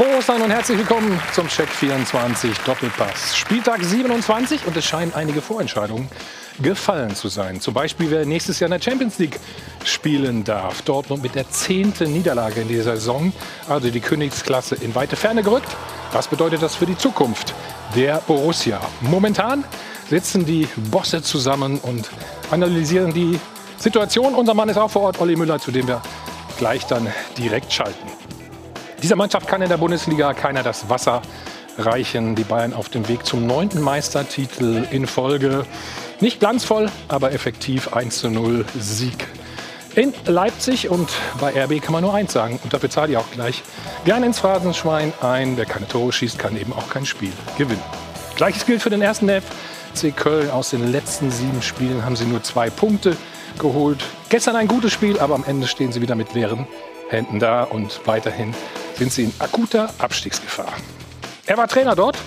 Frohe Ostern und herzlich willkommen zum Check 24 Doppelpass. Spieltag 27 und es scheinen einige Vorentscheidungen gefallen zu sein. Zum Beispiel, wer nächstes Jahr in der Champions League spielen darf. Dortmund mit der zehnten Niederlage in dieser Saison, also die Königsklasse in weite Ferne gerückt. Was bedeutet das für die Zukunft der Borussia? Momentan sitzen die Bosse zusammen und analysieren die Situation. Unser Mann ist auch vor Ort, Olli Müller, zu dem wir gleich dann direkt schalten. Dieser Mannschaft kann in der Bundesliga keiner das Wasser reichen. Die Bayern auf dem Weg zum neunten Meistertitel in Folge. Nicht glanzvoll, aber effektiv 1 zu 0 Sieg. In Leipzig und bei RB kann man nur eins sagen. Und dafür zahle ich auch gleich gerne ins Phrasenschwein ein. Wer keine Tore schießt, kann eben auch kein Spiel gewinnen. Gleiches gilt für den ersten FC Köln. Aus den letzten sieben Spielen haben sie nur zwei Punkte geholt. Gestern ein gutes Spiel, aber am Ende stehen sie wieder mit leeren Händen da und weiterhin sind sie in akuter Abstiegsgefahr. Er war Trainer dort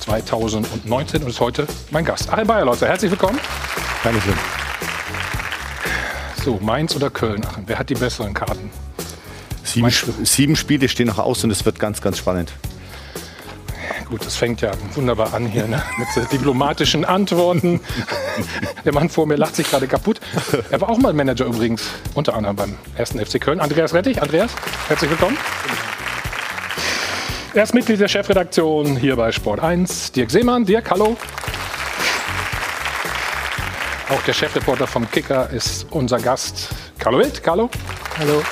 2019 und ist heute mein Gast. Achim Bayer, Leute, herzlich willkommen. Dankeschön. So, Mainz oder Köln, Achim, wer hat die besseren Karten? Sieben, sieben Spiele stehen noch aus und es wird ganz, ganz spannend. Gut, das fängt ja wunderbar an hier ne? mit diplomatischen Antworten. Der Mann vor mir lacht sich gerade kaputt. Er war auch mal Manager übrigens, unter anderem beim ersten FC Köln. Andreas Rettich. Andreas, herzlich willkommen. Er ist Mitglied der Chefredaktion hier bei Sport 1. Dirk Seemann. Dirk, hallo. Auch der Chefreporter vom Kicker ist unser Gast. Carlo Wild. Carlo. Hallo.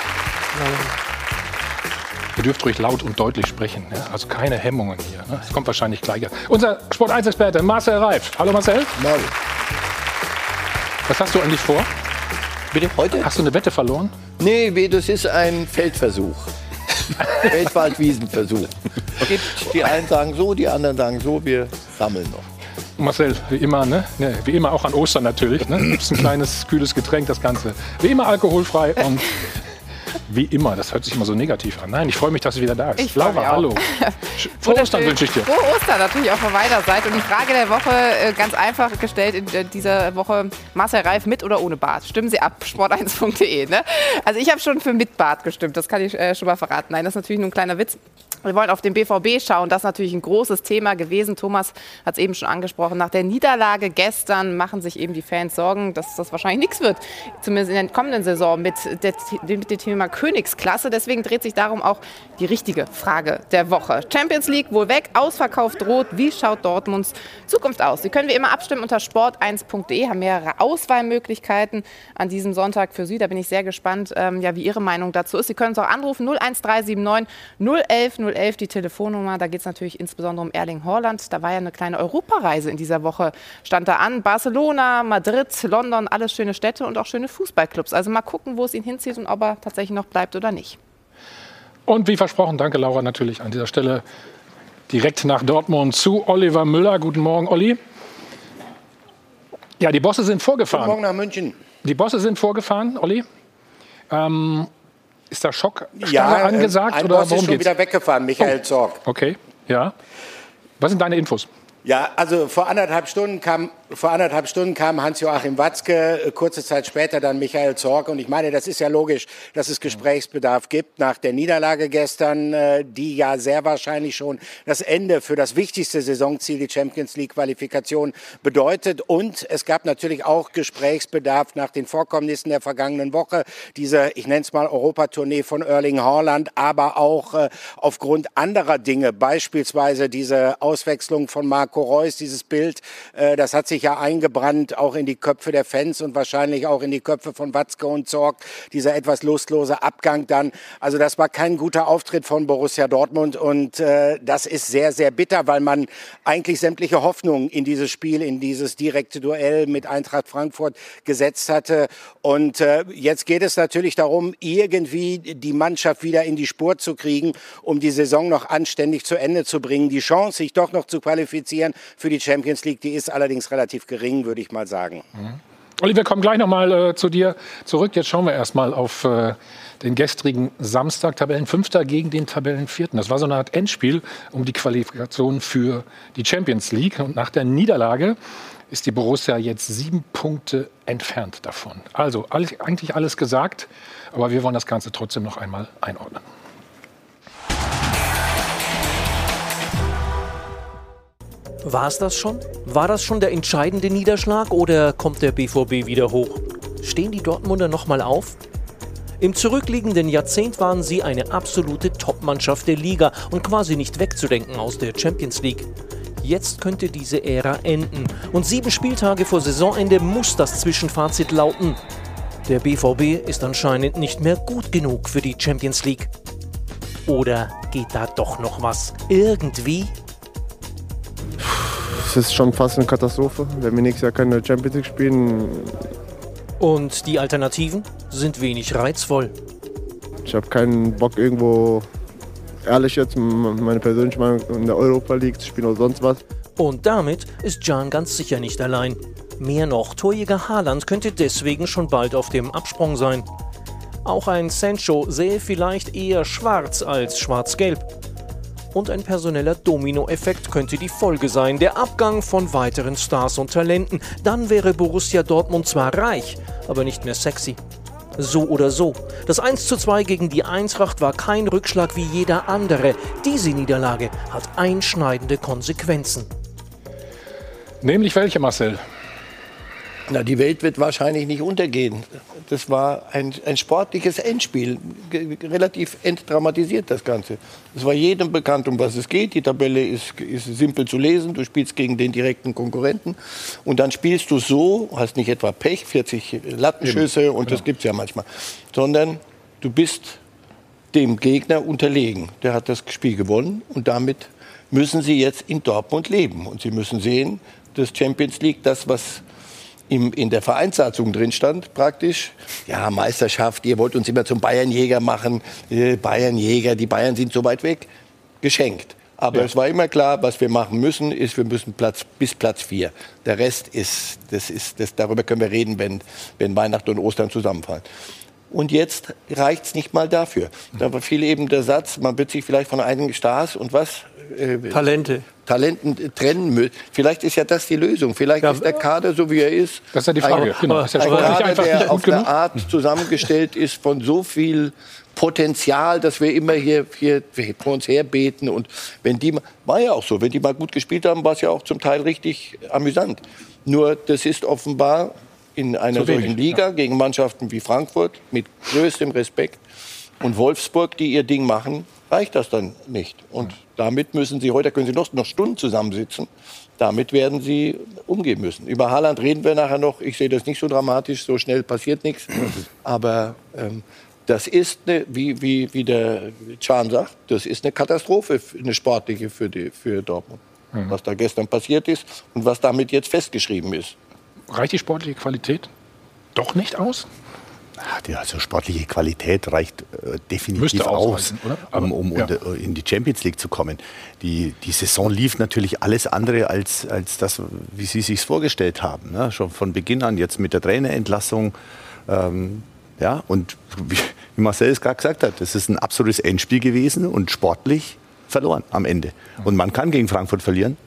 Hallo. Ihr dürft ruhig laut und deutlich sprechen. Ja? Also keine Hemmungen hier. Ne? Es kommt wahrscheinlich gleich. Unser Sport 1-Experte Marcel Reif. Hallo Marcel. Moin. Was hast du eigentlich vor? Bitte heute? Hast du eine Wette verloren? Nee, das ist ein Feldversuch. Feldwald-Wiesenversuch. Gibt, die einen sagen so, die anderen sagen so, wir sammeln noch. Marcel, wie immer, ne? ne wie immer auch an Ostern natürlich. Ne? Gibt's ein kleines kühles Getränk, das Ganze. Wie immer alkoholfrei und wie immer, das hört sich immer so negativ an. Nein, ich freue mich, dass sie wieder da ist. Ich Laura, hallo. Frohe Ostern wünsche ich dir. Frohe Ostern natürlich auch von meiner Seite. Und die Frage der Woche äh, ganz einfach gestellt in äh, dieser Woche. Marcel Reif mit oder ohne Bart? Stimmen Sie ab, sport1.de. Ne? Also ich habe schon für mit Bart gestimmt, das kann ich äh, schon mal verraten. Nein, das ist natürlich nur ein kleiner Witz. Wir wollen auf den BVB schauen. Das ist natürlich ein großes Thema gewesen. Thomas hat es eben schon angesprochen. Nach der Niederlage gestern machen sich eben die Fans Sorgen, dass das wahrscheinlich nichts wird. Zumindest in der kommenden Saison mit, der, mit dem Thema Königsklasse. Deswegen dreht sich darum auch die richtige Frage der Woche. Champions League wohl weg, ausverkauft droht. Wie schaut Dortmunds Zukunft aus? Sie können wie immer abstimmen unter sport1.de, haben mehrere Auswahlmöglichkeiten an diesem Sonntag für Sie. Da bin ich sehr gespannt, ähm, ja, wie Ihre Meinung dazu ist. Sie können uns auch anrufen 01379 011 011 die Telefonnummer. Da geht es natürlich insbesondere um Erling Haaland. Da war ja eine kleine Europareise in dieser Woche, stand da an. Barcelona, Madrid, London, alles schöne Städte und auch schöne Fußballclubs. Also mal gucken, wo es ihn hinzieht und ob er tatsächlich noch bleibt oder nicht. Und wie versprochen, danke Laura natürlich an dieser Stelle direkt nach Dortmund zu Oliver Müller. Guten Morgen, Olli. Ja, die Bosse sind vorgefahren. Guten Morgen nach München. Die Bosse sind vorgefahren, Olli. Ähm, ist da Schock Ja, äh, angesagt ein oder Boss ist worum schon geht's? wieder weggefahren, Michael Zorg. Okay, ja. Was sind deine Infos? Ja, also vor anderthalb Stunden kam, vor anderthalb Stunden kam Hans-Joachim Watzke, äh, kurze Zeit später dann Michael Zorg. Und ich meine, das ist ja logisch, dass es Gesprächsbedarf gibt nach der Niederlage gestern, äh, die ja sehr wahrscheinlich schon das Ende für das wichtigste Saisonziel, die Champions League Qualifikation, bedeutet. Und es gab natürlich auch Gesprächsbedarf nach den Vorkommnissen der vergangenen Woche. Diese, ich nenne es mal Europatournee von Erling Haaland, aber auch äh, aufgrund anderer Dinge, beispielsweise diese Auswechslung von Marco Reus, dieses Bild, das hat sich ja eingebrannt, auch in die Köpfe der Fans und wahrscheinlich auch in die Köpfe von Watzke und Zorg, dieser etwas lustlose Abgang dann. Also das war kein guter Auftritt von Borussia Dortmund und äh, das ist sehr, sehr bitter, weil man eigentlich sämtliche Hoffnungen in dieses Spiel, in dieses direkte Duell mit Eintracht Frankfurt gesetzt hatte. Und äh, jetzt geht es natürlich darum, irgendwie die Mannschaft wieder in die Spur zu kriegen, um die Saison noch anständig zu Ende zu bringen. Die Chance, sich doch noch zu qualifizieren für die Champions League, die ist allerdings relativ gering, würde ich mal sagen. Olli, wir kommen gleich nochmal äh, zu dir zurück. Jetzt schauen wir erstmal auf äh, den gestrigen Samstag, Tabellenfünfter gegen den Tabellenvierten. Das war so eine Art Endspiel um die Qualifikation für die Champions League. Und nach der Niederlage ist die Borussia jetzt sieben Punkte entfernt davon. Also alles, eigentlich alles gesagt, aber wir wollen das Ganze trotzdem noch einmal einordnen. War es das schon? War das schon der entscheidende Niederschlag oder kommt der BVB wieder hoch? Stehen die Dortmunder nochmal auf? Im zurückliegenden Jahrzehnt waren sie eine absolute Topmannschaft der Liga und quasi nicht wegzudenken aus der Champions League. Jetzt könnte diese Ära enden und sieben Spieltage vor Saisonende muss das Zwischenfazit lauten. Der BVB ist anscheinend nicht mehr gut genug für die Champions League. Oder geht da doch noch was? Irgendwie? Es ist schon fast eine Katastrophe, wenn wir nächstes Jahr keine Champions League spielen. Und die Alternativen sind wenig reizvoll. Ich habe keinen Bock irgendwo, ehrlich jetzt, meine persönliche Meinung, in der Europa League zu spielen oder sonst was. Und damit ist Can ganz sicher nicht allein. Mehr noch, Torjäger Haaland könnte deswegen schon bald auf dem Absprung sein. Auch ein Sancho sähe vielleicht eher schwarz als schwarz-gelb. Und ein personeller Dominoeffekt könnte die Folge sein, der Abgang von weiteren Stars und Talenten. Dann wäre Borussia Dortmund zwar reich, aber nicht mehr sexy. So oder so. Das 1:2 gegen die Eintracht war kein Rückschlag wie jeder andere. Diese Niederlage hat einschneidende Konsequenzen. Nämlich welche, Marcel? Na, die Welt wird wahrscheinlich nicht untergehen. Das war ein, ein sportliches Endspiel, relativ entdramatisiert das Ganze. Es war jedem bekannt, um was es geht. Die Tabelle ist, ist simpel zu lesen. Du spielst gegen den direkten Konkurrenten und dann spielst du so, hast nicht etwa Pech, 40 Lattenschüsse und genau. das gibt es ja manchmal, sondern du bist dem Gegner unterlegen. Der hat das Spiel gewonnen und damit müssen sie jetzt in Dortmund leben und sie müssen sehen, dass Champions League das, was im, in der Vereinssatzung drin stand, praktisch, ja, Meisterschaft, ihr wollt uns immer zum Bayernjäger machen, äh, Bayernjäger, die Bayern sind so weit weg, geschenkt. Aber ja. es war immer klar, was wir machen müssen, ist, wir müssen Platz, bis Platz vier. Der Rest ist, das ist, das, darüber können wir reden, wenn, wenn Weihnachten und Ostern zusammenfallen. Und jetzt reicht es nicht mal dafür. Da fiel eben der Satz, man wird sich vielleicht von einigen Stars und was? Äh, Talente. Talenten trennen müssen. Vielleicht ist ja das die Lösung. Vielleicht ja, ist der Kader so wie er ist. Das ist ja die Frage. Ein, genau. Ist ja ein Kader, der auf eine Art zusammengestellt ist von so viel Potenzial, dass wir immer hier, hier vor uns herbeten. Und wenn die, war ja auch so, wenn die mal gut gespielt haben, war es ja auch zum Teil richtig amüsant. Nur das ist offenbar in einer solchen Liga ja. gegen Mannschaften wie Frankfurt mit größtem Respekt und Wolfsburg, die ihr Ding machen, reicht das dann nicht. Und damit müssen Sie, heute können Sie noch, noch Stunden zusammensitzen, damit werden Sie umgehen müssen. Über Haaland reden wir nachher noch. Ich sehe das nicht so dramatisch, so schnell passiert nichts. Aber ähm, das ist, eine, wie, wie, wie der Can sagt, das ist eine Katastrophe, eine sportliche für, die, für Dortmund. Mhm. Was da gestern passiert ist und was damit jetzt festgeschrieben ist. Reicht die sportliche Qualität doch nicht aus? Die also sportliche Qualität reicht äh, definitiv aus, Aber, um, um ja. in die Champions League zu kommen. Die, die Saison lief natürlich alles andere als, als das, wie Sie sich vorgestellt haben. Ne? Schon von Beginn an, jetzt mit der Trainerentlassung. Ähm, ja, und wie, Marcel es gerade gesagt hat, das ist ein absolutes Endspiel gewesen und sportlich verloren am Ende. Und man kann gegen Frankfurt verlieren,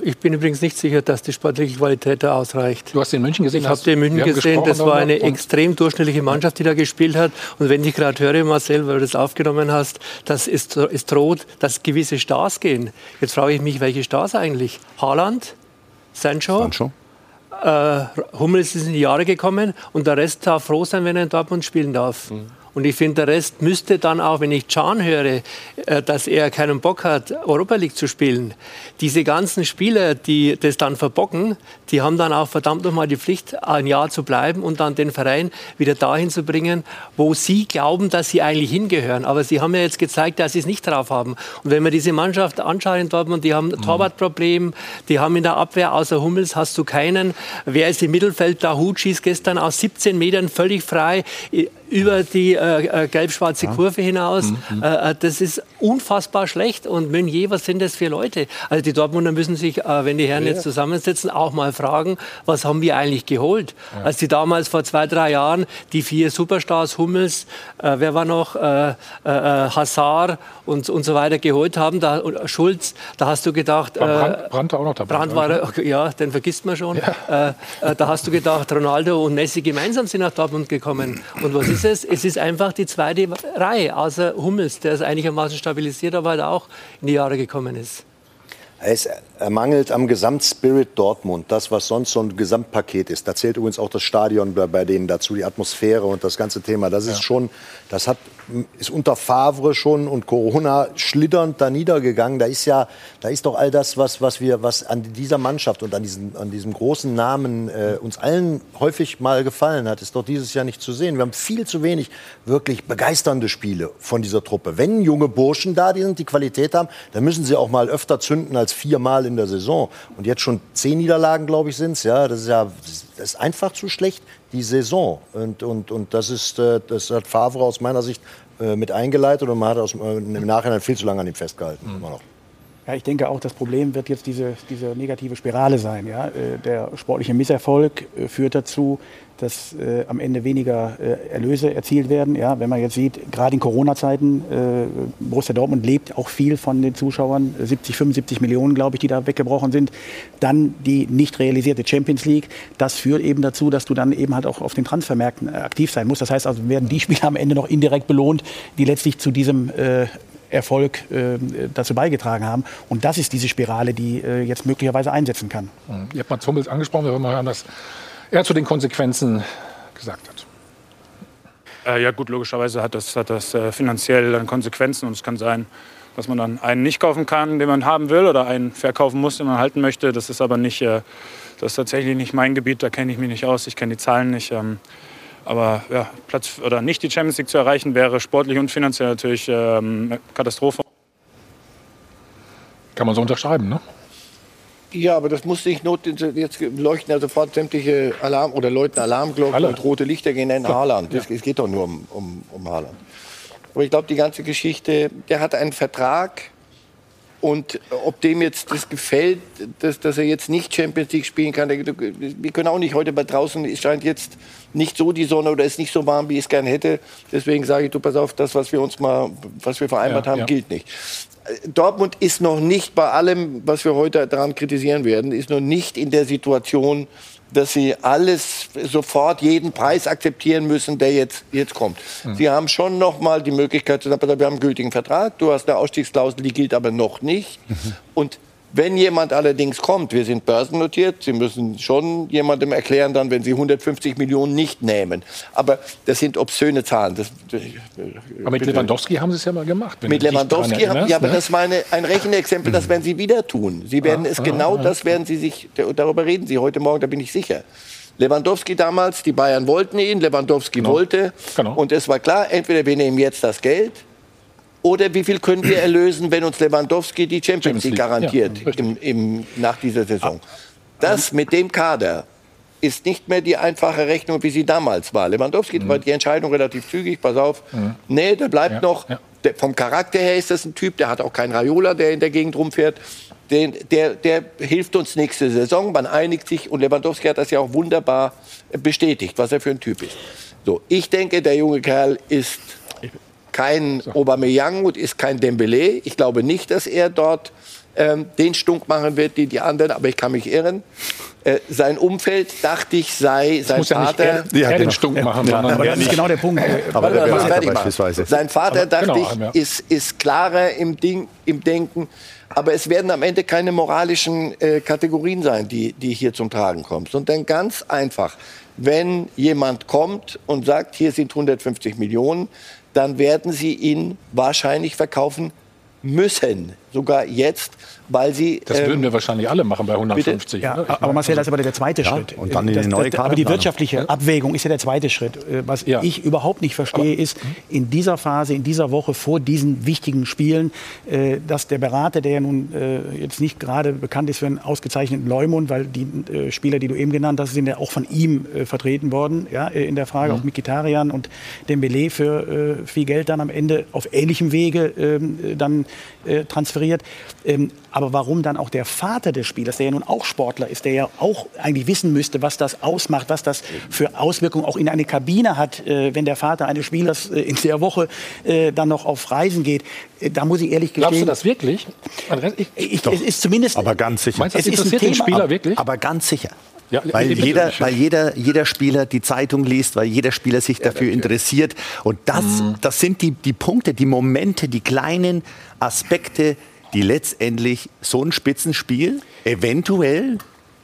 ich bin übrigens nicht sicher, dass die sportliche Qualität da ausreicht. Du hast den München gesehen? Ich habe den München gesehen. Das war eine extrem durchschnittliche Mannschaft, die da gespielt hat. Und wenn ich gerade höre, Marcel, weil du das aufgenommen hast, dass es, es droht, dass gewisse Stars gehen. Jetzt frage ich mich, welche Stars eigentlich? Haaland? Sancho? Sancho. Äh, Hummels ist in die Jahre gekommen und der Rest darf froh sein, wenn er in Dortmund spielen darf. Mhm. Und ich finde, der Rest müsste dann auch, wenn ich Can höre, äh, dass er keinen Bock hat, Europa League zu spielen. Diese ganzen Spieler, die das dann verbocken, die haben dann auch verdammt nochmal die Pflicht, ein Jahr zu bleiben und dann den Verein wieder dahin zu bringen, wo sie glauben, dass sie eigentlich hingehören. Aber sie haben ja jetzt gezeigt, dass sie es nicht drauf haben. Und wenn man diese Mannschaft anschaut in Dortmund, die haben ein mhm. Torwartproblem, die haben in der Abwehr außer Hummels hast du keinen. Wer ist im Mittelfeld? Da Hut schießt gestern aus 17 Metern völlig frei über die äh, äh, gelb-schwarze ja. Kurve hinaus. Mhm. Äh, äh, das ist unfassbar schlecht. Und Meunier, was sind das für Leute? Also die Dortmunder müssen sich, äh, wenn die Herren ja. jetzt zusammensitzen, auch mal fragen, was haben wir eigentlich geholt? Ja. Als die damals vor zwei, drei Jahren die vier Superstars, Hummels, äh, wer war noch, Hazard und, und so weiter geholt haben, da, Schulz, da hast du gedacht... War Brand, auch noch dabei? Brand war, ja, den vergisst man schon. da hast du gedacht, Ronaldo und Messi gemeinsam sind nach Dortmund gekommen. Und was ist es? Es ist einfach die zweite Reihe, außer Hummels, der ist einigermaßen stabilisiert, aber halt auch in die Jahre gekommen ist. Es ermangelt am Gesamtspirit Dortmund, das, was sonst so ein Gesamtpaket ist. Da zählt übrigens auch das Stadion bei denen dazu, die Atmosphäre und das ganze Thema. Das ist ja. schon, das hat, ist unter Favre schon und Corona schlitternd da niedergegangen. Da ist ja, da ist doch all das, was, was wir, was an dieser Mannschaft und an diesem, an diesem großen Namen äh, uns allen häufig mal gefallen hat, ist doch dieses Jahr nicht zu sehen. Wir haben viel zu wenig wirklich begeisternde Spiele von dieser Truppe. Wenn junge Burschen da sind, die Qualität haben, dann müssen sie auch mal öfter zünden als viermal in der Saison. Und jetzt schon zehn Niederlagen, glaube ich, sind es. Ja, das ist ja das ist einfach zu schlecht, die Saison. Und, und, und das, ist, äh, das hat Favre aus meiner Sicht äh, mit eingeleitet und man hat aus, äh, im Nachhinein viel zu lange an ihm festgehalten. Mhm. Immer noch. Ja, ich denke auch, das Problem wird jetzt diese, diese negative Spirale sein. Ja? Der sportliche Misserfolg führt dazu, dass äh, am Ende weniger äh, Erlöse erzielt werden. Ja, wenn man jetzt sieht, gerade in Corona-Zeiten, äh, Borussia Dortmund lebt auch viel von den Zuschauern, 70, 75 Millionen, glaube ich, die da weggebrochen sind. Dann die nicht realisierte Champions League. Das führt eben dazu, dass du dann eben halt auch auf den Transfermärkten äh, aktiv sein musst. Das heißt also, werden die Spieler am Ende noch indirekt belohnt, die letztlich zu diesem äh, Erfolg äh, dazu beigetragen haben. Und das ist diese Spirale, die äh, jetzt möglicherweise einsetzen kann. Mhm. Ihr habt mal Hummels angesprochen, wir wollen mal hören, dass er zu den Konsequenzen gesagt hat. Äh, ja gut, logischerweise hat das, hat das äh, finanziell dann Konsequenzen und es kann sein, dass man dann einen nicht kaufen kann, den man haben will oder einen verkaufen muss, den man halten möchte. Das ist aber nicht, äh, das ist tatsächlich nicht mein Gebiet, da kenne ich mich nicht aus, ich kenne die Zahlen nicht. Ähm, aber ja, Platz oder nicht die Champions League zu erreichen, wäre sportlich und finanziell natürlich ähm, eine Katastrophe. Kann man so unterschreiben, ne? Ja, aber das muss nicht not jetzt leuchten ja sofort sämtliche Alarm oder läuten Alarmglocken Alle. und rote Lichter gehen in Haaland. Es ja. geht doch nur um, um, um Haaland. Aber ich glaube, die ganze Geschichte, der hat einen Vertrag und ob dem jetzt das gefällt, dass, dass er jetzt nicht Champions League spielen kann, wir können auch nicht heute bei draußen, es scheint jetzt nicht so die Sonne oder ist nicht so warm, wie ich es gern hätte. Deswegen sage ich, du pass auf, das, was wir uns mal, was wir vereinbart ja, haben, ja. gilt nicht. Dortmund ist noch nicht bei allem, was wir heute daran kritisieren werden, ist noch nicht in der Situation, dass sie alles sofort jeden Preis akzeptieren müssen, der jetzt, jetzt kommt. Mhm. Sie haben schon noch mal die Möglichkeit zu sagen, wir haben einen gültigen Vertrag, du hast eine Ausstiegsklausel, die gilt aber noch nicht. Mhm. Und wenn jemand allerdings kommt, wir sind börsennotiert, Sie müssen schon jemandem erklären, dann, wenn Sie 150 Millionen nicht nehmen. Aber das sind obszöne Zahlen. Das, aber mit Lewandowski haben Sie es ja mal gemacht. Mit Lewandowski haben, ja, aber ne? das war eine, ein Rechenexempel, das werden Sie wieder tun. Sie werden ah, es genau ah, das werden Sie sich, darüber reden Sie heute Morgen, da bin ich sicher. Lewandowski damals, die Bayern wollten ihn, Lewandowski genau. wollte. Genau. Und es war klar, entweder wir nehmen jetzt das Geld oder wie viel können wir erlösen, wenn uns Lewandowski die Champions League garantiert ja, im, im, nach dieser Saison? Das mit dem Kader ist nicht mehr die einfache Rechnung, wie sie damals war. Lewandowski mhm. war die Entscheidung relativ zügig. Pass auf, mhm. nee, der bleibt ja, noch. Ja. Der, vom Charakter her ist das ein Typ, der hat auch keinen Raiola, der in der Gegend rumfährt. Den, der, der hilft uns nächste Saison. Man einigt sich und Lewandowski hat das ja auch wunderbar bestätigt, was er für ein Typ ist. So, ich denke, der junge Kerl ist kein so. Aubameyang und ist kein Dembele. Ich glaube nicht, dass er dort ähm, den Stunk machen wird, die die anderen, aber ich kann mich irren. Äh, sein Umfeld, dachte ich, sei sein Vater. Ja er, er den genau. Stunk machen, ja, aber das ist genau der Punkt. aber der beispielsweise. Sein Vater, aber, dachte genau, ich, ja. ist, ist klarer im, Ding, im Denken. Aber es werden am Ende keine moralischen äh, Kategorien sein, die, die hier zum Tragen kommen. Sondern ganz einfach, wenn jemand kommt und sagt, hier sind 150 Millionen, dann werden sie ihn wahrscheinlich verkaufen müssen, sogar jetzt, weil sie. Das würden ähm, wir wahrscheinlich alle machen bei 150. Ja, aber Marcel, das ist aber der zweite ja, Schritt. Und dann in das, die neue das, Aber die wirtschaftliche Abwägung ist ja der zweite Schritt. Äh, was ja. ich überhaupt nicht verstehe, aber, ist in dieser Phase, in dieser Woche vor diesen wichtigen Spielen, äh, dass der Berater, der ja nun äh, jetzt nicht gerade bekannt ist für einen ausgezeichneten Leumund, weil die Spieler, die du eben genannt hast, sind ja auch von ihm vertreten worden, ja, in der Frage, mhm. auch Mikitarian und Dembele für viel Geld dann am Ende auf ähnlichem Wege ähm, dann transferiert. Ähm, aber warum dann auch der Vater des Spielers, der ja nun auch Sportler ist, der ja auch eigentlich wissen müsste, was das ausmacht, was das für Auswirkungen auch in eine Kabine hat, äh, wenn der Vater eines Spielers äh, in der Woche äh, dann noch auf Reisen geht. Äh, da muss ich ehrlich gestehen. Glaubst du das wirklich? Ich, ich, es ist zumindest. Aber ganz sicher. Meinst du, das es interessiert den Spieler wirklich? Aber ganz sicher. Ja, weil jeder, weil jeder, jeder Spieler die Zeitung liest, weil jeder Spieler sich dafür ja, interessiert. Und das, mhm. das sind die, die Punkte, die Momente, die kleinen Aspekte, die letztendlich so ein Spitzenspiel eventuell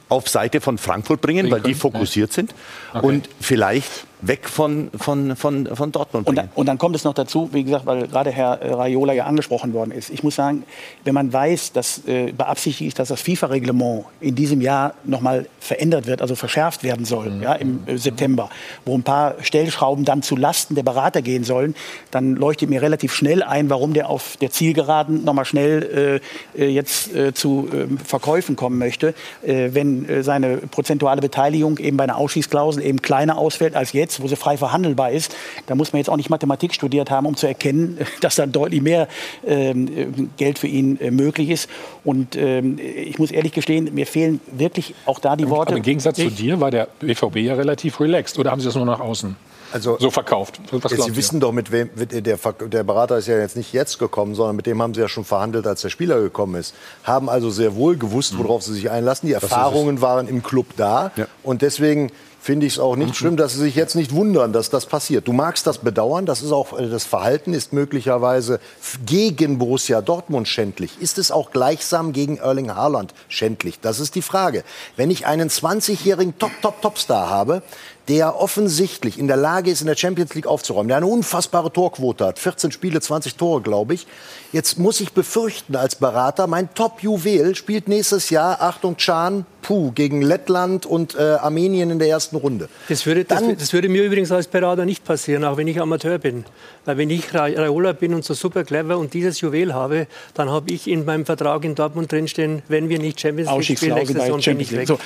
auf Seite von Frankfurt bringen, weil die fokussiert sind okay. und vielleicht weg von, von, von, von Dortmund bringen. Und dann, und dann kommt es noch dazu, wie gesagt, weil gerade Herr äh, Raiola ja angesprochen worden ist. Ich muss sagen, wenn man weiß, dass äh, beabsichtigt ist, dass das FIFA-Reglement in diesem Jahr noch mal verändert wird, also verschärft werden soll, mhm. ja, im äh, September, wo ein paar Stellschrauben dann zu Lasten der Berater gehen sollen, dann leuchtet mir relativ schnell ein, warum der auf der Zielgeraden noch mal schnell äh, äh jetzt äh, zu ähm, Verkäufen kommen möchte, wenn seine prozentuale Beteiligung eben bei einer Ausschießklausel eben kleiner ausfällt als jetzt jetzt, wo sie frei verhandelbar ist, da muss man jetzt auch nicht Mathematik studiert haben, um zu erkennen, dass da deutlich mehr ähm, Geld für ihn äh, möglich ist. Und ähm, ich muss ehrlich gestehen, mir fehlen wirklich auch da die Worte. Aber im Gegensatz zu dir war der BVB ja relativ relaxed. Oder haben Sie das nur nach außen? Also, so verkauft. Was jetzt, Sie wissen doch, mit wem der, der Berater ist ja jetzt nicht jetzt gekommen, sondern mit dem haben Sie ja schon verhandelt, als der Spieler gekommen ist. Haben also sehr wohl gewusst, worauf Sie sich einlassen. Die Erfahrungen waren im Club da ja. und deswegen finde ich es auch nicht mhm. schlimm, dass Sie sich jetzt nicht wundern, dass das passiert. Du magst das bedauern, das ist auch äh, das Verhalten ist möglicherweise gegen Borussia Dortmund schändlich. Ist es auch gleichsam gegen Erling Haaland schändlich? Das ist die Frage. Wenn ich einen 20-jährigen Top Top Topstar habe, der offensichtlich in der Lage ist, in der Champions League aufzuräumen, der eine unfassbare Torquote hat, 14 Spiele, 20 Tore, glaube ich. Jetzt muss ich befürchten als Berater, mein Top-Juwel spielt nächstes Jahr, Achtung, Can, Puh, gegen Lettland und äh, Armenien in der ersten Runde. Das würde, das, das, würde mir übrigens als Berater nicht passieren, auch wenn ich Amateur bin. Weil wenn ich Raiola bin und so super clever und dieses Juwel habe, dann habe ich in meinem Vertrag in Dortmund drinstehen, wenn wir nicht Champions League spielen, nächste Saison bin ich weg. So.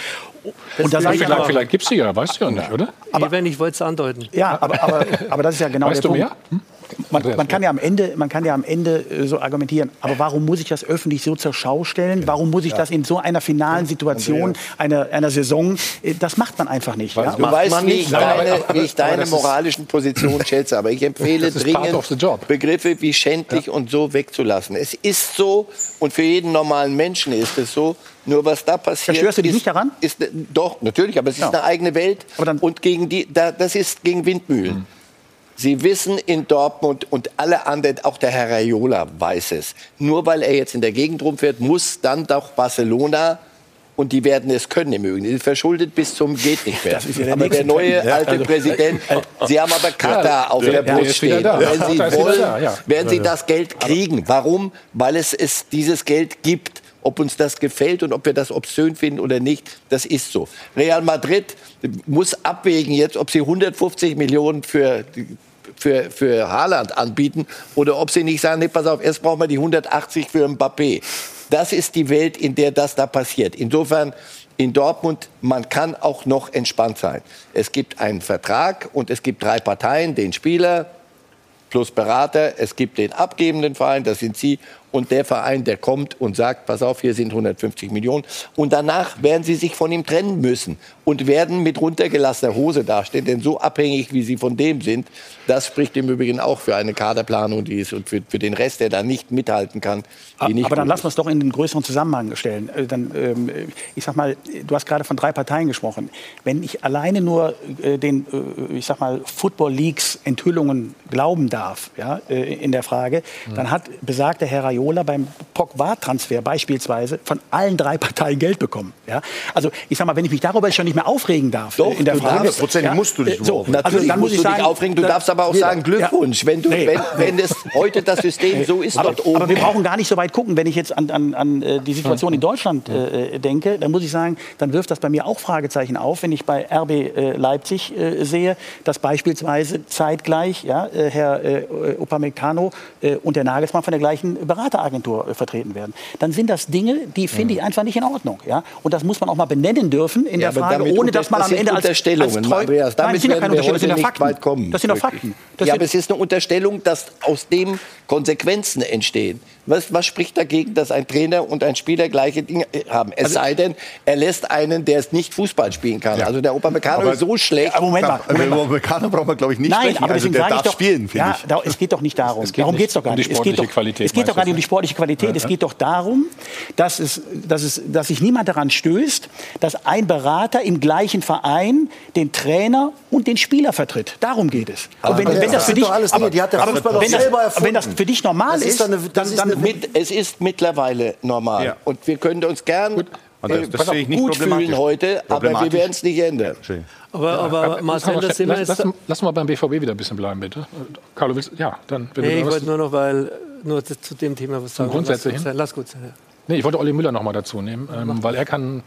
Und das vielleicht, vielleicht gibt es sie ja, weißt du ja nicht, oder? Aber, Eben, ich wollte es andeuten. Ja, aber, aber, aber das ist ja genau weißt der Punkt. Hm? Man, man, kann ja am Ende, man kann ja am Ende äh, so argumentieren, aber warum muss ich das öffentlich so zur Schau stellen? Warum muss ich das in so einer finalen Situation einer, einer Saison? Äh, das macht man einfach nicht. Ja? Du weißt, wie ich deine, wie ich deine moralischen Positionen schätze, aber ich empfehle dringend, Begriffe wie schändlich und so wegzulassen. Es ist so und für jeden normalen Menschen ist es so. Nur was da passiert. Verstörst du dich ist, nicht daran? Ist, doch, natürlich, aber es ist ja. eine eigene Welt. und gegen die, da, das ist gegen Windmühlen. Mhm. Sie wissen in Dortmund und alle anderen, auch der Herr Raiola weiß es. Nur weil er jetzt in der Gegend rumfährt, muss dann doch Barcelona und die werden es können im Übrigen. Verschuldet bis zum geht nicht mehr. Ja aber der neue alte also, Präsident, Sie haben aber Katar ja, auf der Brust stehen. Wenn Sie wollen, werden Sie das Geld kriegen. Warum? Weil es, es dieses Geld gibt. Ob uns das gefällt und ob wir das obszön finden oder nicht, das ist so. Real Madrid muss abwägen jetzt, ob sie 150 Millionen für für, für Haaland anbieten oder ob sie nicht sagen, nee, pass auf, erst brauchen wir die 180 für Mbappé. Das ist die Welt, in der das da passiert. Insofern in Dortmund, man kann auch noch entspannt sein. Es gibt einen Vertrag und es gibt drei Parteien, den Spieler plus Berater, es gibt den abgebenden Verein, das sind Sie, und der Verein, der kommt und sagt, pass auf, hier sind 150 Millionen. Und danach werden sie sich von ihm trennen müssen und werden mit runtergelassener Hose dastehen. Denn so abhängig, wie sie von dem sind, das spricht im Übrigen auch für eine Kaderplanung, die ist und für, für den Rest, der da nicht mithalten kann. Aber dann lassen wir es doch in den größeren Zusammenhang stellen. Äh, dann, ähm, ich sag mal, du hast gerade von drei Parteien gesprochen. Wenn ich alleine nur äh, den, äh, ich sag mal, Football Leagues Enthüllungen glauben darf, ja, äh, in der Frage, mhm. dann hat besagter Herr Raiola beim Pogba-Transfer beispielsweise von allen drei Parteien Geld bekommen. Ja? Also ich sag mal, wenn ich mich darüber schon nicht mehr aufregen darf Doch, in der Frage, ja, musst du dich so, Natürlich also dann muss ich sagen, aufregen. Du darfst aber auch jeder. sagen Glückwunsch, wenn du, nee. wenn, wenn es heute das System so ist aber, dort oben. Aber wir brauchen gar nicht so weit gucken. Wenn ich jetzt an, an, an äh, die Situation in Deutschland äh, denke, dann muss ich sagen, dann wirft das bei mir auch Fragezeichen auf, wenn ich bei RB äh, Leipzig äh, sehe, dass beispielsweise zeitgleich ja, äh, Herr äh, Upamecano und der Nagelsmann von der gleichen Beratung Berateragentur äh, vertreten werden, dann sind das Dinge, die finde ich einfach nicht in Ordnung. Ja? Und das muss man auch mal benennen dürfen in ja, der Frage, ohne dass man am Ende als, als Treu Andreas, damit Nein, das sind ja keine Unterstellungen, das sind ja Fakten. Kommen, das sind doch Fakten. Das ja, aber es ist eine Unterstellung, dass aus dem Konsequenzen entstehen. Was, was, spricht dagegen, dass ein Trainer und ein Spieler gleiche Dinge haben? Es also, sei denn, er lässt einen, der es nicht Fußball spielen kann. Ja. Also der Upamecano ist so schlecht. Ja, Moment mal. Moment mal. Upamecano braucht man, glaube ich, nicht Nein, sprechen. aber also der darf doch, spielen, finde ja, ich. Da, es geht doch nicht darum. Es geht darum geht es doch gar nicht. Um die sportliche es geht Qualität. es geht doch gar nicht um die sportliche Qualität. Es geht doch darum, dass, es, dass, es, dass sich niemand daran stößt, dass ein Berater im gleichen Verein den Trainer und den Spieler vertritt. Darum geht es. Aber wenn, wenn das für dich, aber, die hat der aber, wenn, das, wenn das, für dich normal ist, eine, dann, dann mit, es ist mittlerweile normal. Ja. Und wir können uns gern gut, äh, das, das äh, gut fühlen heute, aber wir werden es nicht ändern. Schön. Aber, aber Marcel, das Thema ist... Lass, lass, mal beim BVB wieder ein bisschen bleiben, bitte. Carlo, willst Ja, dann... Wenn nee, ich wollte nur noch, weil... Nur zu dem Thema was sagen. Grundsätzlich lass, lass gut sein. Ja. Nee, ich wollte Olli Müller noch mal dazu nehmen, ähm, weil er kann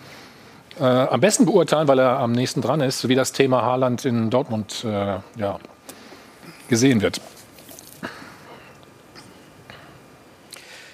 äh, am besten beurteilen, weil er am nächsten dran ist, wie das Thema Haaland in Dortmund äh, ja, gesehen wird.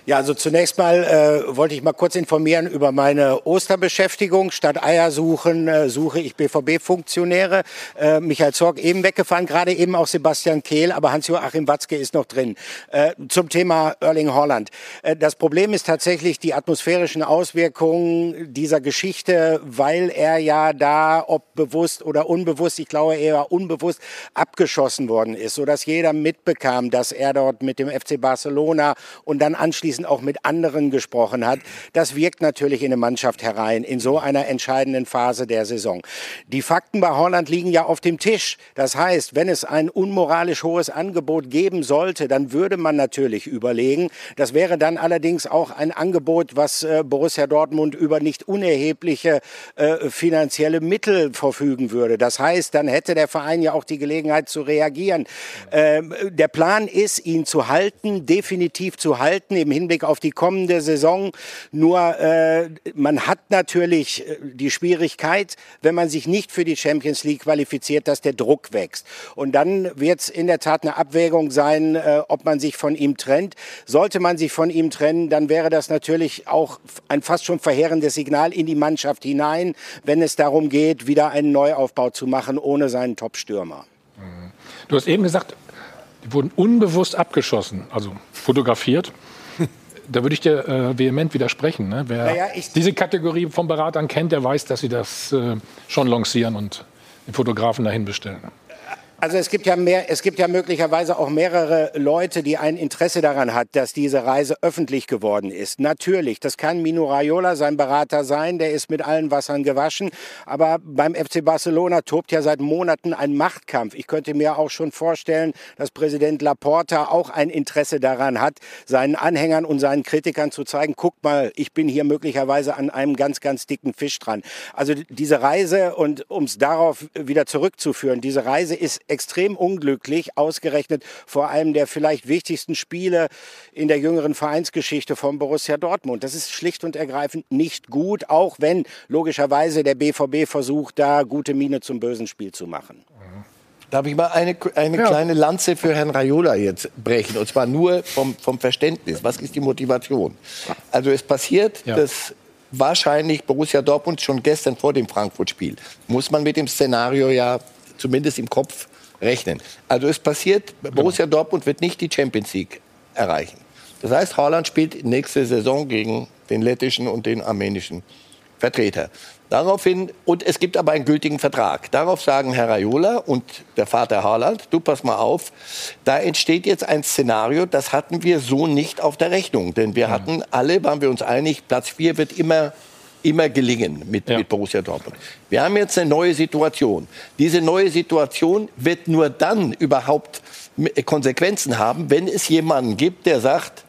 Ja, also zunächst mal äh, wollte ich mal kurz informieren über meine Osterbeschäftigung. Statt Eier suchen, äh, suche ich BVB-Funktionäre. Äh, Michael Zorg eben weggefahren, gerade eben auch Sebastian Kehl, aber Hans-Joachim Watzke ist noch drin. Äh, zum Thema Erling Holland. Äh, das Problem ist tatsächlich die atmosphärischen Auswirkungen dieser Geschichte, weil er ja da, ob bewusst oder unbewusst, ich glaube eher unbewusst, abgeschossen worden ist, sodass jeder mitbekam, dass er dort mit dem FC Barcelona und dann anschließend anschließend auch mit anderen gesprochen hat. Das wirkt natürlich in eine Mannschaft herein, in so einer entscheidenden Phase der Saison. Die Fakten bei Holland liegen ja auf dem Tisch. Das heißt, wenn es ein unmoralisch hohes Angebot geben sollte, dann würde man natürlich überlegen. Das wäre dann allerdings auch ein Angebot, was äh, Borussia Dortmund über nicht unerhebliche äh, finanzielle Mittel verfügen würde. Das heißt, dann hätte der Verein ja auch die Gelegenheit zu reagieren. Ähm, der Plan ist, ihn zu halten, definitiv zu halten im Hinblick Hinblick auf die kommende Saison. Nur äh, man hat natürlich äh, die Schwierigkeit, wenn man sich nicht für die Champions League qualifiziert, dass der Druck wächst. Und dann wird es in der Tat eine Abwägung sein, äh, ob man sich von ihm trennt. Sollte man sich von ihm trennen, dann wäre das natürlich auch ein fast schon verheerendes Signal in die Mannschaft hinein, wenn es darum geht, wieder einen Neuaufbau zu machen ohne seinen Top-Stürmer. Du hast eben gesagt, die wurden unbewusst abgeschossen, also fotografiert da würde ich dir äh, vehement widersprechen. Ne? Wer naja, diese Kategorie von Beratern kennt, der weiß, dass sie das äh, schon lancieren und den Fotografen dahin bestellen. Also es gibt ja mehr, es gibt ja möglicherweise auch mehrere Leute, die ein Interesse daran hat, dass diese Reise öffentlich geworden ist. Natürlich, das kann Mino Raiola sein Berater sein, der ist mit allen Wassern gewaschen. Aber beim FC Barcelona tobt ja seit Monaten ein Machtkampf. Ich könnte mir auch schon vorstellen, dass Präsident Laporta auch ein Interesse daran hat, seinen Anhängern und seinen Kritikern zu zeigen, guck mal, ich bin hier möglicherweise an einem ganz, ganz dicken Fisch dran. Also diese Reise und um es darauf wieder zurückzuführen, diese Reise ist extrem unglücklich, ausgerechnet vor einem der vielleicht wichtigsten Spiele in der jüngeren Vereinsgeschichte von Borussia Dortmund. Das ist schlicht und ergreifend nicht gut, auch wenn logischerweise der BVB versucht, da gute Miene zum bösen Spiel zu machen. Darf ich mal eine, eine ja. kleine Lanze für Herrn Raiola jetzt brechen? Und zwar nur vom, vom Verständnis. Was ist die Motivation? Also es passiert, ja. dass wahrscheinlich Borussia Dortmund schon gestern vor dem Frankfurt-Spiel, muss man mit dem Szenario ja zumindest im Kopf rechnen. Also es passiert, Borussia genau. Dortmund wird nicht die Champions League erreichen. Das heißt, Haaland spielt nächste Saison gegen den lettischen und den armenischen Vertreter. Daraufhin, und es gibt aber einen gültigen Vertrag. Darauf sagen Herr Raiola und der Vater Haaland, du pass mal auf, da entsteht jetzt ein Szenario, das hatten wir so nicht auf der Rechnung. Denn wir hatten alle, waren wir uns einig, Platz 4 wird immer immer gelingen mit, ja. mit Borussia Dortmund. Wir haben jetzt eine neue Situation. Diese neue Situation wird nur dann überhaupt Konsequenzen haben, wenn es jemanden gibt, der sagt,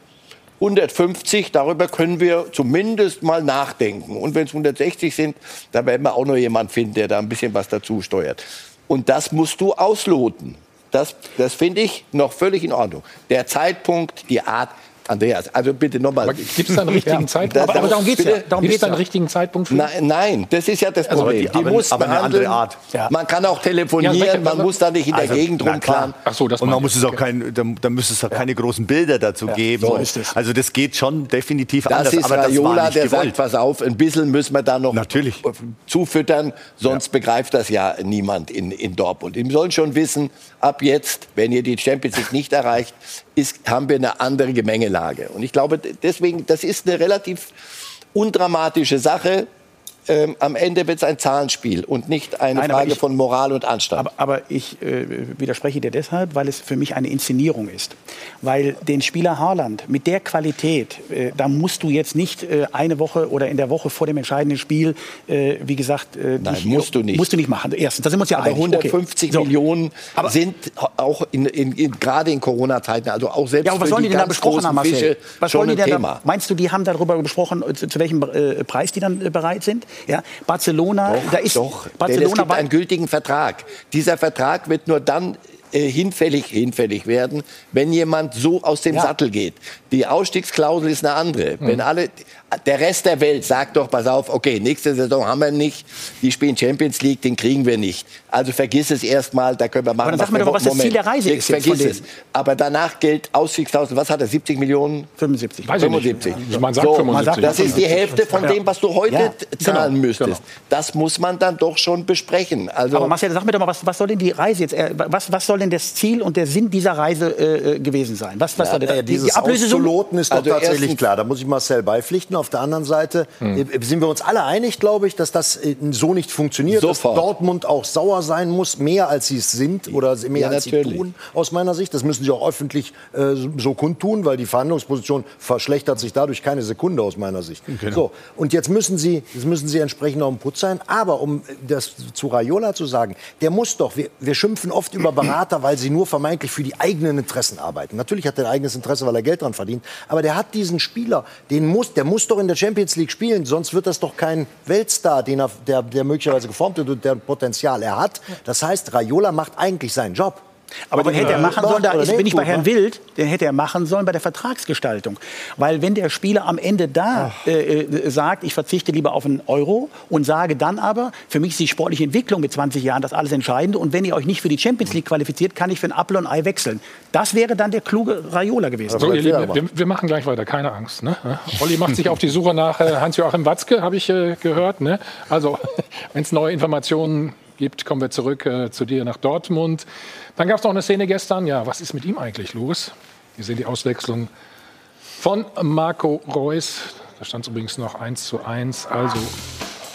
150, darüber können wir zumindest mal nachdenken. Und wenn es 160 sind, dann werden wir auch noch jemanden finden, der da ein bisschen was dazu steuert. Und das musst du ausloten. Das, das finde ich noch völlig in Ordnung. Der Zeitpunkt, die Art, Andreas, also bitte nochmal. Gibt es da einen richtigen ja, Zeitpunkt? aber, aber darum geht es ja. Darum geht's da einen richtigen Zeitpunkt für? Nein, nein, das ist ja das also Problem. Also, die, die muss aber eine andere Art. Ja. Man kann auch telefonieren, ja, man muss da nicht in der also, Gegend rumplanen. Ach so, das Und man muss es auch kein, da, da müsste es auch keine großen Bilder dazu geben. So ist es. Also das geht schon definitiv das anders. Ist aber Raiola, das der gewollt. sagt, pass auf, ein bisschen müssen wir da noch Natürlich. zufüttern, sonst begreift das ja niemand in, in Dortmund. Die sollen schon wissen, ab jetzt, wenn ihr die Champions League nicht erreicht, ist, haben wir eine andere Gemengelage. Und ich glaube, deswegen, das ist eine relativ undramatische Sache. Ähm, am Ende wird es ein Zahlenspiel und nicht eine Nein, Frage ich, von Moral und Anstand. Aber, ein. Aber, ich äh, widerspreche dir deshalb, weil es für mich eine Inszenierung ist. Weil den Spieler Haaland mit der Qualität, äh, da musst du jetzt nicht äh, eine Woche oder in der Woche vor dem entscheidenden Spiel, äh, wie gesagt, äh, Nein, musst du nicht. Musst du nicht machen. Erstens, da sind wir uns ja aber einig. 150 okay. Millionen aber, sind auch in, in, in, gerade in Corona-Zeiten, also auch selbst ja, aber was sollen die, die denn da besprochen haben, Marcel? Was sollen die denn da, meinst du, die haben darüber gesprochen, zu, zu welchem äh, Preis die dann bereit sind? Ja, Barcelona, doch, da ist doch. Barcelona es gibt einen gültigen Vertrag. Dieser Vertrag wird nur dann äh, hinfällig, hinfällig werden, wenn jemand so aus dem ja. Sattel geht. Die Ausstiegsklausel ist eine andere. Mhm. Wenn alle, der Rest der Welt sagt doch, pass auf, okay, nächste Saison haben wir nicht, die spielen Champions League, den kriegen wir nicht. Also vergiss es erstmal, da können wir machen. Aber dann sag mir doch, was Moment, das Ziel der Reise ist. Vergiss es. Aber danach gilt Ausstiegsklausel, was hat er, 70 Millionen? 75. Weiß 75. Nicht. Man sagt so, 75. Das ist die Hälfte von dem, was du heute ja, zahlen genau, müsstest. Genau. Das muss man dann doch schon besprechen. Also Aber Marcel, sag mir doch mal, was, was soll denn die Reise jetzt, äh, was, was soll denn das Ziel und der Sinn dieser Reise äh, äh gewesen sein? Was, was ja, soll denn, ja, dieses die Auszuloten ist doch also tatsächlich klar. Da muss ich Marcel beipflichten. Auf der anderen Seite hm. sind wir uns alle einig, glaube ich, dass das äh, so nicht funktioniert. Sofort. Dass Dortmund auch sauer sein muss, mehr als sie es sind oder mehr ja, als natürlich. sie tun, aus meiner Sicht. Das müssen sie auch öffentlich äh, so kundtun, weil die Verhandlungsposition verschlechtert sich dadurch keine Sekunde aus meiner Sicht. Genau. So, und jetzt müssen sie, jetzt müssen sie entsprechend auf dem Putz sein. Aber um das zu Raiola zu sagen, der muss doch, wir, wir schimpfen oft über Berater, weil sie nur vermeintlich für die eigenen Interessen arbeiten. Natürlich hat er ein eigenes Interesse, weil er Geld dran verdient. Aber der hat diesen Spieler, den muss, der muss doch in der Champions League spielen, sonst wird das doch kein Weltstar, den er, der, der möglicherweise geformt wird und der Potenzial er hat. Das heißt, Raiola macht eigentlich seinen Job. Aber den hätte er machen sollen, da ist, bin ich bei Herrn Wild, den hätte er machen sollen bei der Vertragsgestaltung. Weil wenn der Spieler am Ende da äh, äh, sagt, ich verzichte lieber auf einen Euro und sage dann aber, für mich ist die sportliche Entwicklung mit 20 Jahren das alles Entscheidende und wenn ihr euch nicht für die Champions League qualifiziert, kann ich für ein Apfel und Ei wechseln. Das wäre dann der kluge Raiola gewesen. So, ihr Lieben, wir, wir, machen gleich weiter, keine Angst. Ne? Olli macht sich auf die Suche nach äh, Hans-Joachim Watzke, habe ich äh, gehört. Ne? Also, wenn es neue Informationen gibt, kommen wir zurück äh, zu dir nach Dortmund. Dann gab es noch eine Szene gestern. Ja, was ist mit ihm eigentlich los? Wir sehen die Auswechslung von Marco Reus. Da stand es übrigens noch 1 zu 1. Also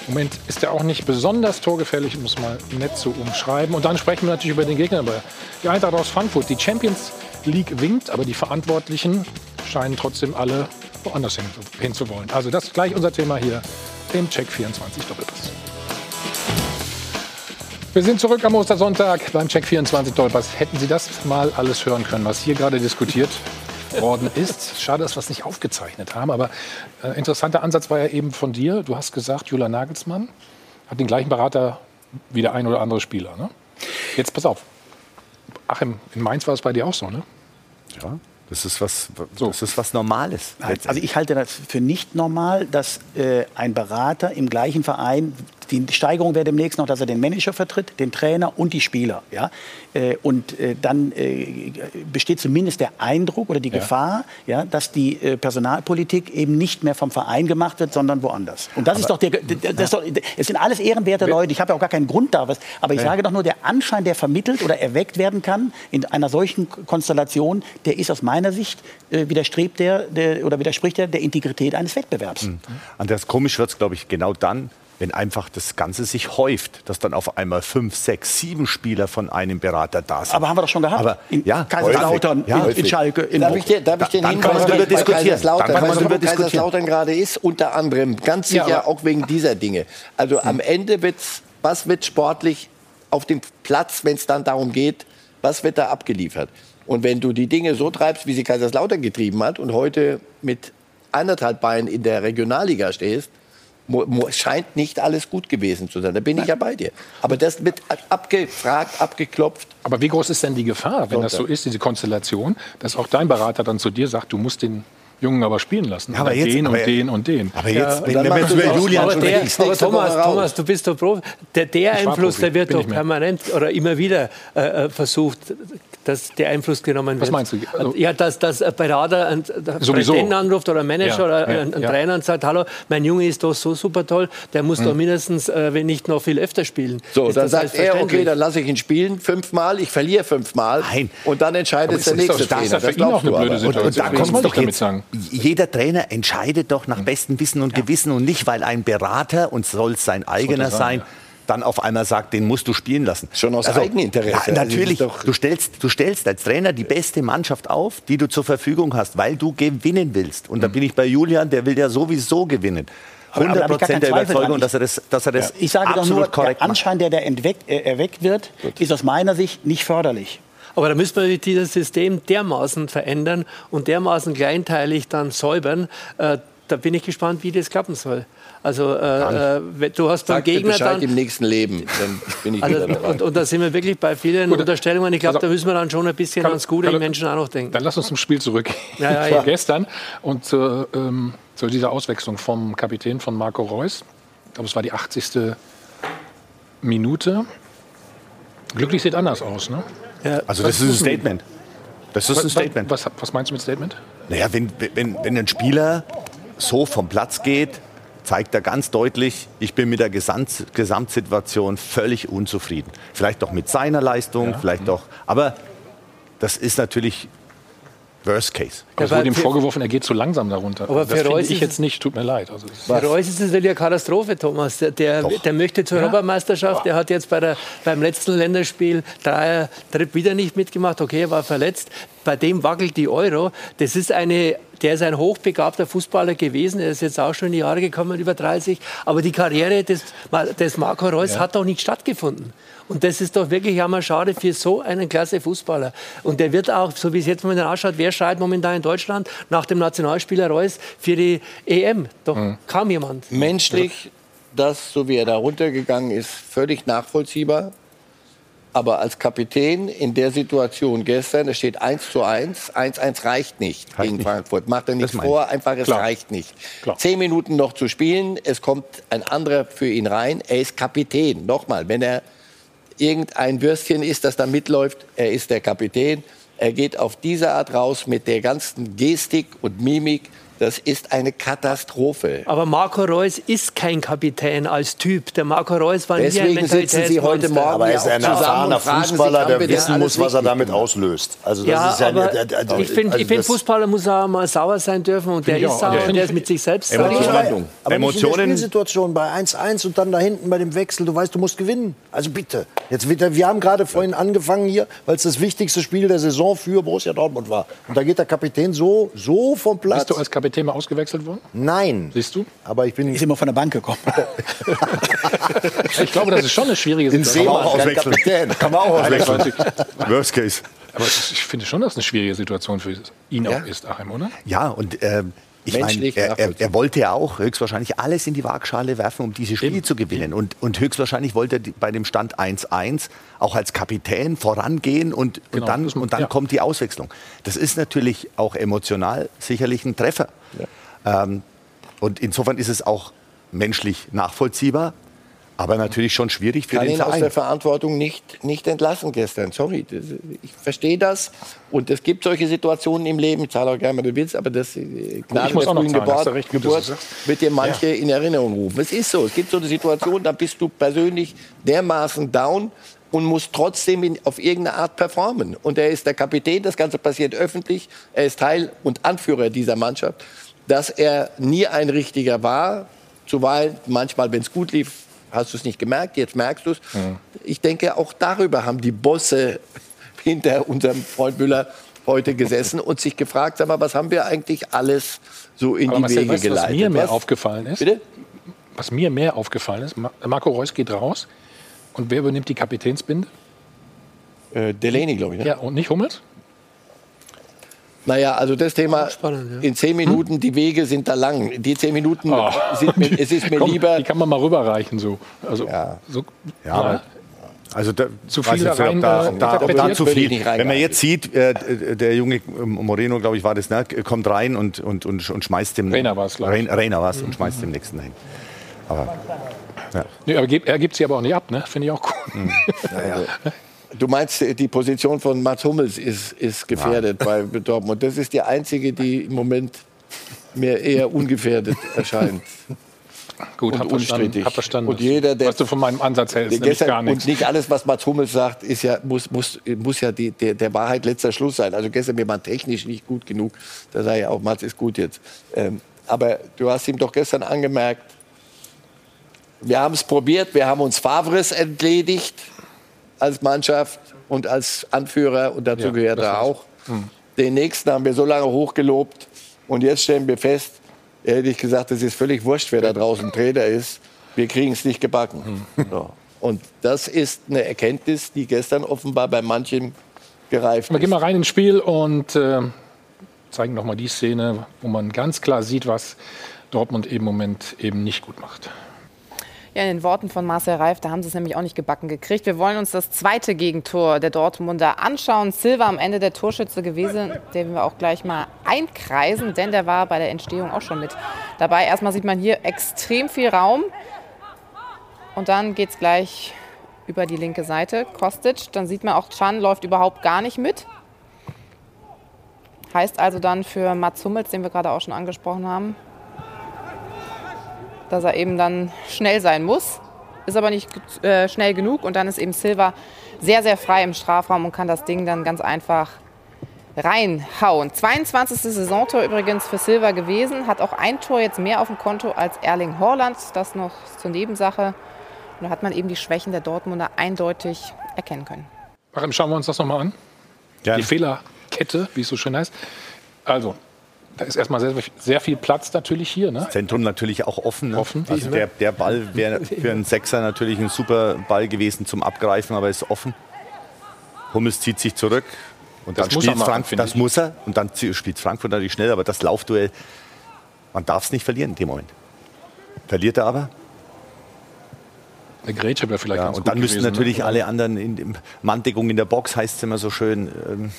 im Moment ist er auch nicht besonders torgefährlich, um es mal nett zu umschreiben. Und dann sprechen wir natürlich über den Gegner. Aber die Eintracht aus Frankfurt, die Champions League winkt, aber die Verantwortlichen scheinen trotzdem alle woanders hin, hin zu wollen. Also das ist gleich unser Thema hier im Check 24 Doppelpass. Wir sind zurück am Ostersonntag beim Check 24 Dollpass. Hätten Sie das mal alles hören können, was hier gerade diskutiert worden ist? Schade, dass wir es nicht aufgezeichnet haben. Aber äh, interessanter Ansatz war ja eben von dir. Du hast gesagt, Julian Nagelsmann hat den gleichen Berater wie der ein oder andere Spieler. Ne? Jetzt pass auf. Achim, in Mainz war es bei dir auch so, ne? Ja. Das ist was, so. das ist was Normales. Also ich halte das für nicht normal, dass äh, ein Berater im gleichen Verein die Steigerung wäre demnächst noch, dass er den Manager vertritt, den Trainer und die Spieler. Ja? Äh, und äh, dann äh, besteht zumindest der Eindruck oder die ja. Gefahr, ja, dass die Personalpolitik eben nicht mehr vom Verein gemacht wird, sondern woanders. Und das aber, ist doch der, das, ja. doch, es sind alles ehrenwerte Leute. Ich habe ja auch gar keinen Grund da, was, aber ich sage doch nur, der Anschein, der vermittelt oder erweckt werden kann in einer solchen Konstellation, der ist aus meiner Sicht widerstrebt der, der oder widerspricht der der Integrität eines Wettbewerbs. Mhm. Andreas, komisch wird es, glaube ich, genau dann, wenn einfach das Ganze sich häuft, dass dann auf einmal fünf, sechs, sieben Spieler von einem Berater da sind. Aber haben wir doch schon gehabt. Aber, in ja, Kaiserslautern, ja, in, in, Schalke, in Darf ich dir, darf ich dir dann kann man darüber diskutieren. Kaiserslautern, dann kann man darüber diskutieren. Kaiserslautern gerade ist, unter anderem, ganz sicher ja, auch wegen dieser Dinge. Also am Ende wird's, was wird sportlich auf dem Platz, wenn es dann darum geht, was wird da abgeliefert? Und wenn du die Dinge so treibst, wie sie Kaiserslautern getrieben hat und heute mit anderthalb Beinen in der Regionalliga stehst, scheint nicht alles gut gewesen zu sein. Da bin ich ja bei dir. Aber das wird abgefragt, abgeklopft. Aber wie groß ist denn die Gefahr, wenn das so ist, diese Konstellation, dass auch dein Berater dann zu dir sagt, du musst den Jungen aber spielen lassen. Ja, aber jetzt, den aber, und den und den. Aber jetzt, ja, wenn, wir über Julian aber, der, aber Thomas, Thomas, du bist doch Profi. Der, der Einfluss, der wird doch permanent oder immer wieder äh, äh versucht, dass der Einfluss genommen wird. Was meinst du? Also, ja, dass, dass ein Berater einen Präsidenten anruft oder ein Manager ja, oder ein, ein ja. Trainer und sagt, hallo, mein Junge ist doch so super toll, der muss mhm. doch mindestens, äh, wenn nicht noch viel öfter spielen. So, ist dann sagt er, okay, dann lasse ich ihn spielen fünfmal, ich verliere fünfmal Nein. und dann entscheidet der nächste Trainer. Das ist für ihn auch eine blöde Situation. Und, und da kommt doch damit sagen. Jeder Trainer entscheidet doch nach bestem Wissen und Gewissen und nicht, weil ein Berater, und soll sein eigener sein, sein ja. dann auf einmal sagt, den musst du spielen lassen. Schon aus also, Eigeninteresse. Ja, also natürlich. Du, stellst, du stellst als Trainer die beste Mannschaft auf, die du zur Verfügung hast, weil du gewinnen willst. Und mhm. da bin ich bei Julian, der will ja sowieso gewinnen. 100 Prozent der Überzeugung, dass er das, dass er das ja. Ich sage doch nur, der Anschein, der da entweckt, äh, erweckt wird, Gut. ist aus meiner Sicht nicht förderlich. Aber da müssen wir dieses System dermaßen verändern und dermaßen kleinteilig dann säubern. Äh, da bin ich gespannt, wie das klappen soll. Also äh, äh du hast beim Sag Gegner Bescheid dann im nächsten Leben, dann bin ich also, wieder dabei. Und, und, da sind wir wirklich bei vielen Gut, Unterstellungen. Ich glaube, also, da müssen wir dann schon ein bisschen kann, ans gute kann, Menschen auch noch denken. Dann lass uns zum Spiel zurück. Ja, ja, ja. gestern und zu, ähm, zu dieser Auswechslung vom Kapitän von Marco Reus. Ich glaube, es war die 80. Minute. Glücklich sieht anders aus, ne? Ja, also das ist ein Statement. Das ist ein Statement. Was, was, meinst du mit Statement? Naja, wenn, wenn, wenn ein Spieler so vom Platz geht, zeigt er ganz deutlich, ich bin mit der Gesamt, Gesamtsituation völlig unzufrieden. Vielleicht doch mit seiner Leistung, ja. vielleicht doch. Aber das ist natürlich Worst Case. Es wurde ihm vorgeworfen, er geht zu langsam darunter. Aber das finde ich jetzt nicht, tut mir leid. Also für Reus ist es natürlich eine Katastrophe, Thomas. Der, der, der möchte zur ja. Europameisterschaft, der hat jetzt bei der, beim letzten Länderspiel Dreier Trip wieder nicht mitgemacht. Okay, er war verletzt. Bei dem wackelt die Euro. Das ist eine der ist ein hochbegabter Fußballer gewesen. Er ist jetzt auch schon in die Jahre gekommen, über 30. Aber die Karriere des, des Marco Reus ja. hat doch nicht stattgefunden. Und das ist doch wirklich einmal schade für so einen klasse Fußballer. Und der wird auch, so wie es jetzt momentan ausschaut, wer schreit momentan in Deutschland nach dem Nationalspieler Reus für die EM? Doch mhm. kaum jemand. Menschlich, das, so wie er da runtergegangen ist, völlig nachvollziehbar. Aber als Kapitän in der Situation gestern, es steht 1 zu 1, 1-1 reicht nicht reicht gegen nicht. Frankfurt. Macht er nichts vor, einfach es Klar. reicht nicht. Klar. Zehn Minuten noch zu spielen, es kommt ein anderer für ihn rein. Er ist Kapitän. Nochmal, wenn er irgendein Würstchen ist, das da mitläuft, er ist der Kapitän. Er geht auf diese Art raus mit der ganzen Gestik und Mimik das ist eine Katastrophe. Aber Marco Reus ist kein Kapitän als Typ. Der Marco Reus war Deswegen nie ein sitzen Sie heute Morgen Aber er ist ein erfahrener Fußballer, der wissen muss, was er damit auslöst. Also das ja, ist ja aber der, der, der, ich finde, also find, Fußballer muss auch mal sauer sein dürfen und der ist sauer und der ist mit sich selbst sauer. Emotionen. Aber Emotionen. in der Spielsituation bei 1-1 und dann da hinten bei dem Wechsel, du weißt, du musst gewinnen. Also bitte. Jetzt, wir haben gerade vorhin angefangen hier, weil es das wichtigste Spiel der Saison für Borussia Dortmund war. Und da geht der Kapitän so, so vom Platz. Bist du als Kapitän Kapitän mal ausgewechselt worden? Nein. Siehst du? Aber ich bin ist immer von der Bank gekommen. ich glaube, das ist schon eine schwierige Situation. Man auch auswechseln. Kann man auch auswechseln. Worst case. Aber ich finde schon, dass es eine schwierige Situation für ihn ja. auch ist, Achim, oder? Ja, und äh, ich meine, er, er, er, wollte ja auch höchstwahrscheinlich alles in die Waagschale werfen, um diese Spiele Eben. zu gewinnen. Und, und höchstwahrscheinlich wollte er bei dem Stand 1-1 auch als Kapitän vorangehen und, genau, und dann, und dann ja. kommt die Auswechslung. Das ist natürlich auch emotional sicherlich ein Treffer. Ja. Ähm, und insofern ist es auch menschlich nachvollziehbar. Aber natürlich schon schwierig für kann den ihn Verein. aus der Verantwortung nicht, nicht entlassen gestern. Sorry, das, ich verstehe das. Und es gibt solche Situationen im Leben. Ich zahle auch gerne, wenn du willst, aber das Gnade der frühen Geburt, recht, Geburt wird dir manche ja. in Erinnerung rufen. Es ist so. Es gibt so eine Situation, da bist du persönlich dermaßen down und muss trotzdem in, auf irgendeine Art performen. Und er ist der Kapitän, das Ganze passiert öffentlich. Er ist Teil und Anführer dieser Mannschaft. Dass er nie ein Richtiger war, zuweilen, manchmal, wenn es gut lief, hast du es nicht gemerkt, jetzt merkst du es. Mhm. Ich denke, auch darüber haben die Bosse hinter unserem Freund Müller heute gesessen und sich gefragt, sag mal, was haben wir eigentlich alles so in Aber die Marcel, Wege weißt, geleitet? Was mir mehr was? aufgefallen ist, Bitte? was mir mehr aufgefallen ist, Marco Reus geht raus und wer übernimmt die Kapitänsbinde? Äh, Delaney, glaube ich. Ne? Ja, und nicht Hummels? Naja, also das Thema spannend, ja. in zehn Minuten, hm? die Wege sind da lang. Die zehn Minuten, oh. sind mir, es ist mir Komm, lieber. Die kann man mal rüberreichen so. Also, ja. so ja, ja. Also da, zu viel rein, da, da, da, da zu viel. Wenn man jetzt sieht, äh, der junge Moreno, glaube ich, war das, ne, kommt rein und, und, und, und schmeißt dem. Rainer war es. Rainer war es und schmeißt dem nächsten hin. Aber, ja. nee, aber er gibt sie aber auch nicht ab, ne? Finde ich auch cool. Mhm. Ja, Du meinst, die Position von Mats Hummels ist, ist gefährdet ja. bei Dortmund. Das ist die einzige, die im Moment mir eher ungefährdet erscheint. Gut, hab verstanden, hab verstanden. Und jeder, der, was du von meinem Ansatz hältst, gestern, gar nichts. Und nicht alles, was Mats Hummels sagt, ist ja, muss, muss, muss ja die, der, der Wahrheit letzter Schluss sein. Also gestern mir war technisch nicht gut genug. Da sage ich auch, Mats ist gut jetzt. Ähm, aber du hast ihm doch gestern angemerkt, wir haben es probiert, wir haben uns Favres entledigt als Mannschaft und als Anführer und dazu ja, gehört er auch. Hm. Den nächsten haben wir so lange hochgelobt und jetzt stellen wir fest, hätte ich gesagt, es ist völlig wurscht, wer da draußen Trainer ist. Wir kriegen es nicht gebacken. Hm. So. Und das ist eine Erkenntnis, die gestern offenbar bei manchen gereift Wir ist. gehen mal rein ins Spiel und äh, zeigen noch mal die Szene, wo man ganz klar sieht, was Dortmund im Moment eben nicht gut macht. Ja, in den Worten von Marcel Reif, da haben sie es nämlich auch nicht gebacken gekriegt. Wir wollen uns das zweite Gegentor der Dortmunder anschauen. Silva am Ende der Torschütze gewesen, den wir auch gleich mal einkreisen, denn der war bei der Entstehung auch schon mit dabei. Erstmal sieht man hier extrem viel Raum. Und dann geht es gleich über die linke Seite. Kostic, dann sieht man auch, Chan läuft überhaupt gar nicht mit. Heißt also dann für Mats Hummels, den wir gerade auch schon angesprochen haben, dass er eben dann schnell sein muss, ist aber nicht äh, schnell genug und dann ist eben Silva sehr, sehr frei im Strafraum und kann das Ding dann ganz einfach reinhauen. 22. Saisontor übrigens für Silva gewesen, hat auch ein Tor jetzt mehr auf dem Konto als Erling Haaland, das noch zur Nebensache. Und da hat man eben die Schwächen der Dortmunder eindeutig erkennen können. Achim, schauen wir uns das nochmal an. Ja. Die Fehlerkette, wie es so schön heißt. Also, da ist erstmal sehr, sehr viel Platz natürlich hier. Ne? Zentrum natürlich auch offen. Ne? offen also der, der Ball wäre für einen Sechser natürlich ein super Ball gewesen zum Abgreifen, aber ist offen. Hummels zieht sich zurück. Und das dann spielt Frankfurt, das muss er. Und dann spielt Frankfurt natürlich schnell, aber das Laufduell, man darf es nicht verlieren in dem Moment. Verliert er aber. Eine Grätsche wäre vielleicht ja, Und dann müssen gewesen, natürlich ne? alle anderen in, in Manndeckung in der Box, heißt es immer so schön, ähm,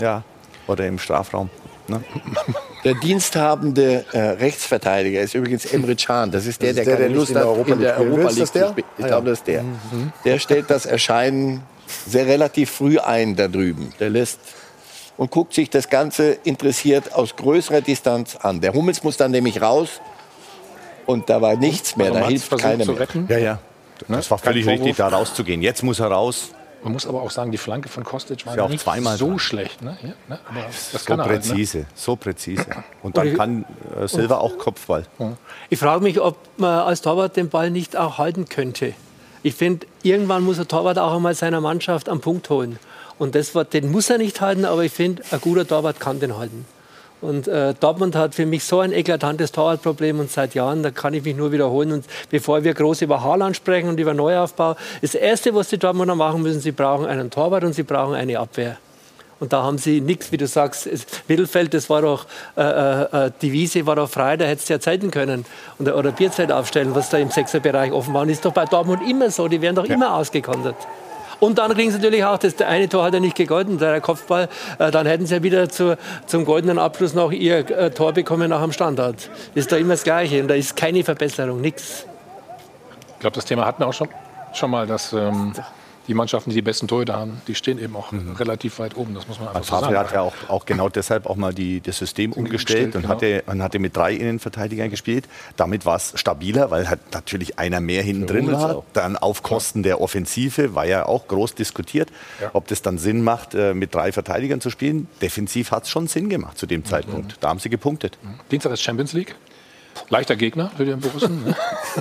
ja, oder im Strafraum. Ne? Der diensthabende äh, Rechtsverteidiger ist übrigens Emre Can. Das ist der, das ist der, der, keine Lust hat, in der Europa League zu spielen. Ich glaube, das ist der. Mhm. Der stellt das Erscheinen sehr relativ früh ein da drüben. Der lässt und guckt sich das Ganze interessiert aus größerer Distanz an. Der Hummels muss dann nämlich raus und da war nichts mehr, also da hilft keiner mehr. Ja, ja. Das war völlig richtig, da rauszugehen. Jetzt muss er raus. Man muss aber auch sagen, die Flanke von Kostic war ja nicht zweimal so dran. schlecht. Ne? Ja, ne? das so präzise, halt, ne? so präzise. Und dann kann äh, Silva auch Kopfball. Ich frage mich, ob man als Torwart den Ball nicht auch halten könnte. Ich finde, irgendwann muss ein Torwart auch einmal seiner Mannschaft am Punkt holen. Und das den muss er nicht halten, aber ich finde, ein guter Torwart kann den halten. Und äh, Dortmund hat für mich so ein eklatantes Torwartproblem und seit Jahren, da kann ich mich nur wiederholen. Und bevor wir groß über Haaland sprechen und über Neuaufbau, das Erste, was die Dortmunder machen müssen, sie brauchen einen Torwart und sie brauchen eine Abwehr. Und da haben sie nichts, wie du sagst. Mittelfeld, das war doch, äh, äh, äh, die Wiese war doch frei, da hättest du ja zeiten können. Und, oder Bierzeit aufstellen, was da im Sechserbereich offen war. Und ist doch bei Dortmund immer so, die werden doch ja. immer ausgekontert. Und dann kriegen sie natürlich auch, das eine Tor hat ja nicht gegolten, der Kopfball. Äh, dann hätten sie ja wieder zu, zum goldenen Abschluss noch ihr äh, Tor bekommen nach dem Standard. Ist da immer das Gleiche und da ist keine Verbesserung, nichts. Ich glaube, das Thema hatten wir auch schon, schon mal, dass ähm, die Mannschaften, die die besten Torhüter haben, die stehen eben auch mhm. relativ weit oben. Das muss man einfach so sagen. hat ja auch, auch, genau deshalb auch mal die, das System umgestellt, umgestellt und genau. hatte, man hatte mit drei Innenverteidigern gespielt. Damit war es stabiler, weil halt natürlich einer mehr hinten drin war. Dann auf Kosten der Offensive war ja auch groß diskutiert, ja. ob das dann Sinn macht, äh, mit drei Verteidigern zu spielen. Defensiv hat es schon Sinn gemacht zu dem mhm. Zeitpunkt. Da haben sie gepunktet. Mhm. Dienstag ist Champions League. Leichter Gegner für den Borussen. Ne?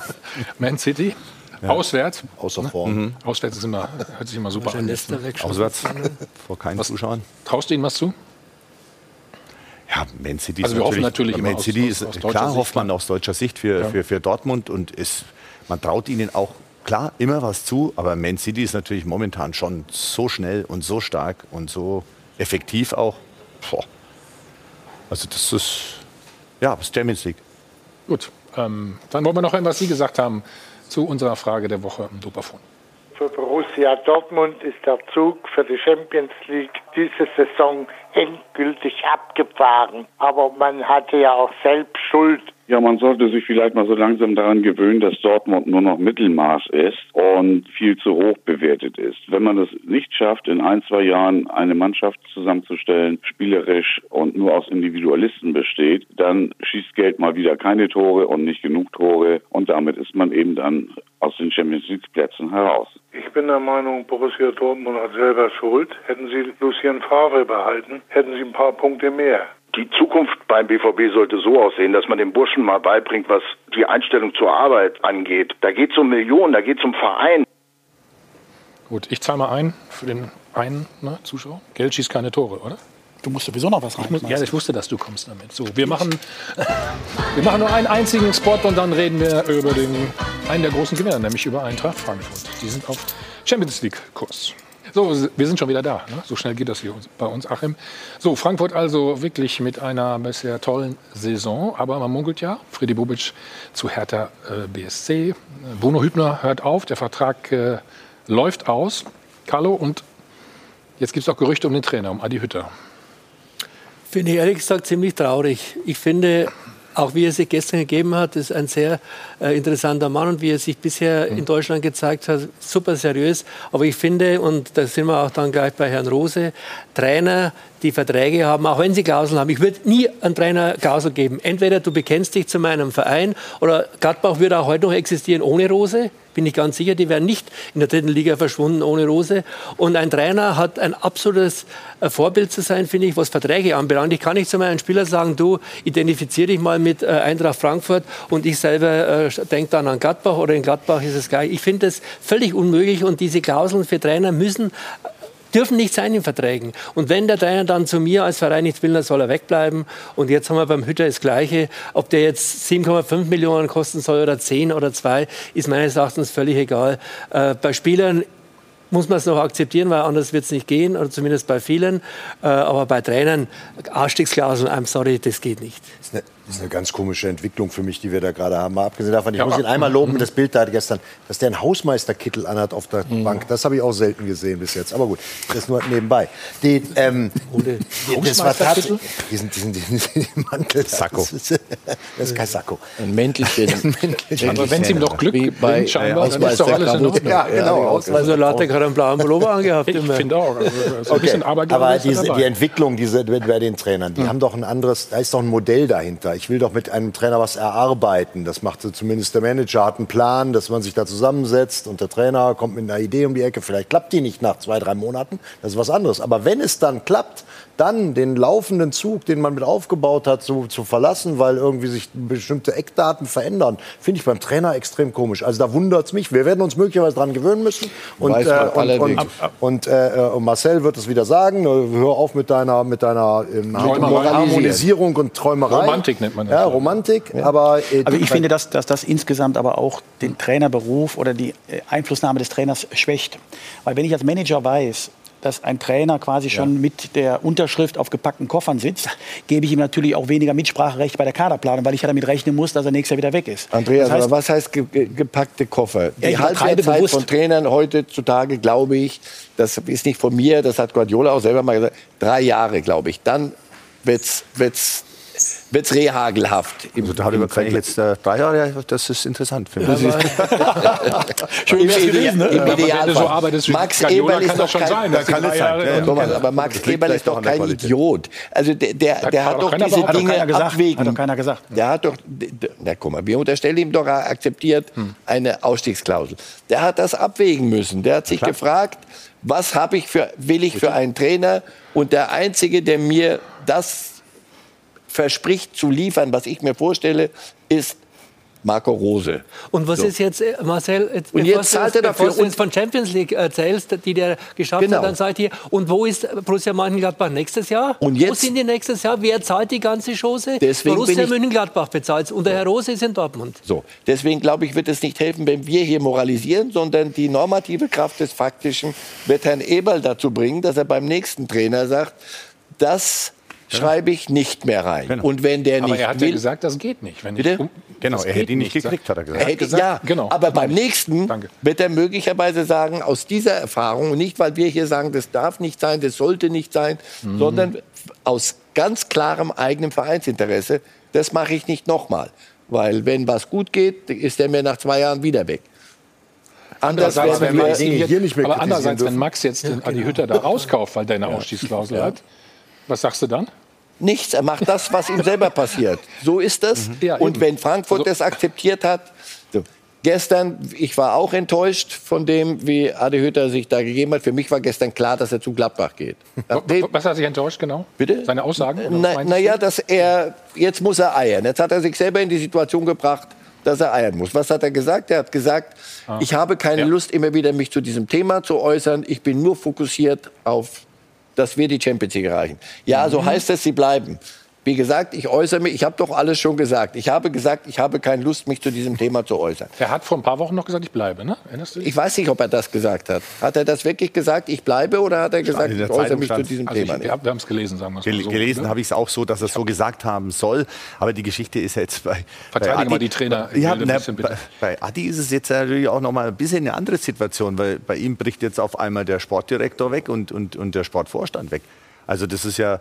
Man City. Ja. Auswärts. Außer Form. Mhm. Auswärts ist immer, hört sich immer super an. Auswärts vor keinen was, Zuschauern. Traust du ihnen was zu? Ja, Man City also wir hoffen natürlich Man City aus, ist, aus klar Sicht, hofft man aus deutscher Sicht für, ja. für, für Dortmund und ist, man traut ihnen auch klar immer was zu, aber Man City ist natürlich momentan schon so schnell und so stark und so effektiv auch. Boah. Also das ist ja das Champions League. Gut, ähm, dann wollen wir noch hören, was Sie gesagt haben zu unserer Frage der Woche im Dopafon. Für Borussia Dortmund ist der Zug für die Champions League diese Saison endgültig abgefahren. Aber man hatte ja auch selbst Schuld ja, man sollte sich vielleicht mal so langsam daran gewöhnen, dass Dortmund nur noch Mittelmaß ist und viel zu hoch bewertet ist. Wenn man es nicht schafft, in ein, zwei Jahren eine Mannschaft zusammenzustellen, spielerisch und nur aus Individualisten besteht, dann schießt Geld mal wieder keine Tore und nicht genug Tore und damit ist man eben dann aus den Champions League Plätzen heraus. Ich bin der Meinung, Borussia Dortmund hat selber Schuld. Hätten sie Lucien Favre behalten, hätten sie ein paar Punkte mehr. Die Zukunft beim BVB sollte so aussehen, dass man den Burschen mal beibringt, was die Einstellung zur Arbeit angeht. Da geht es um Millionen, da geht es um Verein. Gut, ich zahle mal ein für den einen ne, Zuschauer. Geld schießt keine Tore, oder? Du musst sowieso noch was rein. Ich ja, ich wusste, dass du kommst damit. So, wir machen, wir machen nur einen einzigen Spot und dann reden wir über den, einen der großen Gewinner, nämlich über Eintracht Frankfurt. Die sind auf Champions League Kurs. So, wir sind schon wieder da. Ne? So schnell geht das hier bei uns, Achim. So, Frankfurt also wirklich mit einer bisher tollen Saison. Aber man munkelt ja, Freddy Bobic zu Hertha äh, BSC. Bruno Hübner hört auf, der Vertrag äh, läuft aus. Carlo, und jetzt gibt es auch Gerüchte um den Trainer, um Adi Hütter. Finde ich ehrlich gesagt ziemlich traurig. Ich finde, auch wie er sich gestern gegeben hat, ist ein sehr äh, interessanter Mann und wie er sich bisher mhm. in Deutschland gezeigt hat, super seriös. Aber ich finde, und da sind wir auch dann gleich bei Herrn Rose, Trainer, die Verträge haben, auch wenn sie Klauseln haben. Ich würde nie einen Trainer Klausel geben. Entweder du bekennst dich zu meinem Verein oder Gladbach würde auch heute noch existieren ohne Rose bin ich ganz sicher, die wären nicht in der dritten Liga verschwunden ohne Rose. Und ein Trainer hat ein absolutes äh, Vorbild zu sein, finde ich, was Verträge anbelangt. Ich kann nicht zu meinen Spielern sagen, du identifizier dich mal mit äh, Eintracht Frankfurt und ich selber äh, denke dann an Gladbach oder in Gladbach ist es gleich. Ich finde das völlig unmöglich und diese Klauseln für Trainer müssen dürfen nicht sein in Verträgen. Und wenn der Trainer dann zu mir als Verein nichts will, dann soll er wegbleiben. Und jetzt haben wir beim Hütter das Gleiche. Ob der jetzt 7,5 Millionen kosten soll oder 10 oder 2, ist meines Erachtens völlig egal. Äh, bei Spielern muss man es noch akzeptieren, weil anders wird es nicht gehen, oder zumindest bei vielen. Äh, aber bei Trainern, Ausstiegsklauseln, I'm sorry, das geht nicht. Das ist eine das ist eine ganz komische Entwicklung für mich, die wir da gerade haben. Mal abgesehen davon, ich ja, muss ihn einmal loben, mhm. das Bild da gestern, dass der einen Hausmeisterkittel anhat auf der mhm. Bank. Das habe ich auch selten gesehen bis jetzt. Aber gut, das ist nur nebenbei. Die, ähm, das war tatsächlich. Diesen, diesen, diesen, diesen Mantel. Sakko. Das ist, das ist kein Sakko. Ein Mäntelchen. Aber wenn es ihm doch Glück bringt, scheinbar, dann ist doch alles in Ordnung. Ja, genau. Also Latek hat einen blauen Pullover angehabt. Ich finde auch. Also, okay. Aber diese, die Entwicklung diese, bei den Trainern, die haben doch ein anderes, da ist doch ein Modell dahinter. Ich will doch mit einem Trainer was erarbeiten. Das macht zumindest der Manager, hat einen Plan, dass man sich da zusammensetzt und der Trainer kommt mit einer Idee um die Ecke. Vielleicht klappt die nicht nach zwei, drei Monaten, das ist was anderes. Aber wenn es dann klappt, dann den laufenden Zug, den man mit aufgebaut hat, zu, zu verlassen, weil irgendwie sich bestimmte Eckdaten verändern, finde ich beim Trainer extrem komisch. Also da wundert es mich. Wir werden uns möglicherweise daran gewöhnen müssen. Und, äh, und, und, und äh, äh Marcel wird es wieder sagen. Hör auf mit deiner, mit deiner ähm, Harmonisierung und Träumerei. Romantik nennt man das. Ja, Romantik. Ja. Aber, äh, also ich finde, dass, dass das insgesamt aber auch den Trainerberuf oder die äh, Einflussnahme des Trainers schwächt. Weil wenn ich als Manager weiß, dass ein Trainer quasi schon ja. mit der Unterschrift auf gepackten Koffern sitzt, gebe ich ihm natürlich auch weniger Mitspracherecht bei der Kaderplanung, weil ich ja damit rechnen muss, dass er nächstes Jahr wieder weg ist. Andreas, das heißt, was heißt ge gepackte Koffer? Die ja, Halbwertszeit von Trainern heutzutage, glaube ich, das ist nicht von mir, das hat Guardiola auch selber mal gesagt, drei Jahre, glaube ich. Dann wird's, wird's wird es rehagelhaft. Im, also da hat über jetzt äh, drei Jahre, das ist interessant für mich. Ja, Schön Im, gewesen, ne? Im Idealfall. So Max Eberl ist doch kein, sein, da kann es sein. Ja, aber Max Eberl ist doch kein Idiot. Also der, der, der hat, doch diese Dinge gesagt, abwägen. Hat doch keiner gesagt. Der hat doch, na guck mal, wir unterstellen ihm doch, er akzeptiert hm. eine Ausstiegsklausel. Der hat das abwägen müssen. Der hat sich gefragt, was habe ich für, will ich für einen Trainer? Und der Einzige, der mir das verspricht zu liefern, was ich mir vorstelle, ist Marco Rose. Und was so. ist jetzt, äh, Marcel, jetzt, und jetzt zahlt er dafür bevor du uns von Champions League erzählst, die der geschafft genau. hat, dann seid ihr, und wo ist Borussia Mönchengladbach nächstes Jahr? Und jetzt, wo sind die nächstes Jahr? Wer zahlt die ganze Chose? Deswegen Borussia Mönchengladbach bezahlt und der Herr Rose ist in Dortmund. So, deswegen glaube ich, wird es nicht helfen, wenn wir hier moralisieren, sondern die normative Kraft des Faktischen wird Herrn Eberl dazu bringen, dass er beim nächsten Trainer sagt, das schreibe ich nicht mehr rein. Genau. Und wenn der aber nicht er hat will, ja gesagt, das geht nicht. Wenn Bitte? Ich, um, genau, er hätte ihn nicht gekriegt, hat er gesagt. Er hätte, gesagt, ja, genau. aber beim nächsten Danke. wird er möglicherweise sagen, aus dieser Erfahrung, nicht weil wir hier sagen, das darf nicht sein, das sollte nicht sein, mhm. sondern aus ganz klarem eigenem Vereinsinteresse, das mache ich nicht nochmal. Weil wenn was gut geht, ist er mir nach zwei Jahren wieder weg. Andererseits, wenn Max hier, hier nicht mehr aber andererseits, wenn Max jetzt den Adi Hütter da rauskauft, weil der eine Ausstiegsklausel ja. hat, was sagst du dann? Nichts, er macht das, was ihm selber passiert. So ist das. Mhm. Ja, und wenn Frankfurt also, das akzeptiert hat, so. Gestern, ich war auch enttäuscht von dem, wie Adi Hütter sich da gegeben hat. Für mich war gestern klar, dass er zu Gladbach geht. Was hat sich enttäuscht genau? Bitte? Seine Aussagen? Naja, na dass er, jetzt muss er eiern. Jetzt hat er sich selber in die Situation gebracht, dass er eiern muss. Was hat er gesagt? Er hat gesagt, ah. ich habe keine ja. Lust, immer wieder mich zu diesem Thema zu äußern. Ich bin nur fokussiert auf, dass wir die Champions League erreichen. Ja, mhm. so heißt es, sie bleiben. Wie gesagt, ich äußere mich, ich habe doch alles schon gesagt. Ich habe gesagt, ich habe keine Lust, mich zu diesem Thema zu äußern. Er hat vor ein paar Wochen noch gesagt, ich bleibe, ne? Erinnerst du dich? Ich weiß nicht, ob er das gesagt hat. Hat er das wirklich gesagt, ich bleibe, oder hat er gesagt, ich äußere mich zu diesem also Thema? Ich, wir haben es gelesen, sagen wir es mal so. Gelesen habe ich es auch so, dass er es so gesagt haben soll. Aber die Geschichte ist jetzt bei. Verteidigen mal die Trainer. Ja, na, bei, bei Adi ist es jetzt natürlich auch noch mal ein bisschen eine andere Situation, weil bei ihm bricht jetzt auf einmal der Sportdirektor weg und, und, und der Sportvorstand weg. Also das ist ja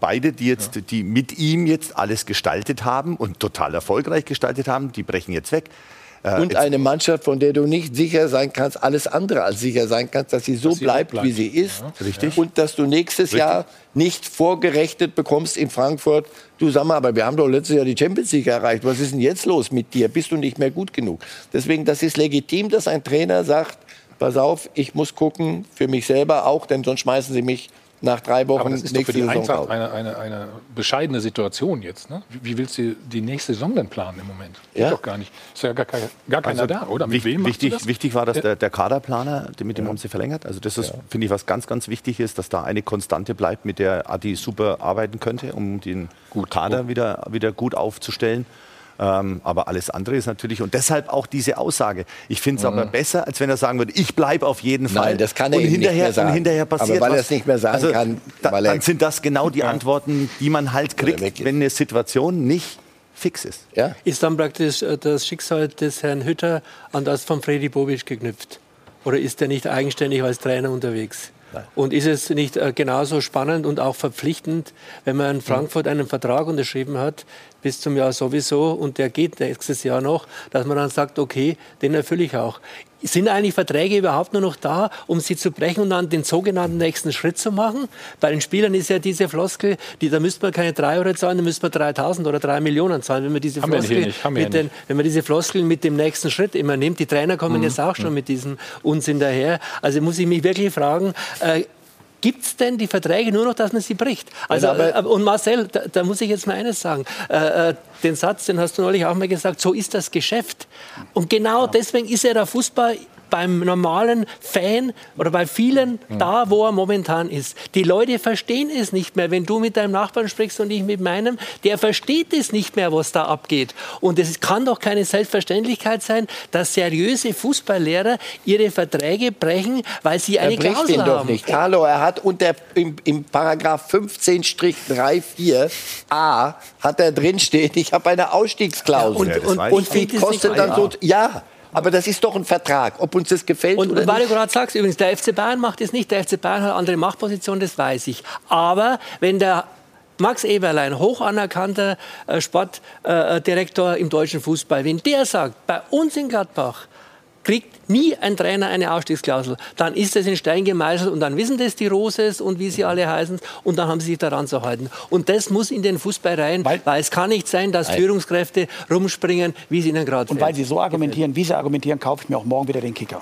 beide, die jetzt, die mit ihm jetzt alles gestaltet haben und total erfolgreich gestaltet haben, die brechen jetzt weg. Äh, und eine Mannschaft, von der du nicht sicher sein kannst, alles andere als sicher sein kannst, dass sie so dass bleibt, bleibt, wie sie ist. Ja. Richtig. Und dass du nächstes Richtig. Jahr nicht vorgerechnet bekommst in Frankfurt, du sag mal, aber wir haben doch letztes Jahr die Champions League erreicht. Was ist denn jetzt los mit dir? Bist du nicht mehr gut genug? Deswegen, das ist legitim, dass ein Trainer sagt, pass auf, ich muss gucken, für mich selber auch, denn sonst schmeißen sie mich nach drei Wochen Aber das ist doch für die Eintracht eine, eine, eine, bescheidene Situation jetzt. Ne? Wie willst du die nächste Saison denn planen im Moment? Ja? doch gar nicht. Ist ja gar, gar keiner also, da, oder? Mit wem wichtig, wichtig war, dass der, der Kaderplaner, mit dem ja. haben sie verlängert. Also das ist, ja. finde ich, was ganz, ganz wichtig ist, dass da eine Konstante bleibt, mit der Adi super arbeiten könnte, um den gut, Kader gut. Wieder, wieder gut aufzustellen. Ähm, aber alles andere ist natürlich, und deshalb auch diese Aussage. Ich finde es mhm. aber besser, als wenn er sagen würde, ich bleibe auf jeden Fall. Nein, das kann er und hinterher, nicht mehr sagen. Und hinterher passiert aber weil er es nicht mehr sagen also, kann. Da, dann sind das genau die Antworten, die man halt kriegt, wenn eine Situation nicht fix ist. Ja? Ist dann praktisch äh, das Schicksal des Herrn Hütter an das von Freddy Bobic geknüpft? Oder ist er nicht eigenständig als Trainer unterwegs? Und ist es nicht äh, genauso spannend und auch verpflichtend, wenn man in Frankfurt einen Vertrag unterschrieben hat, bis zum Jahr sowieso, und der geht nächstes Jahr noch, dass man dann sagt, okay, den erfülle ich auch. Sind eigentlich Verträge überhaupt nur noch da, um sie zu brechen und dann den sogenannten nächsten Schritt zu machen? Bei den Spielern ist ja diese Floskel, die, da müsste man keine 3 Euro zahlen, da müsste man 3000 oder 3 Millionen zahlen, wenn man diese Floskel, mit den, wenn man diese Floskel mit dem nächsten Schritt immer nimmt. Die Trainer kommen mhm. jetzt auch schon mhm. mit diesem Unsinn daher. Also muss ich mich wirklich fragen, äh, gibt es denn die Verträge nur noch, dass man sie bricht? Also, äh, und Marcel, da, da, muss ich jetzt mal eines sagen. Äh, äh, den Satz, den hast du neulich auch mal gesagt, so ist das Geschäft. Und genau deswegen ist ja der Fußball beim normalen Fan oder bei vielen da, wo er momentan ist. Die Leute verstehen es nicht mehr. Wenn du mit deinem Nachbarn sprichst und ich mit meinem, der versteht es nicht mehr, was da abgeht. Und es kann doch keine Selbstverständlichkeit sein, dass seriöse Fußballlehrer ihre Verträge brechen, weil sie eine er bricht Klausel ihn haben. doch nicht. Carlo, er hat unter im, im Paragraph 15-34a hat er drinstehen, ich habe eine Ausstiegsklausel. Ja, und, und, und, wie kostet dann so? Ja. Aber das ist doch ein Vertrag, ob uns das gefällt und, oder und weil nicht. du gerade sagst, übrigens, der FC Bayern macht es nicht. Der FC Bayern hat andere Machtposition, das weiß ich. Aber wenn der Max Eberlein, hoch anerkannter äh, Sportdirektor im deutschen Fußball, wenn der sagt, bei uns in Gladbach kriegt nie ein Trainer eine Ausstiegsklausel. Dann ist es in Stein gemeißelt und dann wissen das die Roses und wie sie alle heißen und dann haben sie sich daran zu halten. Und das muss in den Fußball rein, weil, weil es kann nicht sein, dass Nein. Führungskräfte rumspringen, wie sie ihnen gerade Und weil sie so argumentieren, wie sie argumentieren, kaufe ich mir auch morgen wieder den Kicker.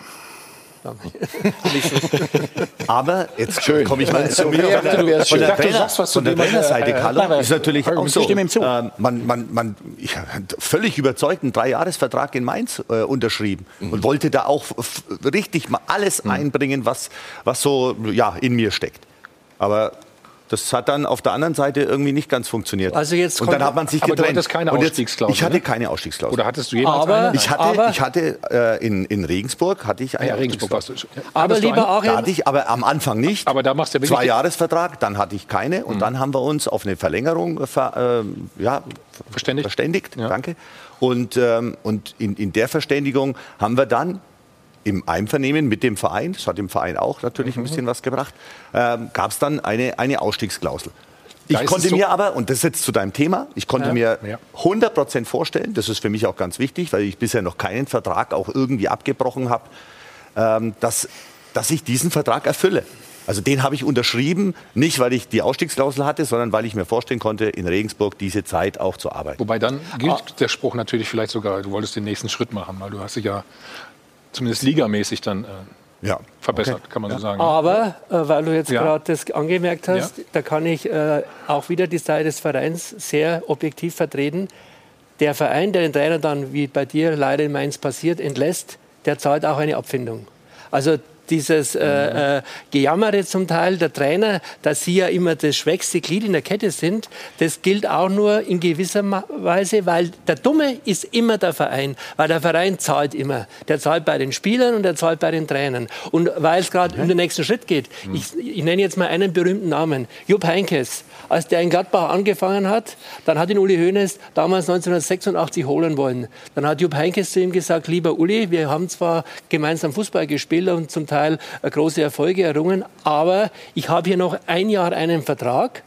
Aber jetzt komme ich mal zu mir. Von der, von der, Trainer, von der Trainerseite, Carlo, ist natürlich auch so. Äh, man, man, man ja, völlig überzeugt einen Dreijahresvertrag in Mainz äh, unterschrieben mhm. und wollte da auch richtig mal alles mhm. einbringen, was, was so ja, in mir steckt. Aber das hat dann auf der anderen Seite irgendwie nicht ganz funktioniert. Also jetzt und dann hat man sich aber getrennt. du hattest keine und Ausstiegsklausel. Ich hatte ne? keine Ausstiegsklausel. Oder hattest du jemals Aber- eine? ich hatte, aber- ich hatte äh, in, in Regensburg hatte ich eine ja, Regensburg warst du. Ausstiegsklausel. Aber lieber? Achim, Da hatte ich aber am Anfang nicht. Aber da machst du ja wirklich Zwei Jahresvertrag, dann hatte ich keine Mhm. und dann haben wir uns auf eine Verlängerung ver, äh, ja, Verständigt. verständigt. Ja. Danke. Und, ähm, und in, in der Verständigung haben wir dann im Einvernehmen mit dem Verein, das hat dem Verein auch natürlich Mhm. ein bisschen was gebracht, ähm, gab es dann eine, eine Ausstiegsklausel. Da Ich konnte so- mir aber, und das ist jetzt zu deinem Thema, ich konnte Ja. mir Ja. 100% vorstellen, das ist für mich auch ganz wichtig, weil ich bisher noch keinen Vertrag auch irgendwie abgebrochen habe, ähm, dass, dass ich diesen Vertrag erfülle. Also den habe ich unterschrieben, nicht weil ich die Ausstiegsklausel hatte, sondern weil ich mir vorstellen konnte, in Regensburg diese Zeit auch zu arbeiten. Wobei dann gilt der Spruch natürlich vielleicht sogar, du wolltest den nächsten Schritt machen, weil du hast dich ja zumindest ligamäßig dann äh, Ja. verbessert, kann man so sagen. Aber, äh, weil du jetzt Ja. gerade das angemerkt hast, da kann ich äh, auch wieder die Seite des Vereins sehr objektiv vertreten. Der Verein, der den Trainer dann, wie bei dir leider in Mainz passiert, entlässt, der zahlt auch eine Abfindung. Also dieses äh, äh, Gejammere zum Teil der Trainer, dass sie ja immer das schwächste Glied in der Kette sind, das gilt auch nur in gewisser Weise, weil der Dumme ist immer der Verein, weil der Verein zahlt immer. Der zahlt bei den Spielern und der zahlt bei den Trainern. Und weil es gerade um den nächsten Schritt geht, ich, ich nenne jetzt mal einen berühmten Namen, Jupp Heynckes. Als der in Gladbach angefangen hat, dann hat ihn Uli Hoeneß damals 1986 holen wollen. Dann hat Jupp Heynckes zu ihm gesagt, lieber Uli, wir haben zwar gemeinsam Fußball gespielt und zum Teil äh, große Erfolge errungen, aber ich habe hier noch ein Jahr einen Vertrag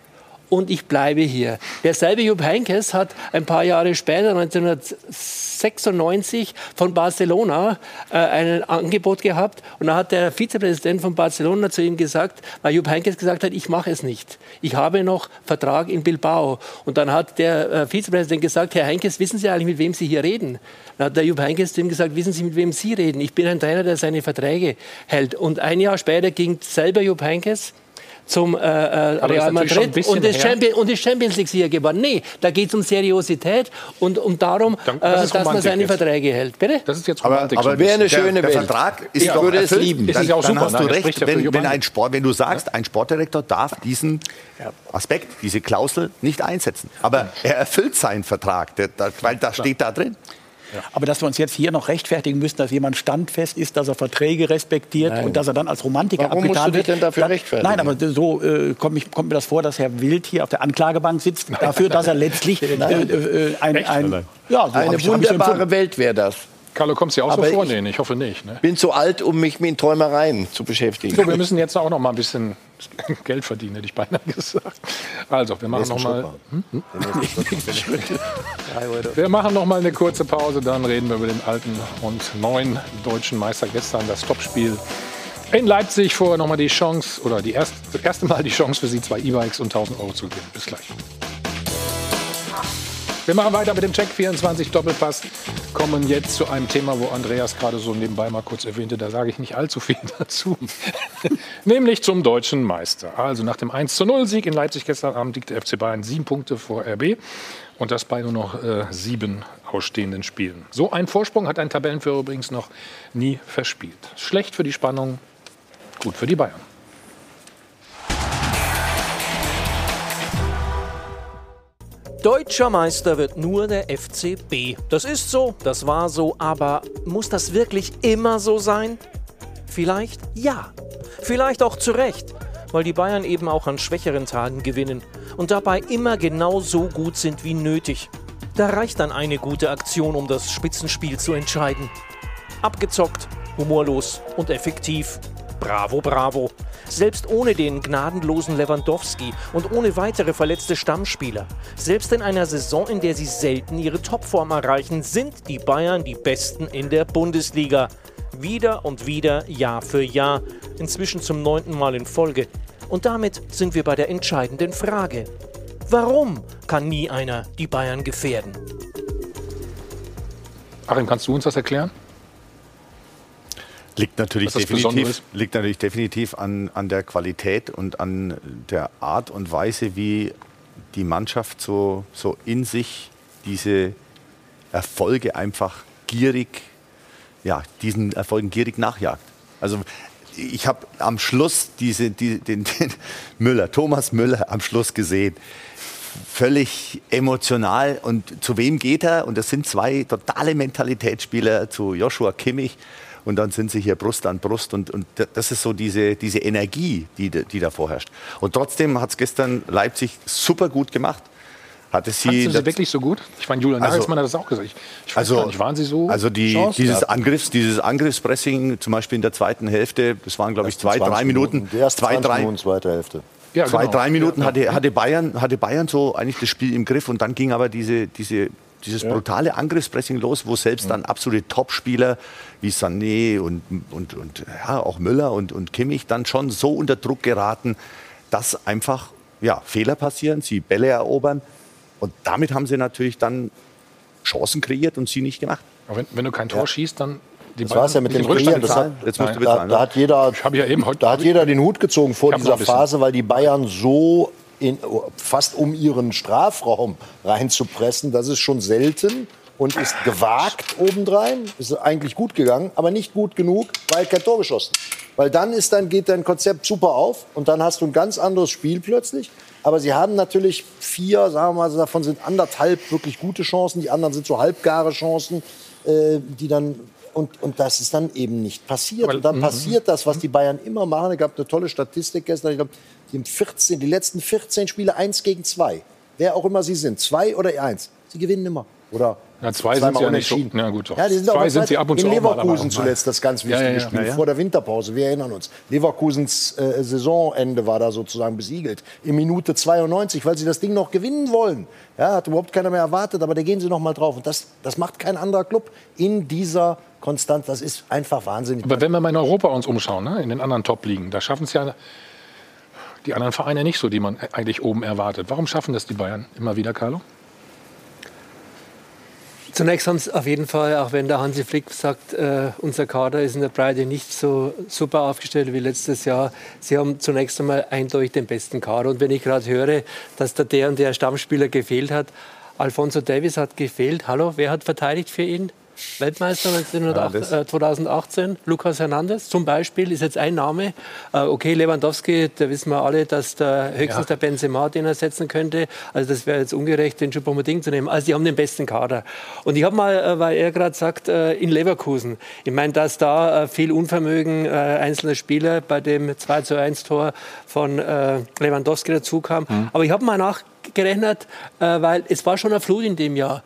und ich bleibe hier. Derselbe Jupp Heynckes hat ein paar Jahre später, 1996, von Barcelona äh, ein Angebot gehabt und da hat der Vizepräsident von Barcelona zu ihm gesagt, weil Jupp Heynckes gesagt hat, ich mache es nicht. Ich habe noch Vertrag in Bilbao. Und dann hat der äh, Vizepräsident gesagt, Herr Heynckes, wissen Sie eigentlich, mit wem Sie hier reden? Dann hat der Jupp Heynckes zu ihm gesagt, wissen Sie, mit wem Sie reden? Ich bin ein Trainer, der seine Verträge hält. Und ein Jahr später ging selber Jupp Heynckes zum äh, äh, Aber ist Real Madrid und. Champion, und das Champions League Sieger geworden. Nee, da geht es um Seriosität und um darum, Dann- äh, das ist dass man seine jetzt. Verträge hält. Bitte? Das ist jetzt Aber, Romantik. aber ein wäre eine schöne der, der Welt. Vertrag ist Ich doch würde es lieben. Ist Dann, ja dann hast ne? du Das recht, ja wenn, wenn, ein Sport, wenn du sagst, ein Sportdirektor darf diesen Aspekt, diese Klausel nicht einsetzen. Aber er erfüllt seinen Vertrag, der, der, weil das steht da drin. Aber dass wir uns jetzt hier noch rechtfertigen müssen, dass jemand standfest ist, dass er Verträge respektiert Nein. und dass er dann als Romantiker Warum musst abgetan du dich wird. denn dafür dann, rechtfertigen? Nein, aber so äh, kommt, mich, kommt mir das vor, dass Herr Wild hier auf der Anklagebank sitzt, dafür, dass er letztlich äh, äh, ein, ein ja, so Eine ich- wunderbare. Welt wäre das. Carlo, kommst du dir auch Aber so vor? ich- Nee, ich hoffe nicht. Ne? bin zu alt, um mich mit Träumereien zu beschäftigen. So, wir müssen jetzt auch noch mal ein bisschen Geld verdienen, hätte ich beinahe gesagt. Also, wir machen noch mal, wir machen noch mal eine kurze Pause, dann reden wir über den alten und neuen deutschen Meister gestern, das Topspiel in Leipzig. Vorher noch mal die Chance, oder die erste, das erste Mal die Chance für Sie, zwei E-Bikes und 1000 Euro zu gewinnen. Bis gleich. Wir machen weiter mit dem Check 24 Doppelpass. Kommen jetzt zu einem Thema, wo Andreas gerade so nebenbei mal kurz erwähnte. Da sage ich nicht allzu viel dazu. Nämlich zum deutschen Meister. Also nach dem 1 zu 0 Sieg in Leipzig gestern Abend liegt der FC Bayern sieben Punkte vor RB. Und das bei nur noch äh, sieben ausstehenden Spielen. So ein Vorsprung hat ein Tabellenführer übrigens noch nie verspielt. Schlecht für die Spannung, gut für die Bayern. Deutscher Meister wird nur der FCB. Das ist so, das war so, aber muss das wirklich immer so sein? Vielleicht ja. Vielleicht auch zu Recht, weil die Bayern eben auch an schwächeren Tagen gewinnen und dabei immer genau so gut sind wie nötig. Da reicht dann eine gute Aktion, um das Spitzenspiel zu entscheiden. Abgezockt, humorlos und effektiv. Bravo, bravo. Selbst ohne den gnadenlosen Lewandowski und ohne weitere verletzte Stammspieler, selbst in einer Saison, in der sie selten ihre Topform erreichen, sind die Bayern die Besten in der Bundesliga. Wieder und wieder, Jahr für Jahr, inzwischen zum neunten Mal in Folge. Und damit sind wir bei der entscheidenden Frage. Warum kann nie einer die Bayern gefährden? Achim, kannst du uns das erklären? Liegt natürlich, definitiv, liegt natürlich definitiv an, an der Qualität und an der Art und Weise, wie die Mannschaft so, so in sich diese Erfolge einfach gierig, ja, diesen Erfolgen gierig nachjagt. Also ich habe am Schluss diese, die, den, den Müller, Thomas Müller am Schluss gesehen. Völlig emotional. Und zu wem geht er? Und das sind zwei totale Mentalitätsspieler, zu Joshua Kimmich. Und dann sind sie hier Brust an Brust. Und, und das ist so diese, diese Energie, die, die da vorherrscht. Und trotzdem hat es gestern Leipzig super gut gemacht. Hatte sie, sie wirklich so gut? Ich meine, Julian also, Nagelsmann hat das auch gesagt. Ich, ich weiß also, nicht, waren sie so? Also die, dieses, Angriffs, dieses Angriffspressing, zum Beispiel in der zweiten Hälfte, das waren, glaube ich, zwei, drei Minuten. Minuten. Die zwei, drei Minuten, zweite Hälfte. Ja, zwei, genau. drei Minuten ja, hatte, hatte, Bayern, hatte Bayern so eigentlich das Spiel im Griff und dann ging aber diese, diese, dieses ja. brutale Angriffspressing los, wo selbst dann absolute Topspieler wie Sané und, und, und ja, auch Müller und, und Kimmich dann schon so unter Druck geraten, dass einfach ja, Fehler passieren, sie Bälle erobern und damit haben sie natürlich dann Chancen kreiert und sie nicht gemacht. Aber wenn, wenn du kein Tor ja. schießt, dann die das war es ja mit dem Kreieren. Das hat, jetzt musst du da, da, hat jeder, ja eben heute, da hat jeder den Hut gezogen vor dieser Phase, weil die Bayern so in, fast um ihren Strafraum reinzupressen, das ist schon selten und ist gewagt obendrein. Ist eigentlich gut gegangen, aber nicht gut genug, weil kein Tor geschossen. Weil dann ist dann geht dein Konzept super auf und dann hast du ein ganz anderes Spiel plötzlich. Aber sie haben natürlich vier, sagen wir mal, davon sind anderthalb wirklich gute Chancen, die anderen sind so halbgare Chancen, äh, die dann und, und das ist dann eben nicht passiert. und dann mhm. passiert das, was die Bayern immer machen. Es gab eine tolle Statistik gestern. Ich glaube, die, 14, die letzten 14 Spiele eins gegen zwei. Wer auch immer sie sind, zwei oder eins. Sie gewinnen immer. Oder ja, zwei sind ja nicht so. Ja, gut, ja, die sind zwei sind sie ab und zu In Leverkusen zuletzt das ganz wichtige ja, ja, Spiel vor der Winterpause. Wir erinnern uns. Leverkusens äh, Saisonende war da sozusagen besiegelt. In Minute 92, weil sie das Ding noch gewinnen wollen. Ja, hat überhaupt keiner mehr erwartet, aber da gehen sie noch mal drauf. Und das, das macht kein anderer Club in dieser Konstanz. Das ist einfach wahnsinnig. Aber wenn wir mal in Europa uns umschauen, ne, in den anderen Top-Ligen, da schaffen es ja die anderen Vereine nicht so, die man eigentlich oben erwartet. Warum schaffen das die Bayern immer wieder, Carlo? Zunächst haben sie auf jeden Fall, auch wenn der Hansi Flick sagt, äh, unser Kader ist in der Breite nicht so super aufgestellt wie letztes Jahr. Sie haben zunächst einmal eindeutig den besten Kader. Und wenn ich gerade höre, dass da der und der Stammspieler gefehlt hat, Alfonso Davis hat gefehlt. Hallo, wer hat verteidigt für ihn? Weltmeister 2018, äh, Lukas Hernandez zum Beispiel ist jetzt ein Name. Äh, okay, Lewandowski, da wissen wir alle, dass der höchstens ja. der Benzema den ersetzen könnte. Also das wäre jetzt ungerecht, den Choupo-Moting zu nehmen. Also die haben den besten Kader. Und ich habe mal, äh, weil er gerade sagt, in Leverkusen, ich meine, dass da viel Unvermögen einzelner Spieler bei dem 2 zu 1 Tor von Lewandowski dazu kam. Mhm. Aber ich habe mal nachgerechnet, weil es war schon eine Flut in dem Jahr.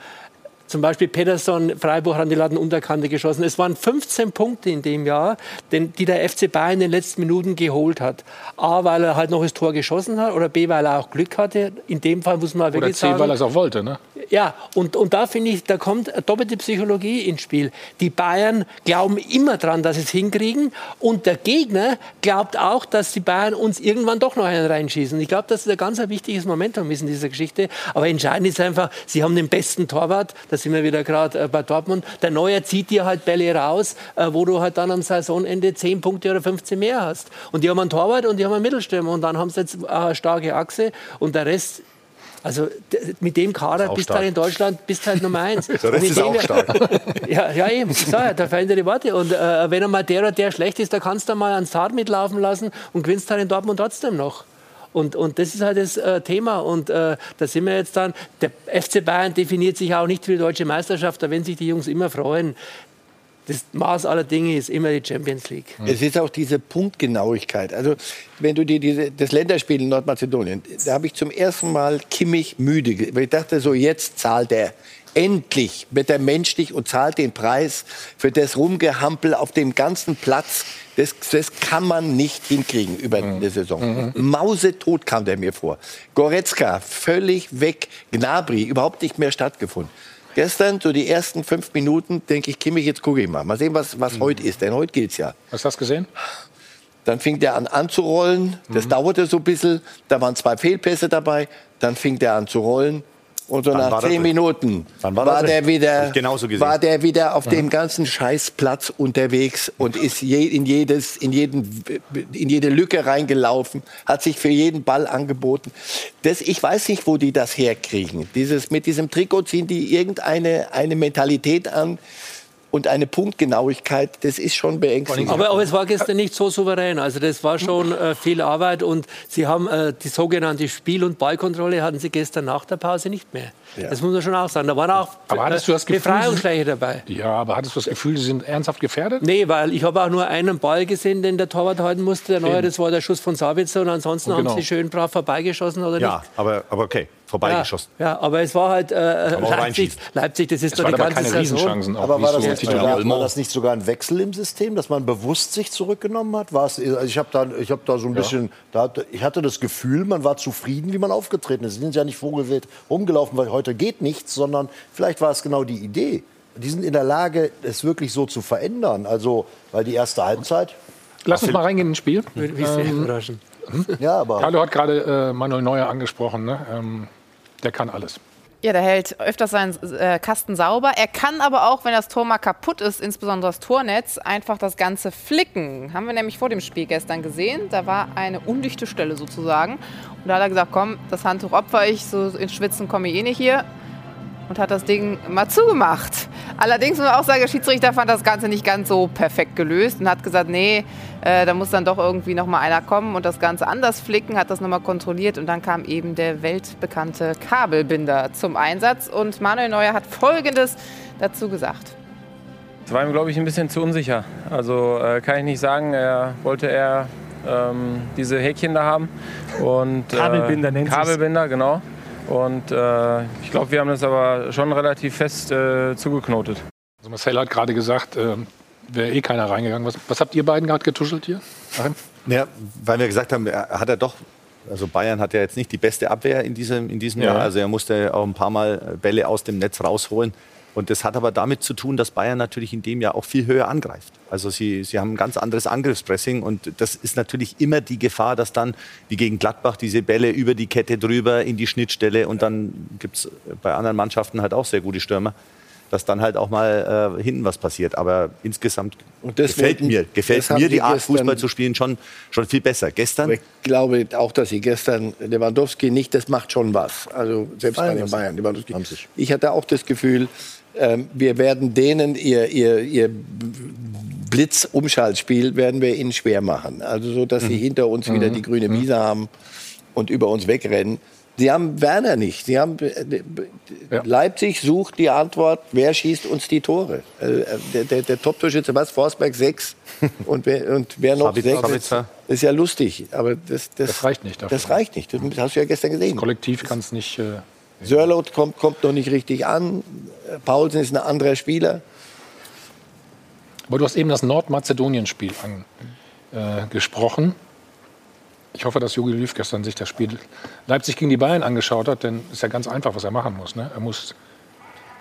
Zum Beispiel Pedersen, Freiburg an die Ladenunterkante geschossen. Es waren 15 Punkte in dem Jahr, die der FC Bayern in den letzten Minuten geholt hat. A, weil er halt noch das Tor geschossen hat oder B, weil er auch Glück hatte. In dem Fall muss man wirklich oder C, weil er es auch wollte, ne? Ja, und, und da finde ich, da kommt doppelte Psychologie ins Spiel. Die Bayern glauben immer dran, dass sie es hinkriegen und der Gegner glaubt auch, dass die Bayern uns irgendwann doch noch einen reinschießen. Ich glaube, das ist ein ganz wichtiges Momentum in dieser Geschichte. Aber entscheidend ist einfach, sie haben den besten Torwart, da sind wir wieder gerade äh, bei Dortmund. Der Neue zieht dir halt Bälle raus, äh, wo du halt dann am Saisonende 10 Punkte oder 15 mehr hast. Und die haben einen Torwart und die haben einen Mittelstürmer und dann haben sie jetzt eine starke Achse und der Rest also mit dem Kader bist du halt in Deutschland bist halt Nummer eins. Der Rest ist auch stark. ja, ja, eben. So, ja, da verändert die Worte. Und äh, wenn einmal der oder der schlecht ist, da kannst du mal einen Start mitlaufen lassen und gewinnst halt in Dortmund trotzdem noch. Und, und das ist halt das äh, Thema. Und äh, da sind wir jetzt dann. Der FC Bayern definiert sich auch nicht für die deutsche Meisterschaft, da werden sich die Jungs immer freuen. Das Maß aller Dinge ist immer die Champions League. Es ist auch diese Punktgenauigkeit. Also, wenn du dir diese, das Länderspiel in Nordmazedonien, da habe ich zum ersten Mal Kimmich müde. Weil ich dachte so, jetzt zahlt er. Endlich wird er menschlich und zahlt den Preis für das Rumgehampel auf dem ganzen Platz. Das, das kann man nicht hinkriegen über mhm. eine Saison. Mhm. Mausetot kam der mir vor. Goretzka völlig weg. Gnabry überhaupt nicht mehr stattgefunden. Gestern, so die ersten fünf Minuten, denke ich, Kimmich, jetzt gucke ich mal. Mal sehen, was, was mhm. heute ist, denn heute gilt es ja. Hast du das gesehen? Dann fing der an anzurollen. Das mhm. dauerte so ein bisschen. Da waren zwei Fehlpässe dabei. Dann fing der an zu rollen. Und so nach zehn Minuten war, war der wieder, war der wieder auf mhm. dem ganzen Scheißplatz unterwegs und ist je, in, jedes, in, jeden, in jede Lücke reingelaufen, hat sich für jeden Ball angeboten. Das, ich weiß nicht, wo die das herkriegen. Dieses, mit diesem Trikot ziehen die irgendeine eine Mentalität an, und eine Punktgenauigkeit, das ist schon beängstigend. Aber, aber, es war gestern nicht so souverän. Also das war schon äh, viel Arbeit und Sie haben äh, die sogenannte Spiel- und Ballkontrolle hatten Sie gestern nach der Pause nicht mehr. Ja. Das muss man schon auch sagen. Da waren auch aber hattest du das Gefühl, Befreiungsschläge dabei. Ja, aber hattest du das Gefühl, Sie sind ernsthaft gefährdet? Nee, weil ich habe auch nur einen Ball gesehen, den der Torwart halten musste. Der neue, das war der Schuss von Sabitzer und ansonsten und genau. haben sie schön brav vorbeigeschossen oder ja, nicht. Ja, aber, aber okay vorbeigeschossen. Ja, ja, aber es war halt äh, Leipzig, Leipzig, das ist es doch die ganze keine Saison. aber war das, so nicht, war, war das, nicht sogar ein Wechsel im System, dass man bewusst sich zurückgenommen hat? War's, also ich habe da, hab da so ein bisschen, da, ich hatte das Gefühl, man war zufrieden, wie man aufgetreten ist. Sie sind ja nicht vogelwild rumgelaufen, weil heute geht nichts, sondern vielleicht war es genau die Idee. Die sind in der Lage, es wirklich so zu verändern. Also, weil die erste Halbzeit. Lass uns mal reingehen ins Spiel. Würde mich sehr ähm, überraschen. Ja, aber Carlo hat gerade äh, Manuel Neuer angesprochen. Ne? Ähm, der kann alles. Ja, der hält öfters seinen äh, Kasten sauber. Er kann aber auch, wenn das Tor mal kaputt ist, insbesondere das Tornetz, einfach das Ganze flicken. Haben wir nämlich vor dem Spiel gestern gesehen. Da war eine undichte Stelle sozusagen. Und da hat er gesagt, komm, das Handtuch opfer ich, so ins Schwitzen komme ich eh nicht hier und hat das Ding mal zugemacht. Allerdings muss man auch sagen, der Schiedsrichter fand das Ganze nicht ganz so perfekt gelöst und hat gesagt, nee, äh, da muss dann doch irgendwie noch mal einer kommen und das Ganze anders flicken, hat das nochmal kontrolliert und dann kam eben der weltbekannte Kabelbinder zum Einsatz und Manuel Neuer hat Folgendes dazu gesagt. Das war ihm, glaube ich, ein bisschen zu unsicher. Also äh, kann ich nicht sagen, er wollte eher ähm, diese Häkchen da haben. Und, äh, Kabelbinder nennt Kabelbinder, genau. Und äh, ich glaube, wir haben das aber schon relativ fest äh, zugeknotet. Also Marcel hat gerade gesagt, äh, wäre eh keiner reingegangen. Was, was habt ihr beiden gerade getuschelt hier? Ja, weil wir gesagt haben, hat er doch also Bayern hat ja jetzt nicht die beste Abwehr in diesem, in diesem ja. Jahr. Also er musste auch ein paar Mal Bälle aus dem Netz rausholen. Und das hat aber damit zu tun, dass Bayern natürlich in dem Jahr auch viel höher angreift. Also sie, sie haben ein ganz anderes Angriffspressing und das ist natürlich immer die Gefahr, dass dann wie gegen Gladbach diese Bälle über die Kette drüber in die Schnittstelle und dann gibt es bei anderen Mannschaften halt auch sehr gute Stürmer, dass dann halt auch mal äh, hinten was passiert. Aber insgesamt gefällt mir, gefällt mir die Art, Fußball zu spielen, schon, schon viel besser. Gestern? Ich glaube auch, dass sie gestern Lewandowski nicht, das macht schon was. Also selbst bei den Bayern. Lewandowski. Ich hatte auch das Gefühl, ähm, wir werden denen ihr, ihr, ihr Blitzumschaltspiel werden wir ihnen schwer machen. Also so, dass sie mhm. hinter uns wieder mhm. die grüne mhm. Wiese haben und über uns wegrennen. Sie haben Werner nicht. Sie haben, äh, ja. Leipzig sucht die Antwort, wer schießt uns die Tore? Äh, der, der, der Top-Torschütze, was? Forsberg 6 und wer, und wer noch 6? Das ist ja lustig, aber das, das, das reicht nicht. Dafür. Das reicht nicht, das hast du ja gestern gesehen. Das Kollektiv kann es nicht... Äh Sörlot kommt, kommt noch nicht richtig an. Paulsen ist ein anderer Spieler. Aber du hast eben das Nordmazedonien-Spiel angesprochen. Äh, ich hoffe, dass Jogi Löw gestern sich das Spiel Leipzig gegen die Bayern angeschaut hat, denn es ist ja ganz einfach, was er machen muss. Ne? Er muss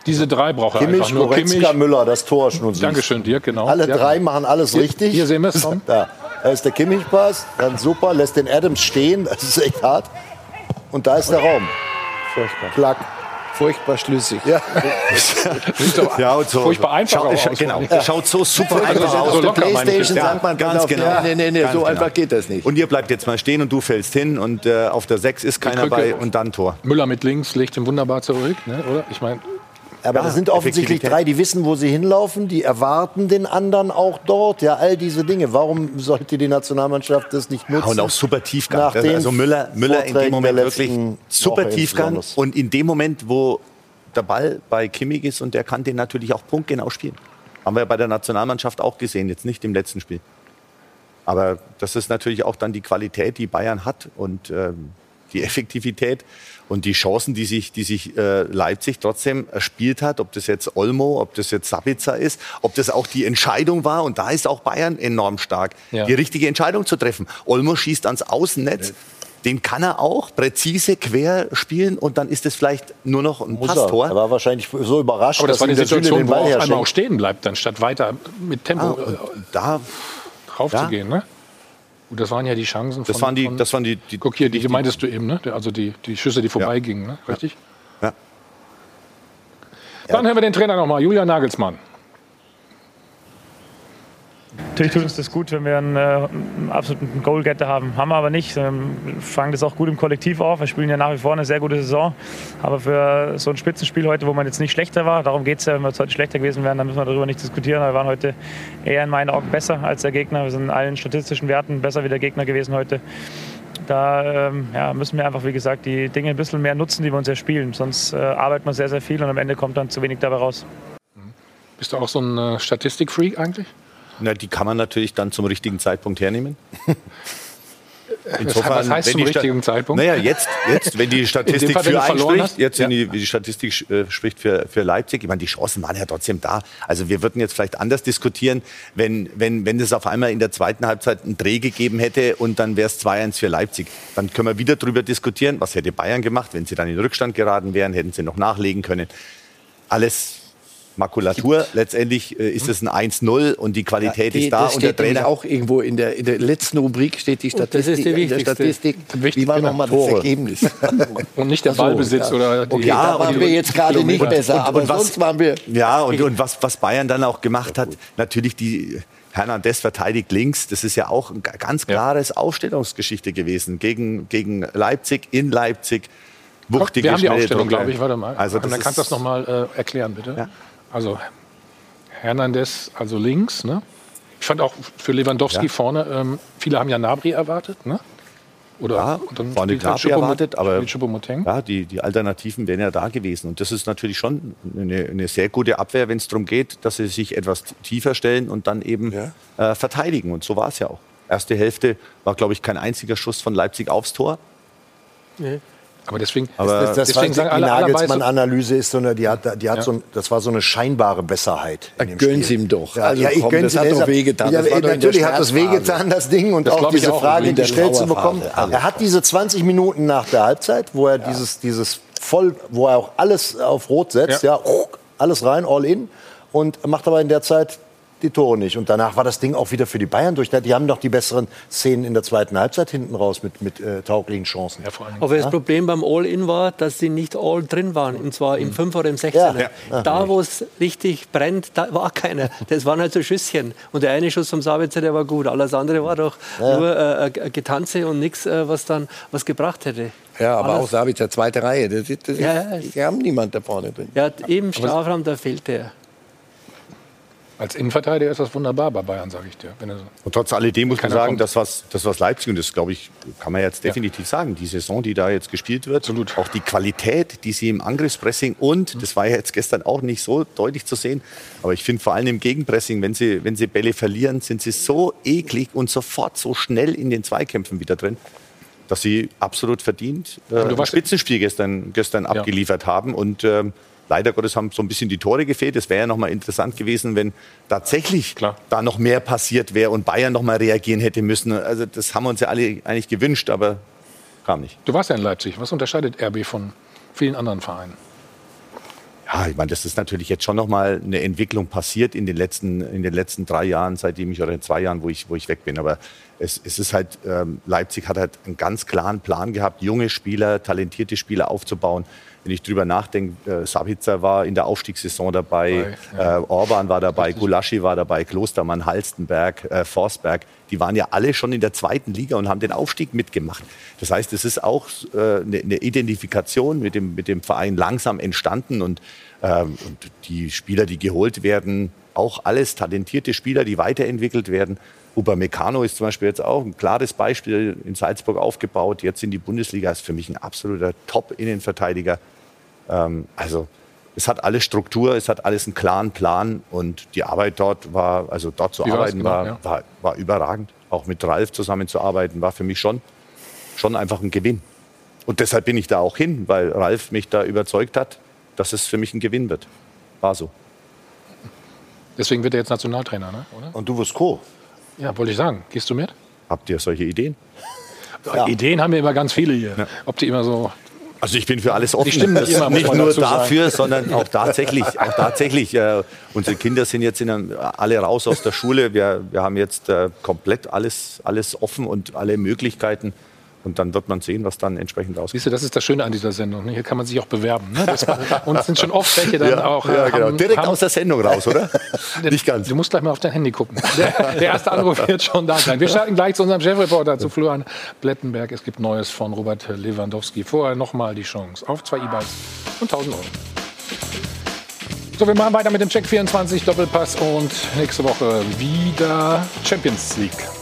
diese drei braucht er Kimmich, einfach nur. Goretzka, Kimmich, Müller, das Tor schon Dankeschön dir, genau. Alle ja. drei machen alles hier, richtig. Hier sehen wir es. Da. da ist der Kimmich-Pass, dann super, lässt den Adams stehen, das ist echt hart. Und da ist der Raum. Furchtbar. Klack. Furchtbar schlüssig. Ja, ja und so. Furchtbar einfach Schau, aus. Genau. Ja. Schaut so super also einfach aus. So locker, Playstation ja, sagt man ganz genau. Ja, nee, nee, nee, so genau. einfach geht das nicht. Und ihr bleibt jetzt mal stehen und du fällst hin und äh, auf der 6 ist keiner bei und dann Tor. Müller mit links legt ihn wunderbar zurück, ne, oder? Ich meine, aber ja, das sind offensichtlich drei, die wissen, wo sie hinlaufen, die erwarten den anderen auch dort. Ja, all diese Dinge. Warum sollte die Nationalmannschaft das nicht nutzen? Und auch super Tiefgang. Also Müller, Müller in dem Moment wirklich super Tiefgang. Und in dem Moment, wo der Ball bei Kimmich ist und der kann den natürlich auch punktgenau spielen. Haben wir ja bei der Nationalmannschaft auch gesehen, jetzt nicht im letzten Spiel. Aber das ist natürlich auch dann die Qualität, die Bayern hat und ähm, die Effektivität und die Chancen, die sich, die sich äh, Leipzig trotzdem erspielt hat, ob das jetzt Olmo, ob das jetzt Sabitzer ist, ob das auch die Entscheidung war, und da ist auch Bayern enorm stark, ja. die richtige Entscheidung zu treffen. Olmo schießt ans Außennetz. Ja. Den kann er auch präzise quer spielen und dann ist es vielleicht nur noch ein Muss Passtor. Er. er war wahrscheinlich so überrascht, Aber das war die Situation, wo er auch stehen bleibt, dann statt weiter mit Tempo ah, da raufzugehen. Ne? Gut, das waren ja die Chancen. Von, das waren die, das waren die, die Guck hier, die, die meintest du eben, ne? Also die, die Schüsse, die vorbeigingen, ne? Richtig? Ja. Dann hören wir den Trainer nochmal, Julian Nagelsmann. Natürlich tut uns das gut, wenn wir einen, äh, einen absoluten Goalgetter haben. Haben wir aber nicht. Wir fangen das auch gut im Kollektiv auf. Wir spielen ja nach wie vor eine sehr gute Saison. Aber für so ein Spitzenspiel heute, wo man jetzt nicht schlechter war, darum geht es ja, wenn wir heute schlechter gewesen wären, dann müssen wir darüber nicht diskutieren. Wir waren heute eher in meinen Augen besser als der Gegner. Wir sind in allen statistischen Werten besser wie der Gegner gewesen heute. Da ähm, ja, müssen wir einfach, wie gesagt, die Dinge ein bisschen mehr nutzen, die wir uns ja spielen. Sonst äh, arbeitet man sehr, sehr viel und am Ende kommt dann zu wenig dabei raus. Bist du auch so ein äh, Statistikfreak eigentlich? Na, die kann man natürlich dann zum richtigen Zeitpunkt hernehmen. Insofern, was heißt zum richtigen Zeitpunkt? Naja, jetzt, jetzt wenn die Statistik Fall, für einen spricht, jetzt, wenn ja. die, die, Statistik äh, spricht für, für Leipzig, ich meine, die Chancen waren ja trotzdem da. Also wir würden jetzt vielleicht anders diskutieren, wenn, wenn, wenn es auf einmal in der zweiten Halbzeit einen Dreh gegeben hätte und dann wäre es 2-1 für Leipzig. Dann können wir wieder darüber diskutieren, was hätte Bayern gemacht, wenn sie dann in Rückstand geraten wären, hätten sie noch nachlegen können. Alles Makulatur. Letztendlich äh, ist es ein 1-0 und die Qualität ja, die, ist da. Das und der Trainer auch irgendwo in der, in der letzten Rubrik steht die Statistik. das ist die wichtigste. Statistik. Wie war genau. nochmal das Ergebnis? und nicht der Ballbesitz ja. oder die, okay, da waren wir jetzt gerade nicht und, besser, und, aber und was, sonst waren wir. Ja, und, und was, was Bayern dann auch gemacht hat, natürlich die. Hernandez verteidigt links. Das ist ja auch ein ganz klares ja. Aufstellungsgeschichte gewesen gegen, gegen Leipzig, in Leipzig. Wuchtige, Wir haben die Aufstellung, glaube ich. Warte mal. Also dann kannst du das noch mal äh, erklären, bitte. Ja. Also Hernandez, also links. Ne? Ich fand auch für Lewandowski ja. vorne, ähm, viele haben ja Nabri erwartet. Ne? Oder ja, dann vorne Gnabry erwartet, aber ja, die, die Alternativen wären ja da gewesen. Und das ist natürlich schon eine, eine sehr gute Abwehr, wenn es darum geht, dass sie sich etwas tiefer stellen und dann eben ja. äh, verteidigen. Und so war es ja auch. Erste Hälfte war, glaube ich, kein einziger Schuss von Leipzig aufs Tor. Nee. Aber deswegen, aber das, das deswegen sagen alle Nagelsmann-Analyse ist so eine, die hat, die hat ja. so ein, das war so eine scheinbare Besserheit. Gönnen Sie ihm doch. Ja, also, ja ich gönne Das hat doch wehgetan. Ja, natürlich hat das wehgetan, das Ding, und das auch diese auch Frage gestellt zu bekommen. Er hat diese 20 Minuten nach der Halbzeit, wo er dieses, dieses voll, wo er auch alles auf Rot setzt, ja, alles rein, all in, und macht aber in der Zeit die Tore nicht. Und danach war das Ding auch wieder für die Bayern durch. Die haben doch die besseren Szenen in der zweiten Halbzeit hinten raus mit, mit äh, tauglichen Chancen. Ja, Aber das Problem beim All-In war, dass sie nicht all drin waren. Und zwar im 5 oder im 16er. Ja, ja. Da, wo es richtig brennt, da war keiner. Das waren halt so Schüsschen. Und der eine Schuss vom Sabitzer, der war gut. Alles andere war doch nur äh, äh, Getanze und nichts, äh, was dann was gebracht hätte. Ja, aber Alles. auch Sabitzer, zweite Reihe. Das, das, das ja, ist, die haben niemand da vorne drin. Ja, eben Strafraum, da fehlt der. Als Innenverteidiger ist das wunderbar bei Bayern, sage ich dir. Und trotz alledem muss man sagen, das was, das was Leipzig, und das glaube ich, kann man jetzt definitiv ja. sagen, die Saison, die da jetzt gespielt wird, Absolut. auch die Qualität, die sie im Angriffspressing und, mhm. das war ja jetzt gestern auch nicht so deutlich zu sehen, aber ich finde vor allem im Gegenpressing, wenn sie, wenn sie Bälle verlieren, sind sie so eklig und sofort so schnell in den Zweikämpfen wieder drin dass sie absolut verdient äh, ein Spitzenspiel gestern, gestern ja. abgeliefert haben. Und ähm, Leider Gottes haben so ein bisschen die Tore gefehlt. Es wäre ja noch mal interessant gewesen, wenn tatsächlich Klar. da noch mehr passiert wäre und Bayern noch mal reagieren hätte müssen. Also das haben wir uns ja alle eigentlich gewünscht, aber kam nicht. Du warst ja in Leipzig. Was unterscheidet RB von vielen anderen Vereinen? Ja, ich meine, das ist natürlich jetzt schon noch mal eine Entwicklung passiert in den letzten, in den letzten drei Jahren, seitdem ich oder in zwei Jahren, wo ich, wo ich weg bin. Aber es, es ist halt, ähm, Leipzig hat halt einen ganz klaren Plan gehabt, junge Spieler, talentierte Spieler aufzubauen wenn ich drüber nachdenke, äh, Sabitzer war in der Aufstiegssaison dabei, ja. äh, Orban war dabei, Gulaschi war dabei, Klostermann, Halstenberg, äh, Forsberg. Die waren ja alle schon in der zweiten Liga und haben den Aufstieg mitgemacht. Das heißt, es ist auch äh, eine, eine Identifikation mit dem, mit dem Verein langsam entstanden und, ähm, und die Spieler, die geholt werden, auch alles talentierte Spieler, die weiterentwickelt werden. Upamecano ist zum Beispiel jetzt auch ein klares Beispiel in Salzburg aufgebaut, jetzt in die Bundesliga, ist für mich ein absoluter Top-Innenverteidiger. Ähm, also es hat alles Struktur, es hat alles einen klaren Plan und die Arbeit dort war, also dort zu Wie arbeiten, genau, war, ja. war, war, überragend. Auch mit Ralf zusammenzuarbeiten, war für mich schon, schon einfach ein Gewinn. Und deshalb bin ich da auch hin, weil Ralf mich da überzeugt hat, dass es für mich ein Gewinn wird. War so. Deswegen wird er jetzt Nationaltrainer, ne? oder? Und du wirst Co. Ja, wollte ich sagen. Gehst du mit? Habt ihr solche Ideen? Ja. Ideen haben wir immer ganz viele hier. Ja. Ob die immer so also ich bin für alles offen. Nicht, immer, nicht nur dafür, sondern auch tatsächlich. Auch tatsächlich äh, unsere Kinder sind jetzt in, alle raus aus der Schule. Wir, wir haben jetzt äh, komplett alles, alles offen und alle Möglichkeiten. Und dann wird man sehen, was dann entsprechend ausgeht. Siehst du, das ist das Schöne an dieser Sendung. Ne? Hier kann man sich auch bewerben. Ne? und es sind schon oft welche dann ja, auch. Ja, äh, genau. haben, Direkt haben, aus der Sendung raus, oder? Nicht ganz. Du musst gleich mal auf dein Handy gucken. Der, der erste Anruf wird schon da sein. Wir starten gleich zu unserem Chefreporter, zu Florian Blettenberg. Es gibt Neues von Robert Lewandowski. Vorher nochmal die Chance auf zwei E-Bikes und 1000 Euro. So, wir machen weiter mit dem Check 24 Doppelpass und nächste Woche wieder Champions League.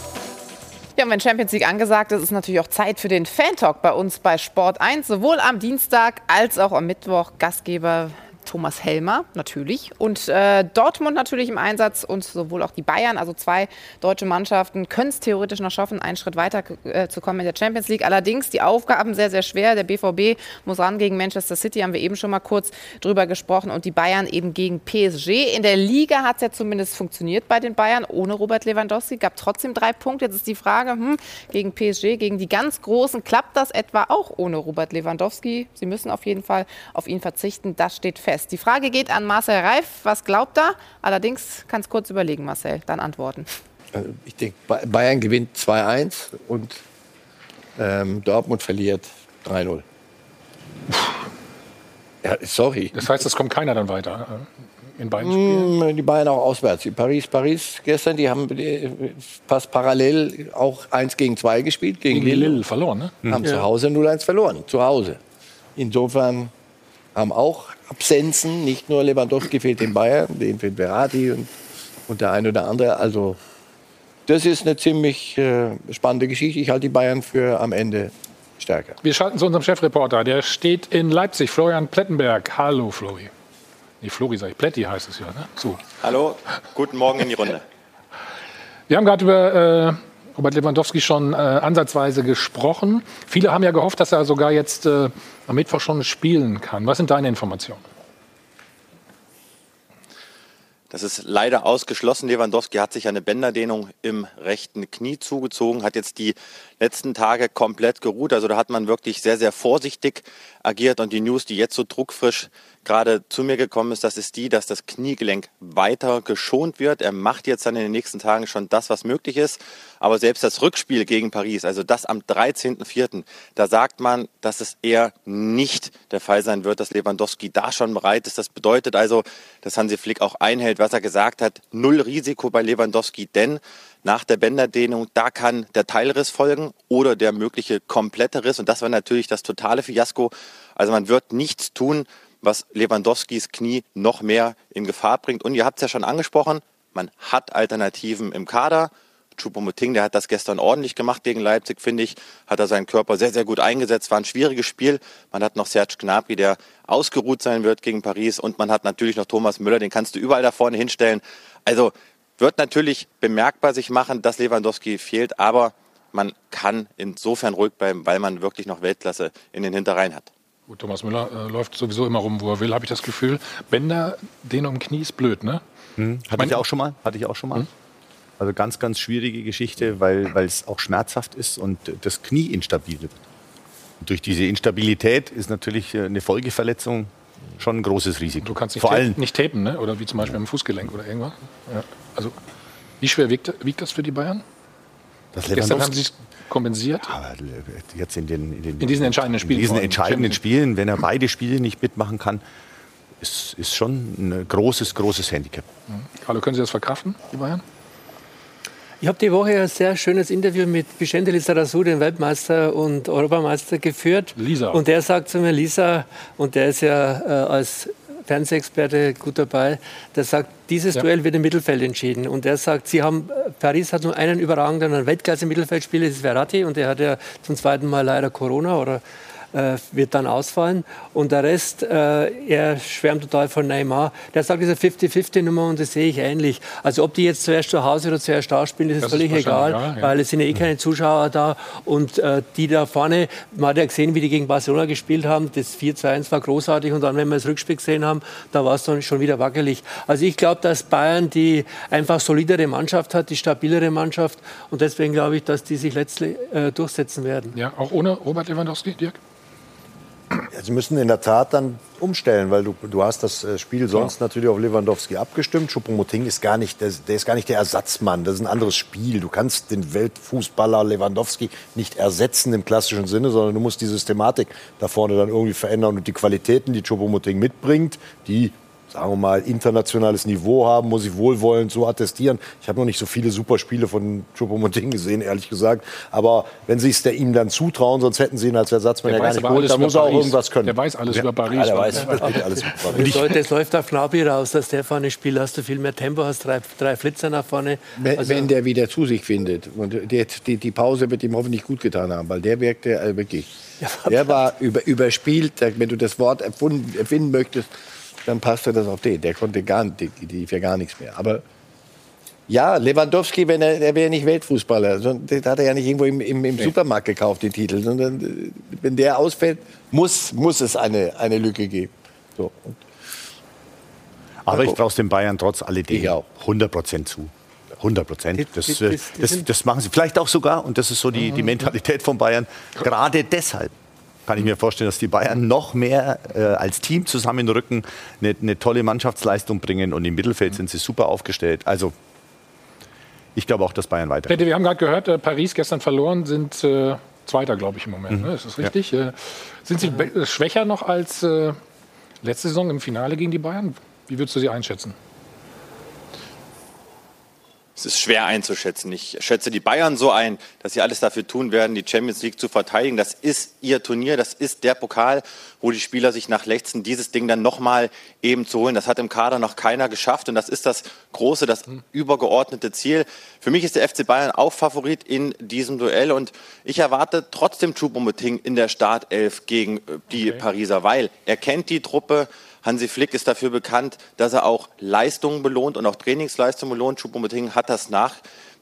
Ja, und wenn Champions League angesagt ist, ist natürlich auch Zeit für den Fan-Talk bei uns bei Sport 1, sowohl am Dienstag als auch am Mittwoch. Gastgeber Thomas Helmer natürlich und äh, Dortmund natürlich im Einsatz und sowohl auch die Bayern, also zwei deutsche Mannschaften, können es theoretisch noch schaffen, einen Schritt weiter äh, zu kommen in der Champions League. Allerdings die Aufgaben sehr, sehr schwer. Der BVB muss ran gegen Manchester City, haben wir eben schon mal kurz drüber gesprochen und die Bayern eben gegen PSG. In der Liga hat es ja zumindest funktioniert bei den Bayern ohne Robert Lewandowski, gab trotzdem drei Punkte. Jetzt ist die Frage, hm, gegen PSG, gegen die ganz Großen, klappt das etwa auch ohne Robert Lewandowski? Sie müssen auf jeden Fall auf ihn verzichten, das steht fest fest. Die Frage geht an Marcel Reif. Was glaubt er? Allerdings kann es kurz überlegen, Marcel, dann antworten. Also ich denke, Bayern gewinnt 2-1 und ähm, Dortmund verliert 3-0. Ja, sorry. Das heißt, es kommt keiner dann weiter äh, in beiden Spielen? Mm, die Bayern auch auswärts. Die Paris, Paris gestern, die haben fast parallel auch 1 gegen 2 gespielt. Gegen, gegen Lille. Lille verloren, ne? Haben ja. zu Hause 0-1 verloren. Zu Hause. Insofern haben auch Absenzen, nicht nur Lewandowski fehlt in Bayern, den fehlt Berati und, und der eine oder andere. Also das ist eine ziemlich äh, spannende Geschichte. Ich halte die Bayern für am Ende stärker. Wir schalten zu unserem Chefreporter, der steht in Leipzig, Florian Plettenberg. Hallo Flori. Nee, Flori sag ich, Pletti heißt es ja. Ne? So. Hallo, guten Morgen in die Runde. Wir haben gerade über äh, Robert Lewandowski schon äh, ansatzweise gesprochen. Viele haben ja gehofft, dass er sogar jetzt äh, am Mittwoch schon spielen kann. Was sind deine Informationen? Das ist leider ausgeschlossen. Lewandowski hat sich eine Bänderdehnung im rechten Knie zugezogen, hat jetzt die letzten Tage komplett geruht. Also da hat man wirklich sehr, sehr vorsichtig agiert. Und die News, die jetzt so druckfrisch gerade zu mir gekommen ist, das ist die, dass das Kniegelenk weiter geschont wird. Er macht jetzt dann in den nächsten Tagen schon das, was möglich ist. Aber selbst das Rückspiel gegen Paris, also das am 13.04., da sagt man, dass es eher nicht der Fall sein wird, dass Lewandowski da schon bereit ist. Das bedeutet also, dass Hansi Flick auch einhält, was er gesagt hat. Null Risiko bei Lewandowski, denn nach der Bänderdehnung, da kann der Teilriss folgen oder der mögliche komplette Riss. Und das war natürlich das totale Fiasko. Also man wird nichts tun, was Lewandowskis Knie noch mehr in Gefahr bringt. Und ihr habt es ja schon angesprochen, man hat Alternativen im Kader. Choupo-Moting, der hat das gestern ordentlich gemacht gegen Leipzig, finde ich. Hat er seinen Körper sehr, sehr gut eingesetzt. War ein schwieriges Spiel. Man hat noch Serge Gnabry, der ausgeruht sein wird gegen Paris. Und man hat natürlich noch Thomas Müller, den kannst du überall da vorne hinstellen. Also wird natürlich bemerkbar sich machen, dass Lewandowski fehlt. Aber man kann insofern ruhig bleiben, weil man wirklich noch Weltklasse in den Hinterreihen hat. Gut, Thomas Müller äh, läuft sowieso immer rum, wo er will, habe ich das Gefühl. Bänder, den um Knie ist blöd, ne? Hm. Hatte ich, ich auch schon mal. Hatte ich auch schon mal. Hm. Also ganz, ganz schwierige Geschichte, weil, weil es auch schmerzhaft ist und das Knie instabil wird. Und durch diese Instabilität ist natürlich äh, eine Folgeverletzung schon ein großes Risiko. Du kannst nicht, Vor allem nicht tapen, ne? oder wie zum Beispiel am Fußgelenk oder irgendwas. Ja. Also, wie schwer wiegt, wiegt das für die Bayern? Das Gestern haben sie es kompensiert? Ja, jetzt in, den, in, den, in diesen entscheidenden Spielen. In diesen entscheidenden Spielen, wenn er beide Spiele nicht mitmachen kann, ist, ist schon ein großes, großes Handicap. Carlo, können Sie das verkraften, die Bayern? Ich habe die Woche ein sehr schönes Interview mit Vicente Lizarazu, dem Weltmeister und Europameister, geführt. Lisa. Und der sagt zu mir, Lisa, und der ist ja äh, als Fernsehexperte gut dabei, der sagt, dieses ja. Duell wird im Mittelfeld entschieden. Und er sagt, sie haben, Paris hat nur einen überragenden Weltklasse-Mittelfeldspieler, das ist Verratti, und der hat ja zum zweiten Mal leider Corona oder äh, wird dann ausfallen. Und der Rest, äh, er schwärmt total von Neymar. Der sagt, diese 50-50-Nummer und das sehe ich ähnlich. Also ob die jetzt zuerst zu Hause oder zuerst da spielen, das ist das völlig ist egal, egal ja. weil es sind ja eh keine Zuschauer da. Und äh, die da vorne, man hat ja gesehen, wie die gegen Barcelona gespielt haben. Das 4-2-1 war großartig und dann, wenn wir das Rückspiel gesehen haben, da war es dann schon wieder wackelig. Also ich glaube, dass Bayern die einfach solidere Mannschaft hat, die stabilere Mannschaft und deswegen glaube ich, dass die sich letztlich äh, durchsetzen werden. Ja, auch ohne Robert Lewandowski, Dirk? Ja, sie müssen in der Tat dann umstellen, weil du, du hast das äh, Spiel sonst ja. natürlich auf Lewandowski abgestimmt. Choupo-Moting ist gar nicht, der, der, ist gar nicht der Ersatzmann. Das ist ein anderes Spiel. Du kannst den Weltfußballer Lewandowski nicht ersetzen im klassischen Sinne, sondern du musst die Systematik da vorne dann irgendwie verändern und die Qualitäten, die Choupo-Moting mitbringt, die sagen wir mal, internationales Niveau haben, muss ich wohlwollend so attestieren. Ich habe noch nicht so viele Superspiele von Choupo-Moting gesehen, ehrlich gesagt. Aber wenn sie es ihm dann zutrauen, sonst hätten sie ihn als Ersatzmann ja gar nicht geholt, dann muss er auch irgendwas können. Der weiß alles ja. über Paris. Ja, der weiß alles über Paris. Das, das läuft auf Knabi raus, dass der vorne spielt, hast du viel mehr Tempo, hast drei, drei Flitzer nach vorne. Also wenn der wieder zu sich findet. Und die, die, die Pause wird ihm hoffentlich gut getan haben, weil der wirkte äh, wirklich. Der war über, überspielt, wenn du das Wort erfunden, erfinden möchtest dann passte das auf den. Der konnte gar, die, die für gar nichts mehr. Aber ja, Lewandowski, wenn er, der wäre nicht Weltfußballer. Den hat er ja nicht irgendwo im, im, im. Supermarkt gekauft, den Titel. Sondern äh, wenn der ausfällt, muss, muss es eine, eine Lücke geben. So. Aber ich traue es den Bayern trotz alledem 100 Prozent zu. 100 Prozent. Das, äh, das, das, machen sie vielleicht auch sogar. Und das ist so die, die mhm. Mentalität von Bayern. Gerade deshalb kann ich mir vorstellen, dass die Bayern noch mehr äh, als Team zusammenrücken, eine, eine, tolle Mannschaftsleistung bringen und im Mittelfeld sind sie super aufgestellt. Also ich glaube auch, dass Bayern weiter. wir haben gerade gehört, äh, Paris gestern verloren, sind äh, Zweiter, glaube ich, im Moment. Mhm. Ne? Ist das richtig? Ja. Äh, sind sie äh, schwächer noch als äh, letzte Saison im Finale gegen die Bayern? Wie würdest du sie einschätzen? Es ist schwer einzuschätzen. Ich schätze die Bayern so ein, dass sie alles dafür tun werden, die Champions League zu verteidigen. Das ist ihr Turnier, das ist der Pokal, wo die Spieler sich nach Lechzen dieses Ding dann nochmal eben zu holen. Das hat im Kader noch keiner geschafft und das ist das große, das übergeordnete Ziel. Für mich ist der FC Bayern auch Favorit in diesem Duell und ich erwarte trotzdem Choupo-Moting in der Startelf gegen die okay. Pariser, weil er kennt die Truppe, Hansi Flick ist dafür bekannt, dass er auch Leistungen belohnt und auch Trainingsleistungen belohnt. Choupo-Moting hat das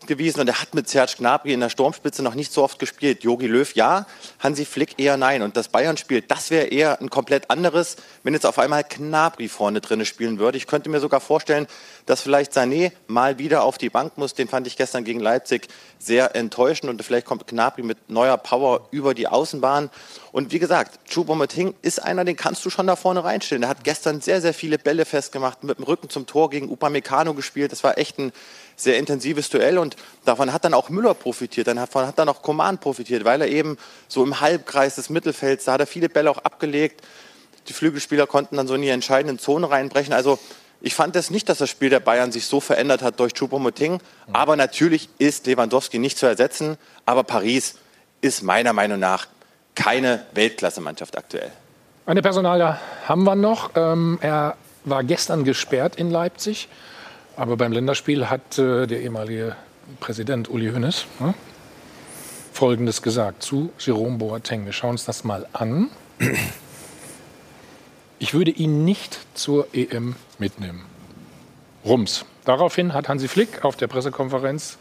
nachgewiesen und er hat mit Serge Gnabry in der Sturmspitze noch nicht so oft gespielt. Jogi Löw ja, Hansi Flick eher nein. Und das Bayern-Spiel, das wäre eher ein komplett anderes, wenn jetzt auf einmal Gnabry vorne drin spielen würde. Ich könnte mir sogar vorstellen, dass vielleicht Sané mal wieder auf die Bank muss. Den fand ich gestern gegen Leipzig sehr enttäuschend und vielleicht kommt Gnabry mit neuer Power über die Außenbahn. Und wie gesagt, Choupo-Moting ist einer, den kannst du schon da vorne reinstellen. Der hat gestern sehr, sehr viele Bälle festgemacht, mit dem Rücken zum Tor gegen Upamecano gespielt. Das war echt ein sehr intensives Duell und davon hat dann auch Müller profitiert. Davon hat dann auch Coman profitiert, weil er eben so im Halbkreis des Mittelfelds, da hat er viele Bälle auch abgelegt. Die Flügelspieler konnten dann so in die entscheidenden Zone reinbrechen. Also ich fand es nicht, dass das Spiel der Bayern sich so verändert hat durch Choupo-Moting. Aber natürlich ist Lewandowski nicht zu ersetzen. Aber Paris ist meiner Meinung nach keine Weltklasse-Mannschaft aktuell. Eine Personalie haben wir noch. Ähm, er war gestern gesperrt in Leipzig. Aber beim Länderspiel hat äh, der ehemalige Präsident Uli Hoeneß ne, Folgendes gesagt zu Jerome Boateng. Wir schauen uns das mal an. Ich würde ihn nicht zur EM mitnehmen. Rums. Daraufhin hat Hansi Flick auf der Pressekonferenz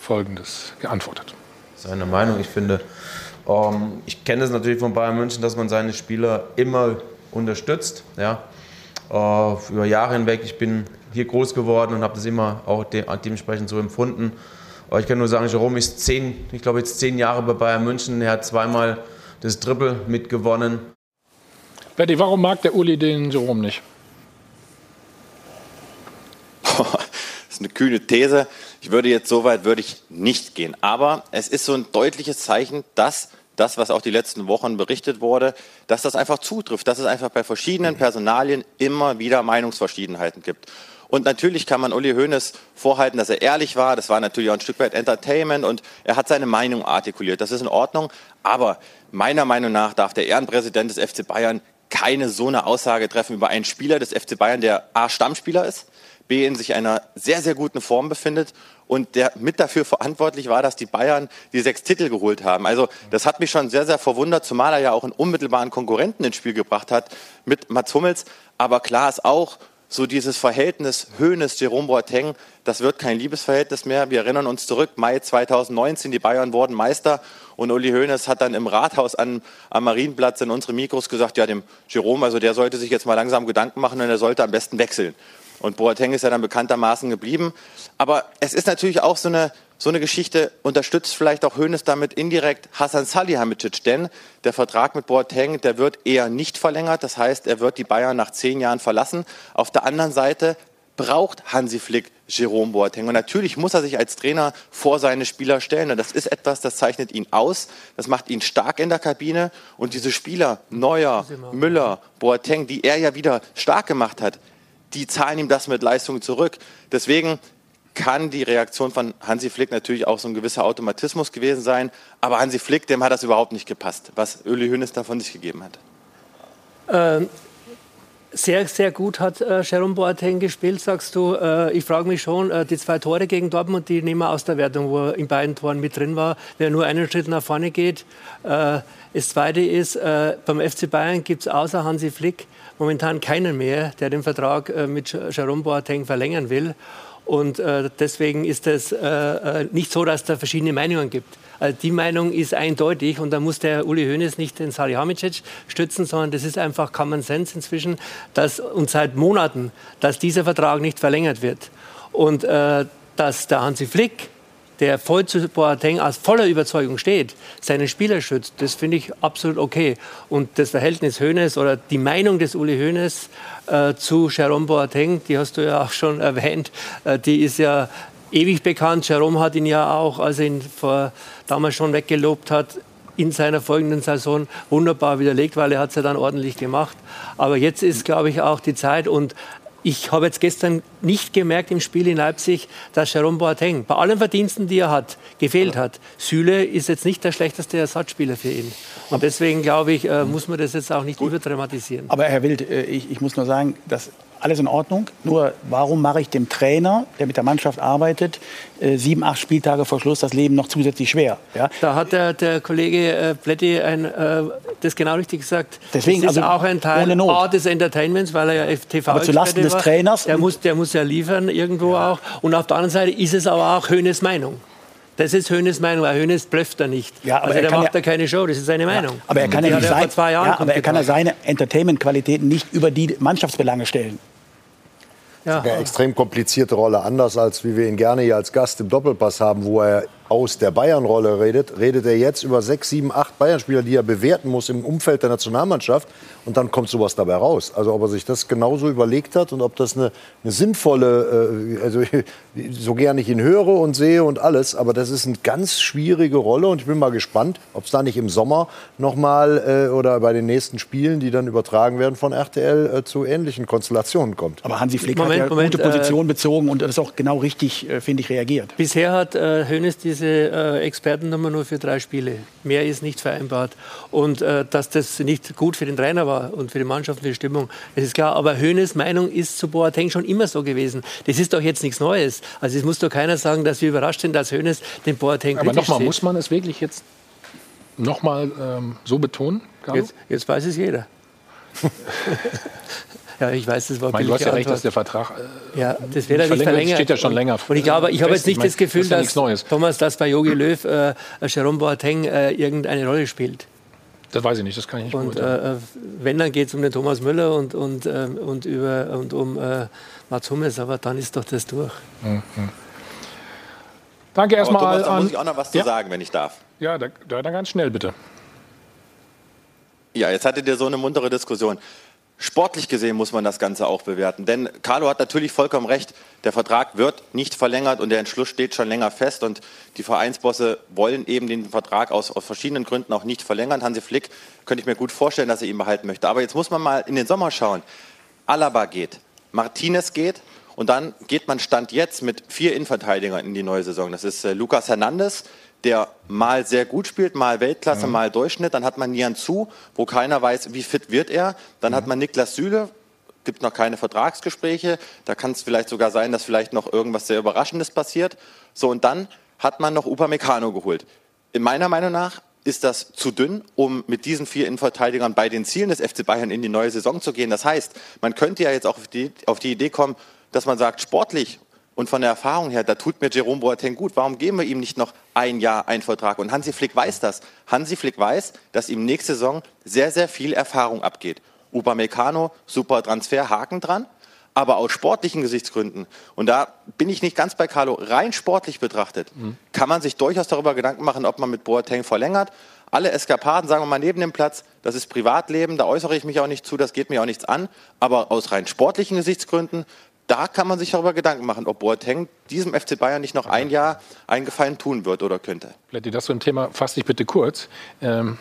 Folgendes geantwortet. Seine Meinung, ich finde, ähm, ich kenne es natürlich von Bayern München, dass man seine Spieler immer unterstützt. Ja. Äh, über Jahre hinweg. Ich bin hier groß geworden und habe das immer auch de dementsprechend so empfunden. Aber ich kann nur sagen, Jerome ist zehn, ich glaube jetzt zehn Jahre bei Bayern München. Er hat zweimal das Triple mitgewonnen. Betty, warum mag der Uli den Jerome nicht? das ist eine kühne These. Ich würde jetzt so weit würde ich nicht gehen. Aber es ist so ein deutliches Zeichen, dass das, was auch die letzten Wochen berichtet wurde, dass das einfach zutrifft, dass es einfach bei verschiedenen Personalien immer wieder Meinungsverschiedenheiten gibt. Und natürlich kann man Uli Hoeneß vorhalten, dass er ehrlich war. Das war natürlich auch ein Stück weit Entertainment und er hat seine Meinung artikuliert. Das ist in Ordnung. Aber meiner Meinung nach darf der Ehrenpräsident des FC Bayern keine so eine Aussage treffen über einen Spieler des FC Bayern, der A Stammspieler ist, B in sich einer sehr, sehr guten Form befindet und der mit dafür verantwortlich war, dass die Bayern die sechs Titel geholt haben. Also das hat mich schon sehr, sehr verwundert, zumal er ja auch einen unmittelbaren Konkurrenten ins Spiel gebracht hat mit Mats Hummels. Aber klar ist auch, so dieses Verhältnis Höhnes, Jerome Boateng, das wird kein Liebesverhältnis mehr. Wir erinnern uns zurück, Mai 2019, die Bayern wurden Meister und Uli Hoeneß hat dann im Rathaus am, am Marienplatz in unsere Mikros gesagt, ja, dem Jerome, also der sollte sich jetzt mal langsam Gedanken machen und er sollte am besten wechseln. Und Boateng ist ja dann bekanntermaßen geblieben. Aber es ist natürlich auch so eine, so eine Geschichte, unterstützt vielleicht auch Hoeneß damit indirekt Hasan Salihamidzic, denn der Vertrag mit Boateng, der wird eher nicht verlängert. Das heißt, er wird die Bayern nach zehn Jahren verlassen. Auf der anderen Seite braucht Hansi Flick Jerome Boateng. Und natürlich muss er sich als Trainer vor seine Spieler stellen. Und das ist etwas, das zeichnet ihn aus. Das macht ihn stark in der Kabine. Und diese Spieler, Neuer, Müller, Boateng, die er ja wieder stark gemacht hat, die zahlen ihm das mit Leistung zurück. Deswegen kann die Reaktion von Hansi Flick natürlich auch so ein gewisser Automatismus gewesen sein. Aber Hansi Flick, dem hat das überhaupt nicht gepasst, was Öli Hönes da von sich gegeben hat. Ähm, sehr, sehr gut hat äh, Jerome Boateng gespielt, sagst du. Äh, ich frage mich schon, äh, die zwei Tore gegen Dortmund, die nehmen wir aus der Wertung, wo er in beiden Toren mit drin war. Wer nur einen Schritt nach vorne geht. Äh, das Zweite ist, äh, beim FC Bayern gibt es außer Hansi Flick momentan keinen mehr, der den Vertrag äh, mit Jerome Boateng verlängern will. Und äh, deswegen ist es äh, äh, nicht so, dass da verschiedene Meinungen gibt. Also die Meinung ist eindeutig und da muss der Uli Hoeneß nicht den Salihamidzic stützen, sondern das ist einfach Common Sense inzwischen, dass und seit Monaten, dass dieser Vertrag nicht verlängert wird und äh, dass der Hansi Flick der voll zu Boateng aus voller Überzeugung steht, seinen Spieler schützt, das finde ich absolut okay. Und das Verhältnis Hönes oder die Meinung des Uli Hönes äh, zu Jerome Boateng, die hast du ja auch schon erwähnt, äh, die ist ja ewig bekannt. Jerome hat ihn ja auch, als er ihn vor, damals schon weggelobt hat, in seiner folgenden Saison wunderbar widerlegt, weil er hat es ja dann ordentlich gemacht. Aber jetzt ist, glaube ich, auch die Zeit und ich habe jetzt gestern nicht gemerkt im Spiel in Leipzig, dass Jerome Boateng bei allen Verdiensten, die er hat, gefehlt hat. Süle ist jetzt nicht der schlechteste Ersatzspieler für ihn. Und deswegen glaube ich, äh, muss man das jetzt auch nicht überdramatisieren. Aber Herr Wild, äh, ich, ich muss nur sagen, dass alles in Ordnung. Nur warum mache ich dem Trainer, der mit der Mannschaft arbeitet, äh, sieben, acht Spieltage vor Schluss das Leben noch zusätzlich schwer? Ja? Da hat der, der Kollege äh, Plätti ein, äh, das genau richtig gesagt. Deswegen, das ist also auch ein Teil des Entertainments, weil er ja TV Aber zulasten des. Trainers? Der muss, der muss ja liefern irgendwo ja. auch. Und auf der anderen Seite ist es aber auch Höhnes Meinung. Das ist Hönes Meinung, weil Hönes blöfft er nicht. Ja, aber also der macht ja keine Show, das ist seine Meinung. Ja, aber er kann ja, nicht sein, ja, aber er kann ja seine Entertainment-Qualitäten nicht über die Mannschaftsbelange stellen. Ja. Eine extrem komplizierte Rolle, anders als wie wir ihn gerne hier als Gast im Doppelpass haben, wo er aus der Bayern-Rolle redet, redet er jetzt über sechs, sieben, acht Bayern-Spieler, die er bewerten muss im Umfeld der Nationalmannschaft. Und dann kommt sowas dabei raus. Also ob er sich das genauso überlegt hat und ob das eine, eine sinnvolle, äh, also so gerne ich ihn höre und sehe und alles, aber das ist eine ganz schwierige Rolle und ich bin mal gespannt, ob es da nicht im Sommer nochmal äh, oder bei den nächsten Spielen, die dann übertragen werden von RTL, äh, zu ähnlichen Konstellationen kommt. Aber Hansi Flick Moment, hat ja Moment, gute Position äh, bezogen und das ist auch genau richtig, äh, finde ich, reagiert. Bisher hat äh, Hönes diese diese äh, Expertennummer nur für drei Spiele. Mehr ist nicht vereinbart. Und äh, dass das nicht gut für den Trainer war und für die Mannschaft, für die Stimmung, das ist klar. Aber Hönes Meinung ist zu Boateng schon immer so gewesen. Das ist doch jetzt nichts Neues. Also es muss doch keiner sagen, dass wir überrascht sind, dass Hönes den Boateng Aber nochmal, muss man es wirklich jetzt nochmal ähm, so betonen? Jetzt, jetzt weiß es jeder. Ja, ich weiß, das war mein, Du hast ja recht, dass der Vertrag äh, ja, das wird nicht verlängert. steht ja schon länger. Und ich glaube, ich habe jetzt nicht das Gefühl, das dass ja Thomas, dass bei Jogi Löw äh, Jerome Boateng äh, irgendeine Rolle spielt. Das weiß ich nicht, das kann ich nicht Und äh, äh, wenn, dann geht es um den Thomas Müller und, und, ähm, und, über, und um äh, Mats Hummels, aber dann ist doch das durch. Mhm. Danke erstmal Thomas, an... Da muss ich auch noch was ja. zu sagen, wenn ich darf. Ja, da, dann ganz schnell bitte. Ja, jetzt hattet ihr so eine muntere Diskussion. Sportlich gesehen muss man das Ganze auch bewerten. Denn Carlo hat natürlich vollkommen recht. Der Vertrag wird nicht verlängert und der Entschluss steht schon länger fest. Und die Vereinsbosse wollen eben den Vertrag aus, aus verschiedenen Gründen auch nicht verlängern. Hansi Flick könnte ich mir gut vorstellen, dass er ihn behalten möchte. Aber jetzt muss man mal in den Sommer schauen. Alaba geht, Martinez geht und dann geht man Stand jetzt mit vier Innenverteidigern in die neue Saison. Das ist äh, Lucas Hernandez, der mal sehr gut spielt, mal Weltklasse, mhm. mal Durchschnitt. Dann hat man Nian Zu, wo keiner weiß, wie fit wird er. Dann mhm. hat man Niklas Süle, gibt noch keine Vertragsgespräche. Da kann es vielleicht sogar sein, dass vielleicht noch irgendwas sehr Überraschendes passiert. So, und dann hat man noch Upamecano geholt. In meiner Meinung nach ist das zu dünn, um mit diesen vier Innenverteidigern bei den Zielen des FC Bayern in die neue Saison zu gehen. Das heißt, man könnte ja jetzt auch auf die, auf die Idee kommen, dass man sagt, sportlich und von der Erfahrung her, da tut mir Jerome Boateng gut. Warum geben wir ihm nicht noch ein Jahr einen Vertrag? Und Hansi Flick weiß das. Hansi Flick weiß, dass ihm nächste Saison sehr, sehr viel Erfahrung abgeht. Upamecano, super Transfer, Haken dran. Aber aus sportlichen Gesichtsgründen, und da bin ich nicht ganz bei Carlo, rein sportlich betrachtet, mhm. kann man sich durchaus darüber Gedanken machen, ob man mit Boateng verlängert. Alle Eskapaden, sagen wir mal, neben dem Platz, das ist Privatleben, da äußere ich mich auch nicht zu, das geht mir auch nichts an. Aber aus rein sportlichen Gesichtsgründen, da kann man sich darüber Gedanken machen, ob Boateng diesem FC Bayern nicht noch ein Jahr einen Gefallen tun wird oder könnte. Plätti, das so ein Thema, fass dich bitte kurz. Ähm,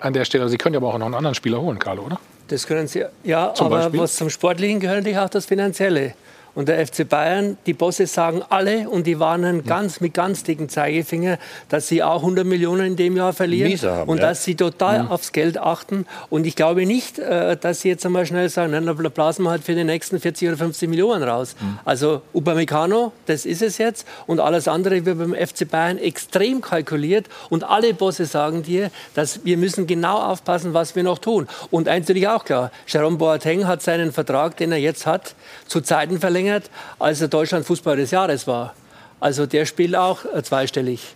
an der Stelle, Sie können ja aber auch noch einen anderen Spieler holen, Carlo, oder? Das können Sie, ja, Zum aber Beispiel? was zum Sportlichen gehört natürlich auch das Finanzielle. Und der FC Bayern, die Bosse sagen alle und die warnen ganz mit ganz dicken Zeigefinger, dass sie auch 100 Millionen in dem Jahr verlieren haben, und ja. dass sie total mhm. aufs Geld achten. Und ich glaube nicht, äh, dass sie jetzt einmal schnell sagen, nein, da blasen wir halt für die nächsten 40 oder 50 Millionen raus. Mhm. Also Upamecano, das ist es jetzt. Und alles andere wird beim FC Bayern extrem kalkuliert. Und alle Bosse sagen dir, dass wir müssen genau aufpassen, was wir noch tun. Und eins natürlich auch klar, Jerome Boateng hat seinen Vertrag, den er jetzt hat, zu Zeiten verlängert, verlängert, als er Deutschland Fußballer des Jahres war. Also der spielt auch äh, zweistellig.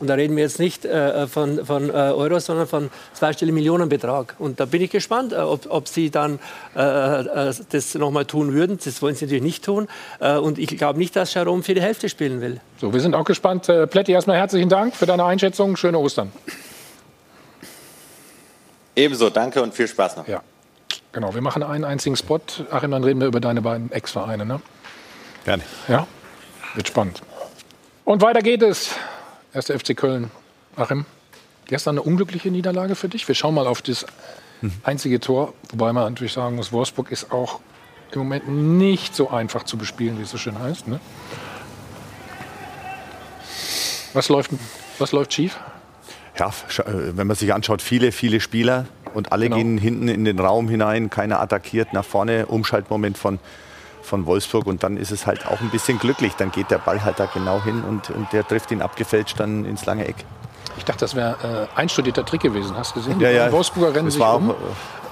Und da reden wir jetzt nicht äh, von, von äh, Euros, sondern von zweistelligen Millionenbetrag. Und da bin ich gespannt, äh, ob, ob, Sie dann äh, äh, das nochmal tun würden. Das wollen Sie natürlich nicht tun. und ich glaube nicht, dass Jerome für die Hälfte spielen will. So, wir sind auch gespannt. Plätti, erstmal herzlichen Dank für deine Einschätzung. Schöne Ostern. Ebenso, danke und viel Spaß noch. Ja. Genau, wir machen einen einzigen Spot. Achim, dann reden wir über deine beiden Ex-Vereine. Ne? Gerne. Ja, wird spannend. Und weiter geht es. Erster FC Köln. Achim, gestern eine unglückliche Niederlage für dich. Wir schauen mal auf das einzige Tor. Wobei man natürlich sagen muss, Wolfsburg ist auch im Moment nicht so einfach zu bespielen, wie es so schön heißt. Ne? Was, läuft, was läuft schief? Ja, äh, wenn man sich anschaut, viele, viele Spieler und alle genau. gehen hinten in den Raum hinein, keiner attackiert nach vorne, Umschaltmoment von, von Wolfsburg und dann ist es halt auch ein bisschen glücklich. Dann geht der Ball halt da genau hin und, und der trifft ihn abgefälscht dann ins lange Eck. Ich dachte, das wäre äh, einstudierter Trick gewesen. Hast du gesehen? Ja, ja. Die Wolfsburger rennen sich um. Auch,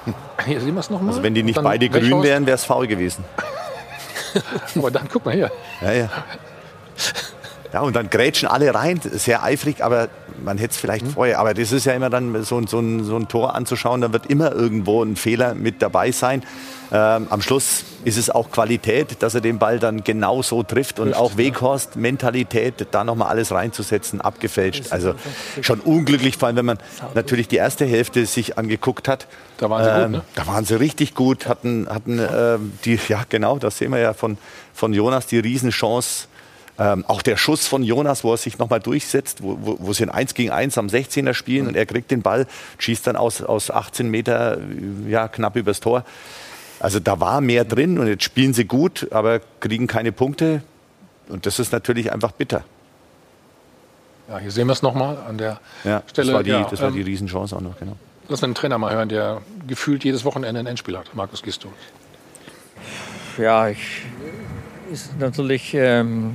äh, Hier sehen wir es nochmal. Also wenn die nicht beide grün wären, wäre es faul gewesen. Aber dann guck mal hier. Ja, ja. Ja, und dann grätschen alle rein, sehr eifrig, aber man hätte es vielleicht mhm. vorher. Aber das ist ja immer dann so, so, ein, so ein Tor anzuschauen, da wird immer irgendwo ein Fehler mit dabei sein. Ähm, am Schluss ist es auch Qualität, dass er den Ball dann genau so trifft und auch Weghorst Mentalität, da nochmal alles reinzusetzen, abgefälscht. Also schon unglücklich, vor allem wenn man natürlich die erste Hälfte sich angeguckt hat. Da waren sie ähm, gut, ne? Da waren sie richtig gut, hatten, hatten äh, die, ja genau, das sehen wir ja von, von Jonas, die Riesenchance ähm, auch der Schuss von Jonas, wo er sich nochmal durchsetzt, wo, wo, wo sie ein 1 gegen 1 am 16er spielen mhm. und er kriegt den Ball, schießt dann aus, aus 18 Meter ja, knapp übers Tor. Also da war mehr drin und jetzt spielen sie gut, aber kriegen keine Punkte. Und das ist natürlich einfach bitter. Ja, hier sehen wir es nochmal an der ja, Stelle. Das war die, ja, das war die ähm, Riesenchance auch noch, genau. Lass einen Trainer mal hören, der gefühlt jedes Wochenende ein Endspiel hat, Markus Gisto. Ja, ich, ist natürlich ähm,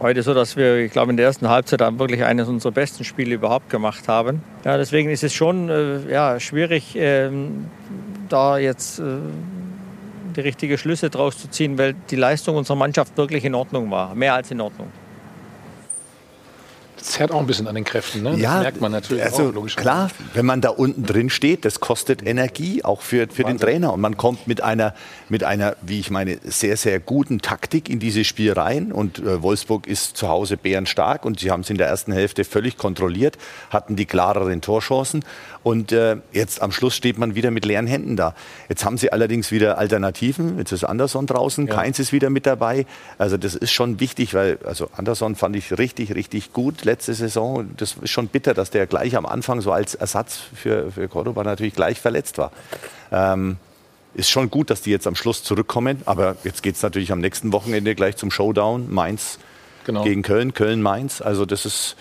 heute so, dass wir, ich glaube, in der ersten Halbzeit wirklich eines unserer besten Spiele überhaupt gemacht haben. Ja, deswegen ist es schon äh, ja, schwierig, äh, da jetzt äh, die richtigen Schlüsse draus zu ziehen, weil die Leistung unserer Mannschaft wirklich in Ordnung war, mehr als in Ordnung zerrt auch ein bisschen an den Kräften, ne? Das ja, merkt man natürlich also auch, Klar, wenn man da unten drin steht, das kostet Energie, auch für, für den Trainer. Und man kommt mit einer, mit einer, wie ich meine, sehr, sehr guten Taktik in dieses Spiel rein. Und äh, Wolfsburg ist zu Hause bärenstark und sie haben es in der ersten Hälfte völlig kontrolliert, hatten die klareren Torchancen. Und äh, jetzt am Schluss steht man wieder mit leeren Händen da. Jetzt haben sie allerdings wieder Alternativen. Jetzt ist Anderson draußen, ja. Keins ist wieder mit dabei. Also das ist schon wichtig, weil also Anderson fand ich richtig, richtig gut letzte Saison. Das ist schon bitter, dass der gleich am Anfang so als Ersatz für, für Cordoba natürlich gleich verletzt war. Ähm, ist schon gut, dass die jetzt am Schluss zurückkommen. Aber jetzt geht es natürlich am nächsten Wochenende gleich zum Showdown. Mainz genau. gegen Köln, Köln-Mainz. Also das ist,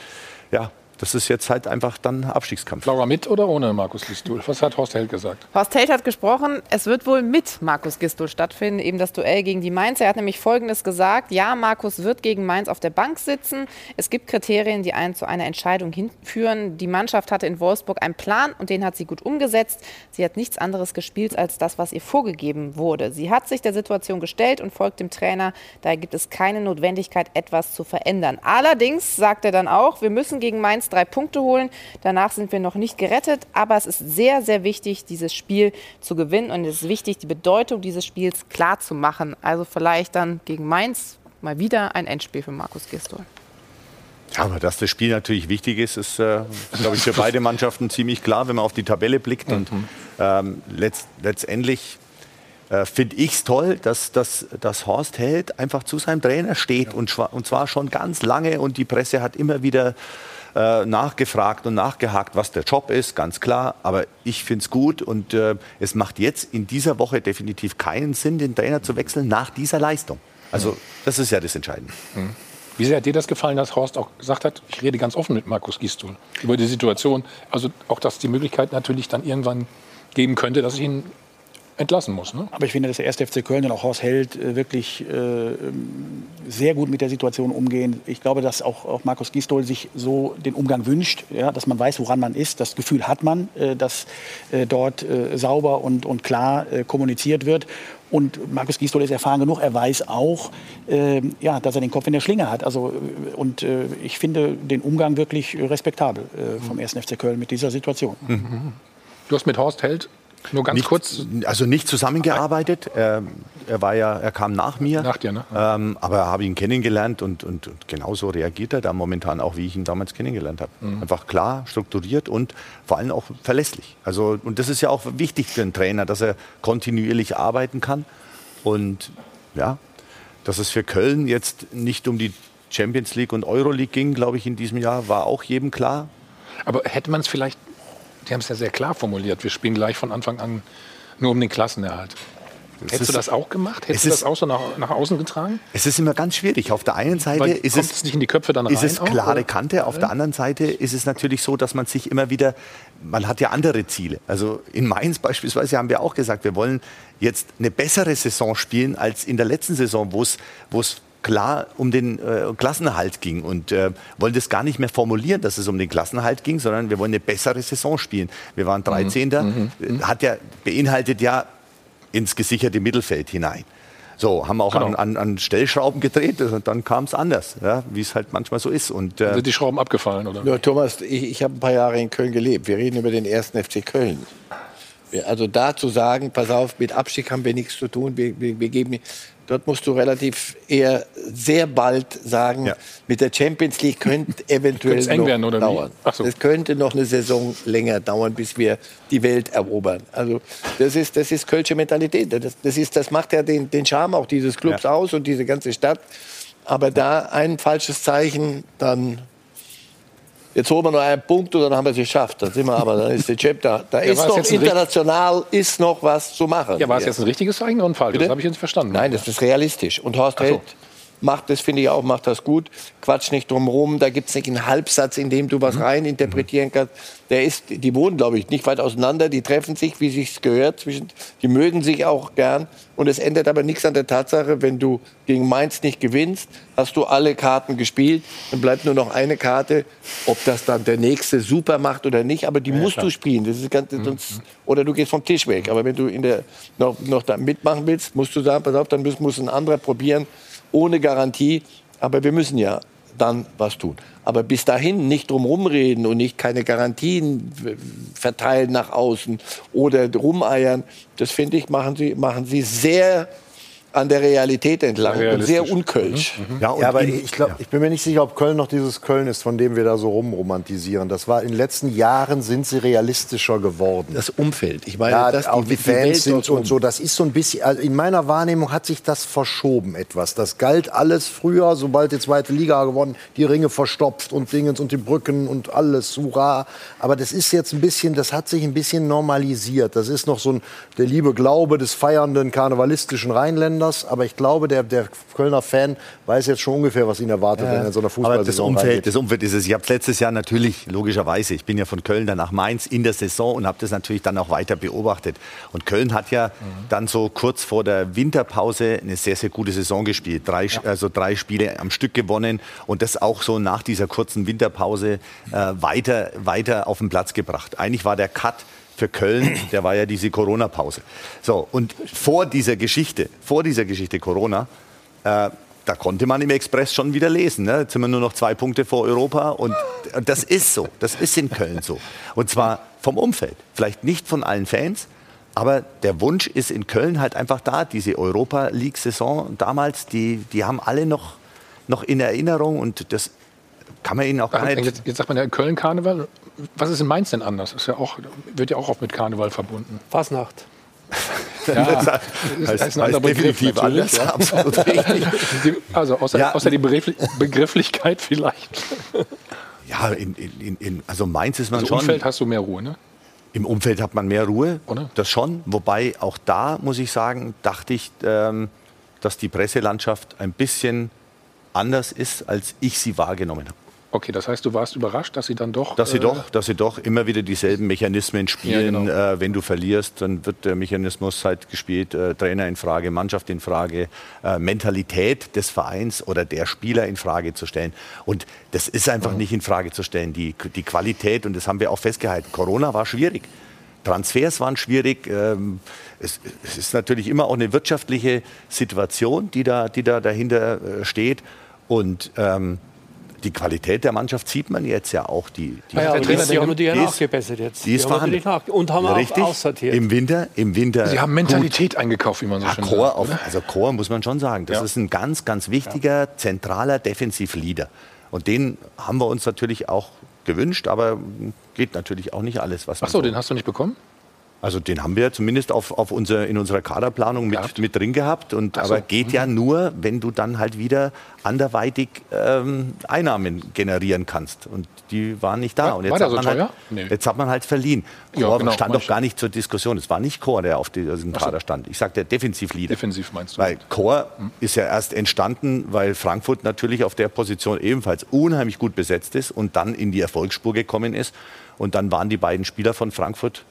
ja, das ist jetzt halt einfach dann Abstiegskampf. Laura mit oder ohne Markus Gisdol? Was hat Horst Held gesagt? Horst Held hat gesprochen, es wird wohl mit Markus Gisdol stattfinden, eben das Duell gegen die Mainz. Er hat nämlich Folgendes gesagt, ja, Markus wird gegen Mainz auf der Bank sitzen. Es gibt Kriterien, die einen zu einer Entscheidung hinführen. Die Mannschaft hatte in Wolfsburg einen Plan und den hat sie gut umgesetzt. Sie hat nichts anderes gespielt als das, was ihr vorgegeben wurde. Sie hat sich der Situation gestellt und folgt dem Trainer. Daher gibt es keine Notwendigkeit, etwas zu verändern. Allerdings sagt er dann auch, wir müssen gegen Mainz Mainz drei Punkte holen. Danach sind wir noch nicht gerettet, aber es ist sehr, sehr wichtig, dieses Spiel zu gewinnen und es ist wichtig, die Bedeutung dieses Spiels klar zu machen. Also vielleicht dann gegen Mainz mal wieder ein Endspiel für Markus Gistol. Ja, aber dass das Spiel natürlich wichtig ist, ist, äh, glaube ich, für beide Mannschaften ziemlich klar, wenn man auf die Tabelle blickt. Und mhm. ähm, letzt, letztendlich äh, finde ich es toll, dass, dass, dass Horst Held einfach zu seinem Trainer steht. Ja. Und, und zwar schon ganz lange. Und die Presse hat immer wieder äh, nachgefragt und nachgehakt, was der Job ist, ganz klar. Aber ich finde es gut und äh, es macht jetzt in dieser Woche definitiv keinen Sinn, den Trainer zu wechseln nach dieser Leistung. Also das ist ja das Entscheidende. Mhm. Wie sehr hat dir das gefallen, dass Horst auch gesagt hat, ich rede ganz offen mit Markus Gistul über die Situation. Also auch, dass die Möglichkeit natürlich dann irgendwann geben könnte, dass ich ihn entlassen muss. Ne? Aber ich finde, dass der 1. FC Köln und auch Horst Held äh, wirklich äh, sehr gut mit der Situation umgehen. Ich glaube, dass auch, auch Markus Gisdol sich so den Umgang wünscht, ja, dass man weiß, woran man ist. Das Gefühl hat man, äh, dass äh, dort äh, sauber und, und klar äh, kommuniziert wird. Und Markus Gisdol ist erfahren genug. Er weiß auch, äh, ja, dass er den Kopf in der Schlinge hat. Also, und ich finde den Umgang wirklich respektabel vom 1. FC Köln mit dieser Situation. Mhm. Du hast mit Horst Held nur ganz nicht, kurz. Also nicht zusammengearbeitet. Er, er, war ja, er kam nach mir. Nach dir, ne? Ähm, aber habe ihn kennengelernt und, und, und genauso reagiert er da momentan auch, wie ich ihn damals kennengelernt habe. Mhm. Einfach klar, strukturiert und vor allem auch verlässlich. Also, und das ist ja auch wichtig für einen Trainer, dass er kontinuierlich arbeiten kann. Und ja, dass es für Köln jetzt nicht um die Champions League und Euroleague ging, glaube ich, in diesem Jahr, war auch jedem klar. Aber hätte man es vielleicht die haben es ja sehr klar formuliert. Wir spielen gleich von Anfang an nur um den Klassenerhalt. Das Hättest du das auch gemacht? Hättest du das auch so nach, nach, außen getragen? Es ist immer ganz schwierig. Auf der einen Seite Weil ist es, nicht in die Köpfe dann rein ist es klare auch, Kante. Auf der anderen Seite ist es natürlich so, dass man sich immer wieder, man hat ja andere Ziele. Also in Mainz beispielsweise haben wir auch gesagt, wir wollen jetzt eine bessere Saison spielen als in der letzten Saison, wo es klar um den äh, Klassenerhalt ging und äh, wollen das gar nicht mehr formulieren, dass es um den Klassenerhalt ging, sondern wir wollen eine bessere Saison spielen. Wir waren 13. Mhm. Mhm. Hat ja, beinhaltet ja ins gesicherte Mittelfeld hinein. So, haben auch genau. an, an, an, Stellschrauben gedreht und dann kam es anders, ja, wie es halt manchmal so ist. Und, äh, Sind die Schrauben abgefallen, oder? Ja, Thomas, ich, ich habe ein paar Jahre in Köln gelebt. Wir reden über den ersten FC Köln. Also da zu sagen, pass auf, mit Abstieg haben wir nichts zu tun, wir, wir, wir geben Dort musst du relativ eher sehr bald sagen, ja. mit der Champions League könnte eventuell noch eng werden, oder dauern. Es so. könnte noch eine Saison länger dauern, bis wir die Welt erobern. Also das ist, das ist Kölsche Mentalität. Das, das, ist, das macht ja den, den Charme auch dieses Clubs ja. aus und diese ganze Stadt. Aber da ein falsches Zeichen, dann Jetzt holen wir noch einen Punkt und dann haben wir es geschafft. Dann sind wir aber, dann ist der Chip da. Da ja, ist noch international ist noch was zu machen. Ja, war es jetzt ein richtiges Zeichen oder ein falsches? Das habe ich jetzt verstanden. Nein, das ist realistisch. Und Horst so. Held macht das, finde ich auch, macht das gut. Quatsch nicht drum rum. Da gibt es nicht einen Halbsatz, in dem du was mhm. rein interpretieren kannst. Der ist, die wohnen, glaube ich, nicht weit auseinander. Die treffen sich, wie sich gehört. Zwischen, die mögen sich auch gern. Und es ändert aber nichts an der Tatsache, wenn du gegen Mainz nicht gewinnst, hast du alle Karten gespielt. Dann bleibt nur noch eine Karte. Ob das dann der nächste super macht oder nicht, aber die ja, musst klar. du spielen. Das ist ganz, mhm. sonst, oder du gehst vom Tisch weg. Aber wenn du in der, noch, noch da mitmachen willst, musst du sagen, pass auf, dann muss, muss ein anderer probieren ohne Garantie. Aber wir müssen ja dann was tun. Aber bis dahin nicht drumherum reden und nicht keine Garantien verteilen nach außen oder rumeiern, das finde ich, machen Sie, machen Sie sehr an der Realität entlang und sehr unkölsch. Mhm. Ja, ja, aber ich, glaub, ja. ich bin mir nicht sicher, ob Köln noch dieses Köln ist, von dem wir da so rumromantisieren. Das war in den letzten Jahren sind sie realistischer geworden. Das Umfeld, ich meine, ja, das, auch die, die Fans sind und so. Das ist so ein bisschen, also in meiner Wahrnehmung hat sich das verschoben etwas. Das galt alles früher, sobald die zweite Liga gewonnen, die Ringe verstopft und Dingens und die Brücken und alles, hurra. Aber das ist jetzt ein bisschen, das hat sich ein bisschen normalisiert. Das ist noch so ein, der liebe Glaube des feiernden karnevalistischen Rheinländers anders, aber ich glaube, der, der Kölner Fan weiß jetzt schon ungefähr, was ihn erwartet, ja. wenn er in so einer Fußballsaison das Umfeld, das Umfeld ist es. Ich habe letztes Jahr natürlich, logischerweise, ich bin ja von Köln dann nach Mainz in der Saison und habe das natürlich dann auch weiter beobachtet. Und Köln hat ja mhm. dann so kurz vor der Winterpause eine sehr, sehr gute Saison gespielt. Drei, ja. Also drei Spiele am Stück gewonnen und das auch so nach dieser kurzen Winterpause äh, weiter, weiter auf den Platz gebracht. Eigentlich war der Cut für Köln, der war ja diese Corona-Pause. So, und vor dieser Geschichte, vor dieser Geschichte Corona, äh, da konnte man im Express schon wieder lesen. Ne? Jetzt sind wir nur noch zwei Punkte vor Europa und, und das ist so. Das ist in Köln so. Und zwar vom Umfeld. Vielleicht nicht von allen Fans, aber der Wunsch ist in Köln halt einfach da. Diese Europa League-Saison damals, die, die haben alle noch, noch in Erinnerung und das kann man ihnen auch gar nicht. Jetzt, jetzt sagt man ja Köln Karneval. Was ist in Mainz denn anders? Ist ja auch, wird ja auch oft mit Karneval verbunden. Fasnacht. Ja, das heißt, heißt, heißt definitiv alles, ja. absolut richtig. Also außer, ja. außer die Begrifflichkeit vielleicht. Ja, in, in, in, also Mainz ist man also schon. Im Umfeld hast du mehr Ruhe, ne? Im Umfeld hat man mehr Ruhe, Oder? das schon. Wobei auch da, muss ich sagen, dachte ich, ähm, dass die Presselandschaft ein bisschen anders ist, als ich sie wahrgenommen habe. Okay, das heißt, du warst überrascht, dass sie dann doch. Dass sie, äh, doch, dass sie doch immer wieder dieselben Mechanismen spielen. Ja, genau. äh, wenn du verlierst, dann wird der Mechanismus halt gespielt: äh, Trainer in Frage, Mannschaft in Frage, äh, Mentalität des Vereins oder der Spieler in Frage zu stellen. Und das ist einfach mhm. nicht in Frage zu stellen. Die, die Qualität, und das haben wir auch festgehalten: Corona war schwierig. Transfers waren schwierig. Ähm, es, ist natürlich immer auch eine wirtschaftliche Situation, die da, die da dahinter äh, steht. Und ähm, die Qualität der Mannschaft sieht man jetzt ja auch. Die, die, ja, die, die haben die ja nachgebessert jetzt. Die ist vorhanden. Und haben Richtig, auch aussortiert. Im Winter, im Winter. Sie haben Mentalität gut. eingekauft, wie man so ja, schön Chor sagt. Auf, also Chor muss man schon sagen. Das ja. ist ein ganz, ganz wichtiger, ja. zentraler Defensivleader. Und den haben wir uns natürlich auch gewünscht, aber geht natürlich auch nicht alles, was Ach so, den hast du nicht bekommen? Also den haben wir zumindest auf, auf unser, in unserer Kaderplanung mit, mit drin gehabt. Und, so. Aber geht ja mhm. nur, wenn du dann halt wieder anderweitig ähm, Einnahmen generieren kannst. Und die waren nicht da. War, und jetzt, hat so man halt, nee. jetzt hat man halt verliehen. Ja, genau, stand doch gar nicht zur Diskussion. Es war nicht Chor, der auf diesem Kader stand. Ich sagte Defensivleader. Defensiv meinst du? Weil Chor hm. ist ja erst entstanden, weil Frankfurt natürlich auf der Position ebenfalls unheimlich gut besetzt ist und dann in die Erfolgsspur gekommen ist. Und dann waren die beiden Spieler von Frankfurt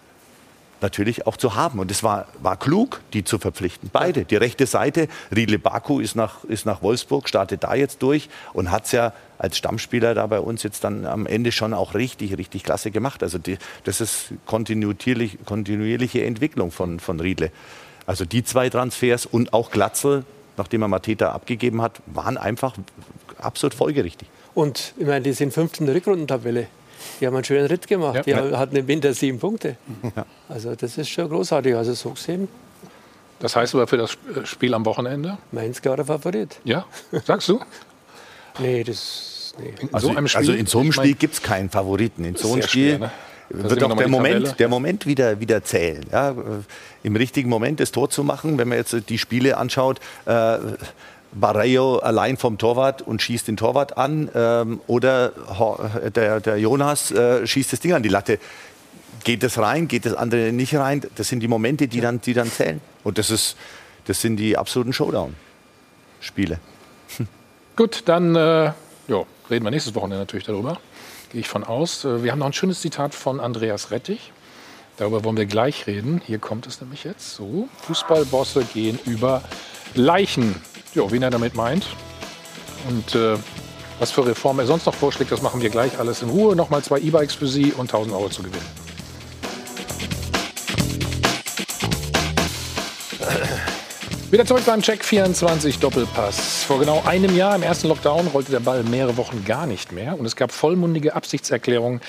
natürlich auch zu haben. Und es war, war klug, die zu verpflichten. Beide. Die rechte Seite, Riedle Baku ist nach, ist nach Wolfsburg, startet da jetzt durch und hat es ja als Stammspieler da bei uns jetzt dann am Ende schon auch richtig, richtig klasse gemacht. Also die, das ist kontinuierlich, kontinuierliche Entwicklung von, von Riedle. Also die zwei Transfers und auch Glatzel, nachdem er Mateta abgegeben hat, waren einfach absolut folgerichtig. Und ich meine, die sind fünft in der Rückrundentabelle. Die haben einen schönen Ritt gemacht. Ja. Die hatten im Winter sieben Punkte. Ja. Also das ist schon großartig. Also so gesehen. Das heißt aber für das Spiel am Wochenende? Mainz klarer Favorit. Ja, sagst du? nee, das. Nee. In also, so einem Spiel, also in so einem Spiel gibt es keinen Favoriten. In so einem Spiel schwer, ne? wird auch der Moment, der Moment wieder, wieder zählen. Ja? Im richtigen Moment das Tor zu machen, wenn man jetzt die Spiele anschaut. Äh, Barreiro allein vom Torwart und schießt den Torwart an ähm, oder der, der Jonas äh, schießt das Ding an die Latte. Geht das rein, geht das andere nicht rein? Das sind die Momente, die dann, die dann zählen. Und das, ist, das sind die absoluten Showdown-Spiele. Gut, dann äh, jo, reden wir nächstes Wochenende natürlich darüber. Gehe ich von aus. Äh, wir haben noch ein schönes Zitat von Andreas Rettich. Darüber wollen wir gleich reden. Hier kommt es nämlich jetzt so. Fußballbosse gehen über Leichen ja, wen er damit meint. Und äh, was für Reformen er sonst noch vorschlägt, das machen wir gleich alles in Ruhe. Nochmal zwei E-Bikes für Sie und 1000 Euro zu gewinnen. Wieder zurück beim Check 24 Doppelpass. Vor genau einem Jahr im ersten Lockdown rollte der Ball mehrere Wochen gar nicht mehr und es gab vollmundige Absichtserklärungen,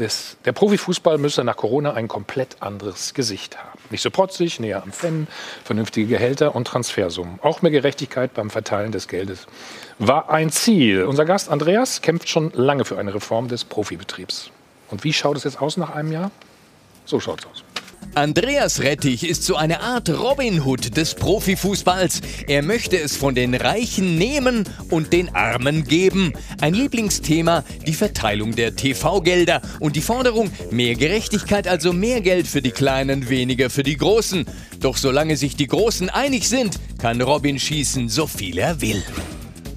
des, der Profifußball müsse nach Corona ein komplett anderes Gesicht haben. Nicht so protzig, näher am Fan, vernünftige Gehälter und Transfersummen. Auch mehr Gerechtigkeit beim Verteilen des Geldes war ein Ziel. Unser Gast Andreas kämpft schon lange für eine Reform des Profibetriebs. Und wie schaut es jetzt aus nach einem Jahr? So schaut es aus. Andreas Rettich ist so eine Art Robin Hood des Profifußballs. Er möchte es von den Reichen nehmen und den Armen geben. Ein Lieblingsthema, die Verteilung der TV-Gelder und die Forderung, mehr Gerechtigkeit, also mehr Geld für die Kleinen, weniger für die Großen. Doch solange sich die Großen einig sind, kann Robin schießen, so viel er will.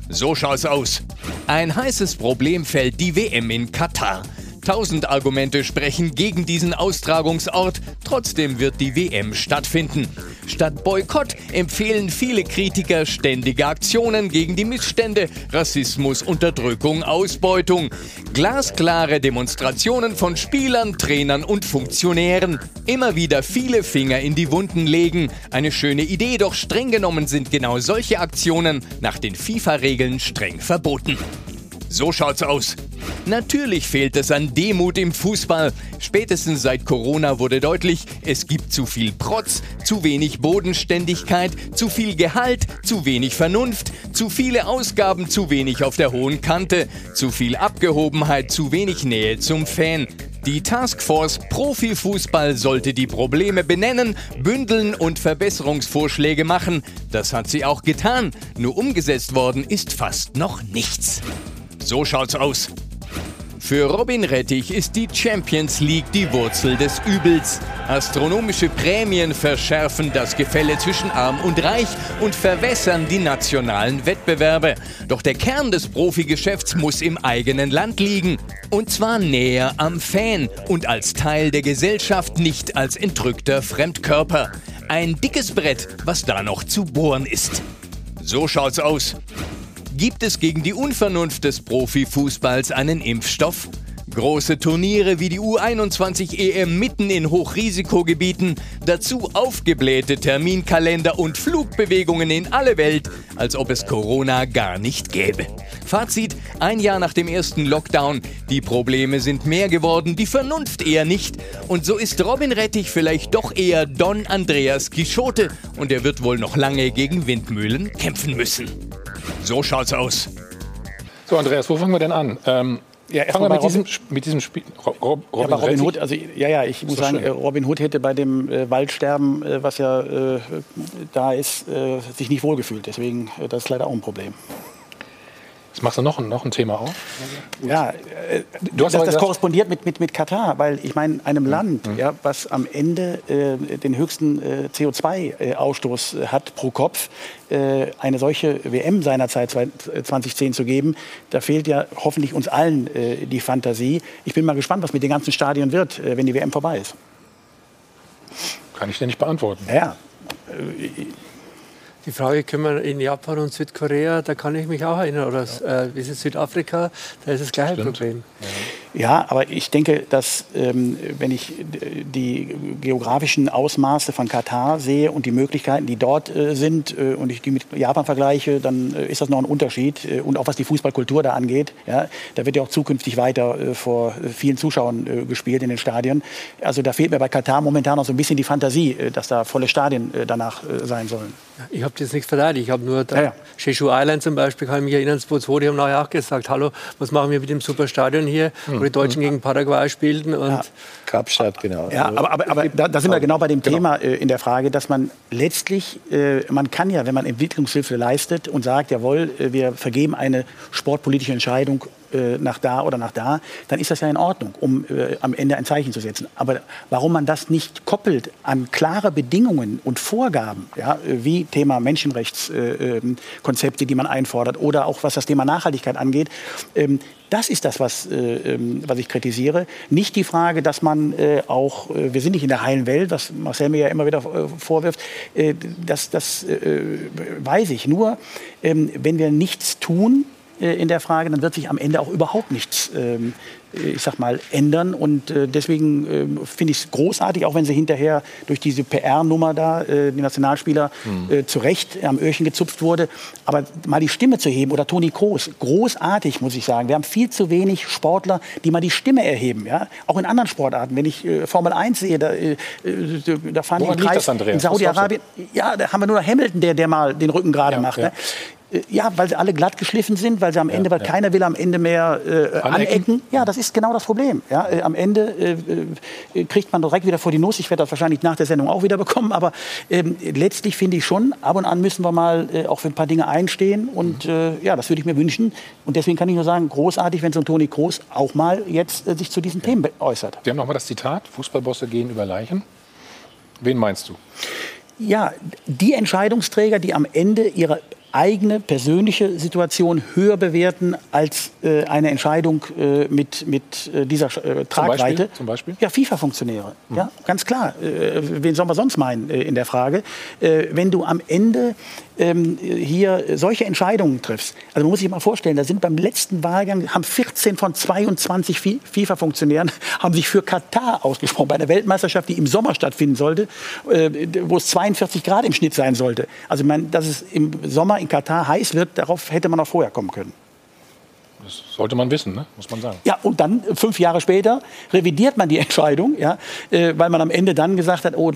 So schaut's aus. Ein heißes Problemfeld die WM in Katar. Tausend Argumente sprechen gegen diesen Austragungsort, trotzdem wird die WM stattfinden. Statt Boykott empfehlen viele Kritiker ständige Aktionen gegen die Missstände, Rassismus, Unterdrückung, Ausbeutung. Glasklare Demonstrationen von Spielern, Trainern und Funktionären. Immer wieder viele Finger in die Wunden legen. Eine schöne Idee, doch streng genommen sind genau solche Aktionen nach den FIFA-Regeln streng verboten. So schaut's aus. Natürlich fehlt es an Demut im Fußball. Spätestens seit Corona wurde deutlich, es gibt zu viel Protz, zu wenig Bodenständigkeit, zu viel Gehalt, zu wenig Vernunft, zu viele Ausgaben, zu wenig auf der hohen Kante, zu viel Abgehobenheit, zu wenig Nähe zum Fan. Die Taskforce Profifußball sollte die Probleme benennen, bündeln und Verbesserungsvorschläge machen. Das hat sie auch getan. Nur umgesetzt worden ist fast noch nichts. So schaut's aus. Für Robin Rettich ist die Champions League die Wurzel des Übels. Astronomische Prämien verschärfen das Gefälle zwischen Arm und Reich und verwässern die nationalen Wettbewerbe. Doch der Kern des Profigeschäfts muss im eigenen Land liegen. Und zwar näher am Fan und als Teil der Gesellschaft, nicht als entrückter Fremdkörper. Ein dickes Brett, was da noch zu bohren ist. So schaut's aus. Gibt es gegen die Unvernunft des Profifußballs einen Impfstoff? Große Turniere wie die U21 EM mitten in Hochrisikogebieten, dazu aufgeblähte Terminkalender und Flugbewegungen in alle Welt, als ob es Corona gar nicht gäbe. Fazit, ein Jahr nach dem ersten Lockdown, die Probleme sind mehr geworden, die Vernunft eher nicht. Und so ist Robin Rettich vielleicht doch eher Don Andreas Quixote und er wird wohl noch lange gegen Windmühlen kämpfen müssen. So schaut's aus. So, Andreas, wo fangen wir denn an? Ähm, ja, fangen wir mit diesem, mit diesem Spiel. Rob, Robin, ja, Robin Hood, also ja, ja, ich muss sagen, schön. Robin Hood hätte bei dem äh, Waldsterben, äh, was ja äh, da ist, äh, sich nicht wohlgefühlt. Deswegen, äh, das ist leider auch ein Problem. Jetzt machst du noch ein, noch ein Thema auf. Ja, äh, du hast das, das korrespondiert mit, mit, mit Katar, weil ich meine, einem mhm. Land, mhm. ja, was am Ende äh, den höchsten äh, CO2-Ausstoß äh, hat pro Kopf, äh, eine solche WM seinerzeit 2010 zu geben, da fehlt ja hoffentlich uns allen äh, die Fantasie. Ich bin mal gespannt, was mit den ganzen Stadien wird, wenn die WM vorbei ist. Kann ich dir nicht beantworten. Ja. Die Frage können wir in Japan und Südkorea, da kann ich mich auch erinnern, oder ja. äh, wie ist es Südafrika, da ist das gleiche Stimmt. Problem. Ja. Ja, aber ich denke, dass ähm, wenn ich die geografischen Ausmaße von Katar sehe und die Möglichkeiten, die dort äh, sind, äh, und ich die mit Japan vergleiche, dann äh, ist das noch ein Unterschied. Äh, und auch was die Fußballkultur da angeht, ja, da wird ja auch zukünftig weiter äh, vor vielen Zuschauern äh, gespielt in den Stadien. Also da fehlt mir bei Katar momentan noch so ein bisschen die Fantasie, dass da volle Stadien danach sein sollen. Ich habe das nicht verteidigt. Ich habe nur da, ja, ja. Jeju Island zum Beispiel, kann ich mich erinnern, 2002, die haben nachher auch gesagt, hallo, was machen wir mit dem Superstadion hier? Hm die Deutschen gegen Paraguay spielten. Und ja. Kapstadt, genau. Ja, aber, aber, aber da, da, sind wir genau bei dem genau. Thema äh, in der Frage, dass man letztlich, äh, man kann ja, wenn man Entwicklungshilfe leistet und sagt, jawohl, äh, wir vergeben eine sportpolitische Entscheidung äh, nach da oder nach da, dann ist das ja in Ordnung, um äh, am Ende ein Zeichen zu setzen. Aber warum man das nicht koppelt an klare Bedingungen und Vorgaben, ja, wie Thema Menschenrechtskonzepte, äh, die man einfordert, oder auch was das Thema Nachhaltigkeit angeht, ähm, das ist das, was, äh, ähm, was ich kritisiere. Nicht die Frage, dass man äh, auch, äh, wir sind nicht in der heilen Welt, was Marcel mir ja immer wieder vorwirft, das, das weiß ich. Nur, ähm, wenn wir nichts tun, in der Frage, dann wird sich am Ende auch überhaupt nichts, ähm, ich sag mal, ändern. Und äh, deswegen ähm, finde ich es großartig, auch wenn sie hinterher durch diese PR-Nummer da, äh, die Nationalspieler, mhm. zu Recht am Öhrchen gezupft wurde. Aber mal die Stimme zu heben oder Toni Kroos, großartig, muss ich sagen. Wir haben viel zu wenig Sportler, die mal die Stimme erheben. Ja? Auch in anderen Sportarten. Wenn ich Formel 1 sehe, da, da fahren Woran die im Kreis in Saudi-Arabien. Ja, da haben wir nur Hamilton, der, der mal den Rücken gerade ja, macht. Ja. Ne? Äh, ja, weil sie alle glatt geschliffen sind, weil sie am Ende, ja, weil ja. keiner will am Ende mehr äh, anecken. Ja, das ist genau das Problem. Ja, äh, am Ende äh, äh kriegt man direkt wieder vor die Nuss. Ich werde das wahrscheinlich nach der Sendung auch wieder bekommen. Aber ähm, letztlich finde ich schon, ab und an müssen wir mal äh, auch für ein paar Dinge einstehen. Und mhm. ja, das würde ich mir wünschen. Und deswegen kann ich nur sagen, großartig, wenn so ein Toni Kroos auch mal jetzt sich zu diesen Themen äußert. Wir haben noch mal das Zitat: Fußballbosse gehen über Leichen. Wen meinst du? Ja, die Entscheidungsträger, die am Ende ihre eigene persönliche Situation höher bewerten als äh, eine Entscheidung äh, mit, mit äh, dieser äh, Tragweite. Zum Beispiel? Zum Beispiel? Ja, FIFA-Funktionäre. Mhm. Ja, ganz klar. Äh, wen soll man sonst meinen äh, in der Frage? wenn du am Ende ähm, hier solche Entscheidungen triffst. Also man muss sich mal vorstellen, da sind beim letzten Wahlgang, haben 14 von 22 FIFA-Funktionären haben sich für Katar ausgesprochen, bei einer Weltmeisterschaft, die im Sommer stattfinden sollte, äh, wo es 42 Grad im Schnitt sein sollte. Also meine, dass es im Sommer in Katar heiß wird, darauf hätte man auch vorher kommen können. Das sollte man wissen, ne? muss man sagen. Ja, und dann fünf Jahre später revidiert man die Entscheidung, ja, äh, weil man am Ende dann gesagt hat, oh,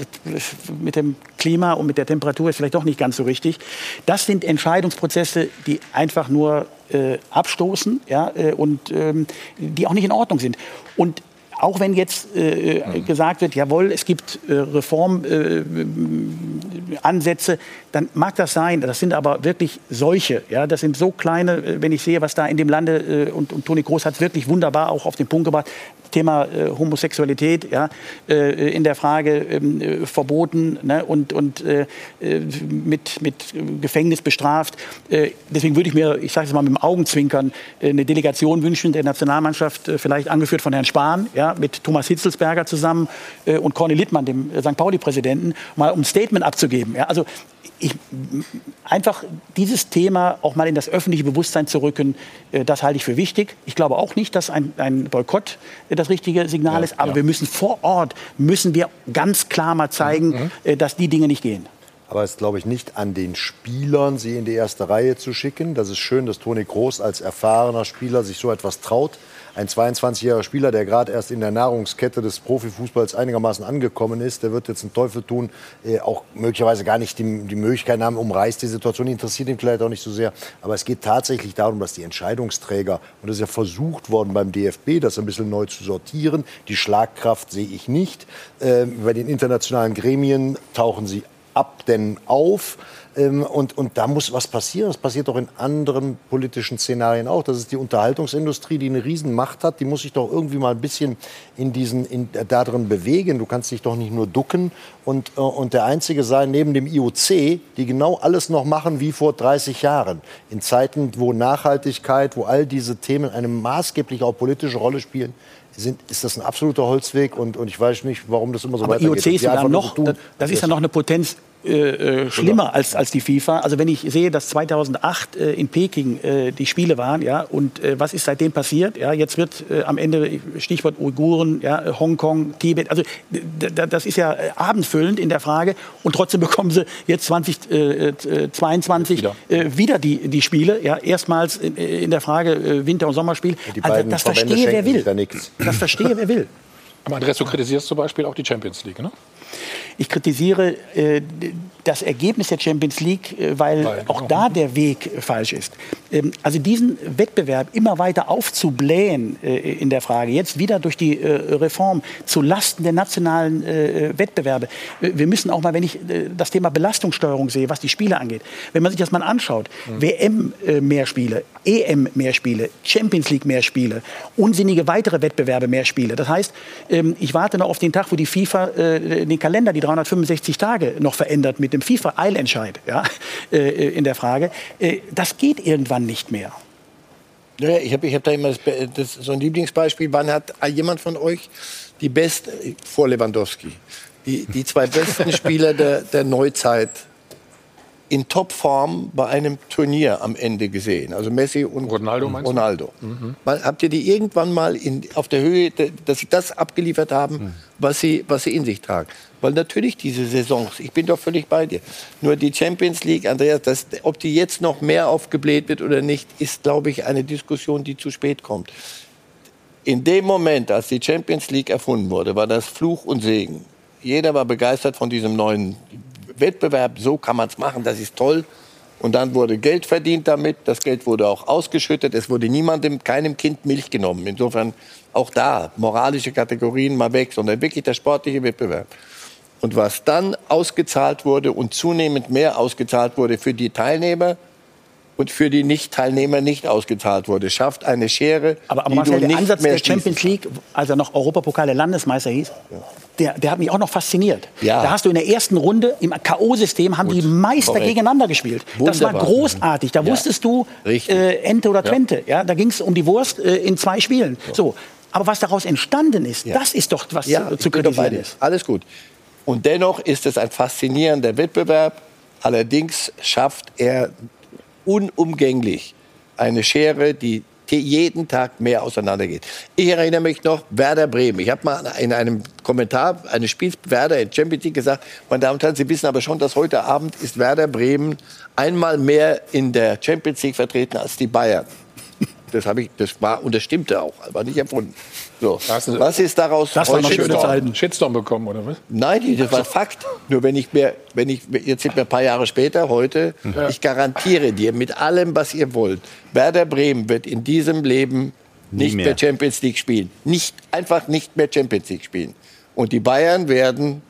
mit dem Klima und mit der Temperatur ist vielleicht doch nicht ganz so richtig. Das sind Entscheidungsprozesse, die einfach nur äh, abstoßen ja, äh, und ähm, die auch nicht in Ordnung sind. Und auch wenn jetzt äh, mhm. gesagt wird, jawohl, es gibt äh, Reformansätze, äh, dann mag das sein. Das sind aber wirklich solche. Ja, das sind so kleine, äh, wenn ich sehe, was da in dem Lande, äh, und, und Toni Groß hat es wirklich wunderbar auch auf den Punkt gebracht, Thema äh, Homosexualität ja, äh, in der Frage ähm, äh, verboten ne, und, und äh, mit, mit Gefängnis bestraft. Deswegen würde ich mir, ich sage es mal mit dem Augenzwinkern, eine Delegation wünschen der Nationalmannschaft, vielleicht angeführt von Herrn Spahn, ja, mit Thomas Hitzelsberger zusammen und Corny Littmann, dem St. Pauli-Präsidenten, mal um ein Statement abzugeben. Ja. Also ich, einfach dieses Thema auch mal in das öffentliche Bewusstsein zu rücken, äh, das halte ich für wichtig. Ich glaube auch nicht, dass ein, ein Boykott äh, das richtige Signal ja, ist, aber ja. wir müssen vor Ort, müssen wir ganz klar mal zeigen, mhm. Äh, dass die Dinge nicht gehen. Aber es ist, glaube ich, nicht an den Spielern, sie in die erste Reihe zu schicken. Das ist schön, dass Toni Groß als erfahrener Spieler sich so etwas traut ein 22-jähriger Spieler, der gerade erst in der Nahrungskette des Profifußballs einigermaßen angekommen ist, der wird jetzt einen Teufel tun, äh, auch möglicherweise gar nicht die, die Möglichkeit haben, umreißt die Situation, interessiert ihn vielleicht auch nicht so sehr. Aber es geht tatsächlich darum, dass die Entscheidungsträger, und das ist ja versucht worden beim DFB, das ein bisschen neu zu sortieren, die Schlagkraft sehe ich nicht. Äh, bei den internationalen Gremien tauchen sie ab denn auf. Ähm, und, und da muss was passieren. Das passiert doch in anderen politischen Szenarien auch. Das ist die Unterhaltungsindustrie, die eine Riesenmacht hat. Die muss sich doch irgendwie mal ein bisschen in diesen, in, da drin bewegen. Du kannst dich doch nicht nur ducken und, äh, und der Einzige sein neben dem IOC, die genau alles noch machen wie vor 30 Jahren. In Zeiten, wo Nachhaltigkeit, wo all diese Themen eine maßgebliche auch politische Rolle spielen, sind, ist das ein absoluter Holzweg und, und ich weiß nicht, warum das immer so Aber weitergeht. IOC ist ja noch, das, das ist ja noch eine Potenz äh, äh, schlimmer als, als die FIFA. Also wenn ich sehe, dass 2008 äh, in Peking äh, die Spiele waren, ja, und äh, was ist seitdem passiert? Ja, jetzt wird äh, am Ende Stichwort Uiguren, ja, Hongkong, Tibet. Also das ist ja abendfüllend in der Frage. Und trotzdem bekommen sie jetzt 2022 wieder, wieder die, die Spiele. Ja, erstmals in, in der Frage Winter- und Sommerspiel. Also, das verstehe wer will. Da das verstehe wer will. Aber Andreas, du kritisierst zum Beispiel auch die Champions League, ne? Ich kritisiere äh, das Ergebnis der Champions League, äh, weil, weil auch genau. da der Weg äh, falsch ist. Ähm, also diesen Wettbewerb immer weiter aufzublähen äh, in der Frage, jetzt wieder durch die Reform zu Lasten der nationalen Wettbewerbe. Wir müssen auch mal, wenn ich das Thema Belastungssteuerung sehe, was die Spiele angeht, wenn man sich das mal anschaut, mhm. WM mehr Spiele, EM mehr Spiele, Champions League mehr Spiele, unsinnige weitere Wettbewerbe mehr Spiele. Das heißt, ähm, ich warte noch auf den Tag, wo die FIFA den Kalender, die 365 Tage noch verändert mit dem FIFA-Eilentscheid ja, äh, in der Frage. Äh, das geht irgendwann nicht mehr. Naja, ich habe ich hab da immer das, das, so ein Lieblingsbeispiel. Wann hat jemand von euch die besten, vor Lewandowski, die, die zwei besten Spieler der, der Neuzeit in Topform bei einem Turnier am Ende gesehen. Also Messi und Ronaldo. Ronaldo. Mhm. habt ihr die irgendwann mal in, auf der Höhe, dass sie das abgeliefert haben, mhm. was, sie, was sie in sich tragen? Weil natürlich diese Saisons, ich bin doch völlig bei dir. Nur die Champions League, Andreas, das, ob die jetzt noch mehr aufgebläht wird oder nicht, ist, glaube ich, eine Diskussion, die zu spät kommt. In dem Moment, als die Champions League erfunden wurde, war das Fluch und Segen. Jeder war begeistert von diesem neuen Wettbewerb, so kann man es machen, das ist toll. Und dann wurde Geld verdient damit, das Geld wurde auch ausgeschüttet, es wurde niemandem, keinem Kind Milch genommen. Insofern auch da moralische Kategorien mal weg, sondern wirklich der sportliche Wettbewerb. Und was dann ausgezahlt wurde und zunehmend mehr ausgezahlt wurde für die Teilnehmer, und für die Nicht-Teilnehmer nicht ausgezahlt wurde. Schafft eine Schere, aber, aber die Marcel, du der Ansatz der Champions League, als er noch Europapokal der Landesmeister hieß, ja. der, der hat mich auch noch fasziniert. Ja. Da hast du in der ersten Runde im K.O.-System haben Gut. die Meister Korrekt. gegeneinander gespielt. Wunderbar. Das war großartig. Da ja. wusstest du äh, Ente oder Twente. Ja. da ging es um die Wurst äh, in zwei Spielen. So. Aber was daraus entstanden ist, das ist doch was zu, zu kritisieren ist. Alles gut. Und dennoch ist es ein faszinierender Wettbewerb. Allerdings schafft er unumgänglich eine Schere, die jeden Tag mehr auseinandergeht. Ich erinnere mich noch, Werder Bremen. Ich habe mal in einem Kommentar eines Spiels Werder in Champions League gesagt, meine Damen und Herren, Sie wissen aber schon, dass heute Abend ist Werder Bremen einmal mehr in der Champions League vertreten als die Bayern. Das, ich, das war und das stimmte auch, aber nicht erfunden. So. Was ist daraus? Das war noch schöne Zeiten. Shitstorm bekommen, oder was? Nein, das war Fakt. Nur wenn ich mir, wenn ich, jetzt sind wir ein paar Jahre später, heute, ja. ich garantiere dir mit allem, was ihr wollt, Werder Bremen wird in diesem Leben nicht mehr. mehr Champions League spielen. Nicht, einfach nicht mehr Champions League spielen. Und die Bayern werden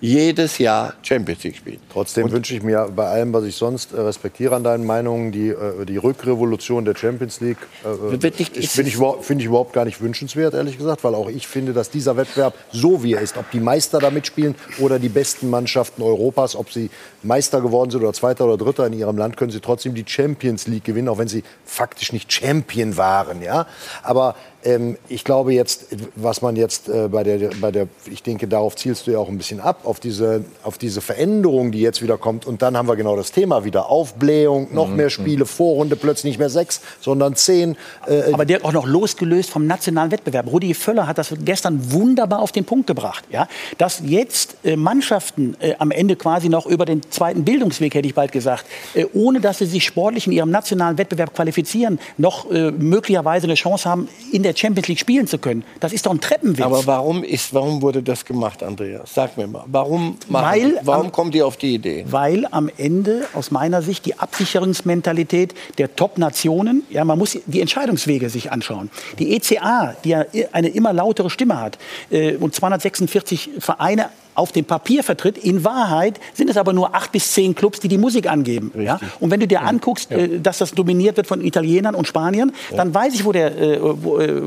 jedes Jahr Champions League spielen. Trotzdem wünsche ich mir bei allem, was ich sonst äh, respektiere an deinen Meinungen, die, äh, die Rückrevolution der Champions League äh, finde ich, find ich überhaupt gar nicht wünschenswert, ehrlich gesagt, weil auch ich finde, dass dieser Wettbewerb so wie er ist, ob die Meister da mitspielen oder die besten Mannschaften Europas, ob sie Meister geworden sind oder Zweiter oder Dritter in ihrem Land, können sie trotzdem die Champions League gewinnen, auch wenn sie faktisch nicht Champion waren. Ja? Aber ähm, ich glaube jetzt, was man jetzt äh, bei, der, bei der, ich denke, darauf zielst du ja auch ein bisschen ab, auf diese, auf diese Veränderung, die jetzt wieder kommt. Und dann haben wir genau das Thema wieder. Aufblähung, noch mhm. mehr Spiele, Vorrunde plötzlich nicht mehr sechs, sondern zehn. Äh, Aber der auch noch losgelöst vom nationalen Wettbewerb. Rudi Völler hat das gestern wunderbar auf den Punkt gebracht. Ja? Dass jetzt äh, Mannschaften äh, am Ende quasi noch über den zweiten Bildungsweg, hätte ich bald gesagt, äh, ohne dass sie sich sportlich in ihrem nationalen Wettbewerb qualifizieren, noch äh, möglicherweise eine Chance haben, in der Champions League spielen zu können. Das ist doch ein Treppenwitz. Aber warum, ist, warum wurde das gemacht, Andreas? Sag mir mal. Warum, weil, warum am, kommt ihr auf die Idee? Weil am Ende aus meiner Sicht die Absicherungsmentalität der Top-Nationen, ja, man muss die Entscheidungswege sich anschauen. Die ECA, die ja eine immer lautere Stimme hat äh, und 246 Vereine auf dem Papier vertritt. In Wahrheit sind es aber nur acht bis zehn Clubs, die die Musik angeben. Ja? Und wenn du dir anguckst, ja. äh, dass das dominiert wird von Italienern und Spaniern, ja. dann weiß ich, wo der, äh, wo, äh,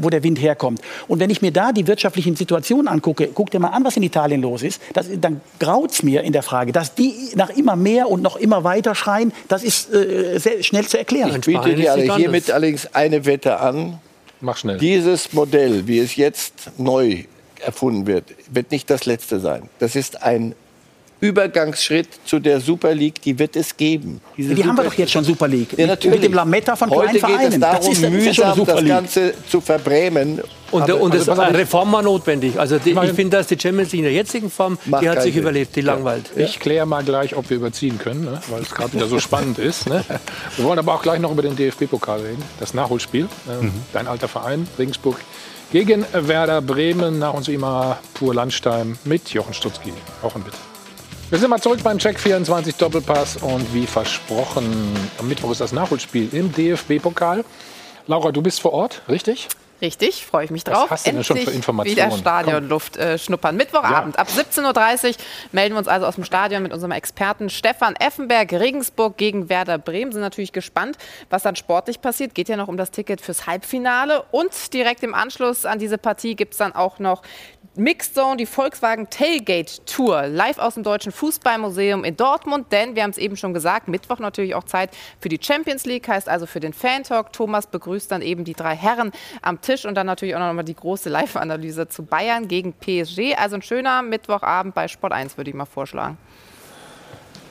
wo, der Wind herkommt. Und wenn ich mir da die wirtschaftlichen Situationen angucke, guck dir mal an, was in Italien los ist, das, dann graut mir in der Frage, dass die nach immer mehr und noch immer weiter schreien, das ist äh, sehr schnell zu erklären. Ich biete dir hiermit allerdings eine Wette an. Mach schnell. Dieses Modell, wie es jetzt neu erfunden wird, wird nicht das letzte sein. Das ist ein Übergangsschritt zu der Super League, die wird es geben. Diese die Super haben wir doch jetzt schon Super League. Ja, natürlich. Mit dem Lametta von Heute kleinen Vereinen. geht es darum, das ist, mühsam das, das Ganze zu verbrämen. Und, aber, und also, eine Reform war notwendig. Also die, ich finde, dass die Champions League in der jetzigen Form, die hat sich Sinn. überlebt, die langweilt. Ja. Ich kläre mal gleich, ob wir überziehen können, ne? weil es gerade wieder so spannend ist. Ne? Wir wollen aber auch gleich noch über den DFB-Pokal reden, das Nachholspiel. Ähm, mhm. Dein alter Verein, Regensburg gegen Werder Bremen nach uns wie immer pur Landstein mit Jochen Stutzki. Auch ein Bitte. Wir sind mal zurück beim Check 24 Doppelpass und wie versprochen, am Mittwoch ist das Nachholspiel im DFB-Pokal. Laura, du bist vor Ort, richtig? Richtig, freue ich mich drauf. Was hast du denn schon für Informationen? Wieder Stadionluft äh, schnuppern. Mittwochabend ja. ab 17.30 Uhr melden wir uns also aus dem Stadion mit unserem Experten Stefan Effenberg. Regensburg gegen Werder Bremen. Sind natürlich gespannt, was dann sportlich passiert. Geht ja noch um das Ticket fürs Halbfinale. Und direkt im Anschluss an diese Partie gibt es dann auch noch Mixed Zone, die Volkswagen Tailgate Tour, live aus dem Deutschen Fußballmuseum in Dortmund. Denn wir haben es eben schon gesagt, Mittwoch natürlich auch Zeit für die Champions League, heißt also für den Fan Talk. Thomas begrüßt dann eben die drei Herren am Tisch und dann natürlich auch noch mal die große Live-Analyse zu Bayern gegen PSG. Also ein schöner Mittwochabend bei Sport 1, würde ich mal vorschlagen.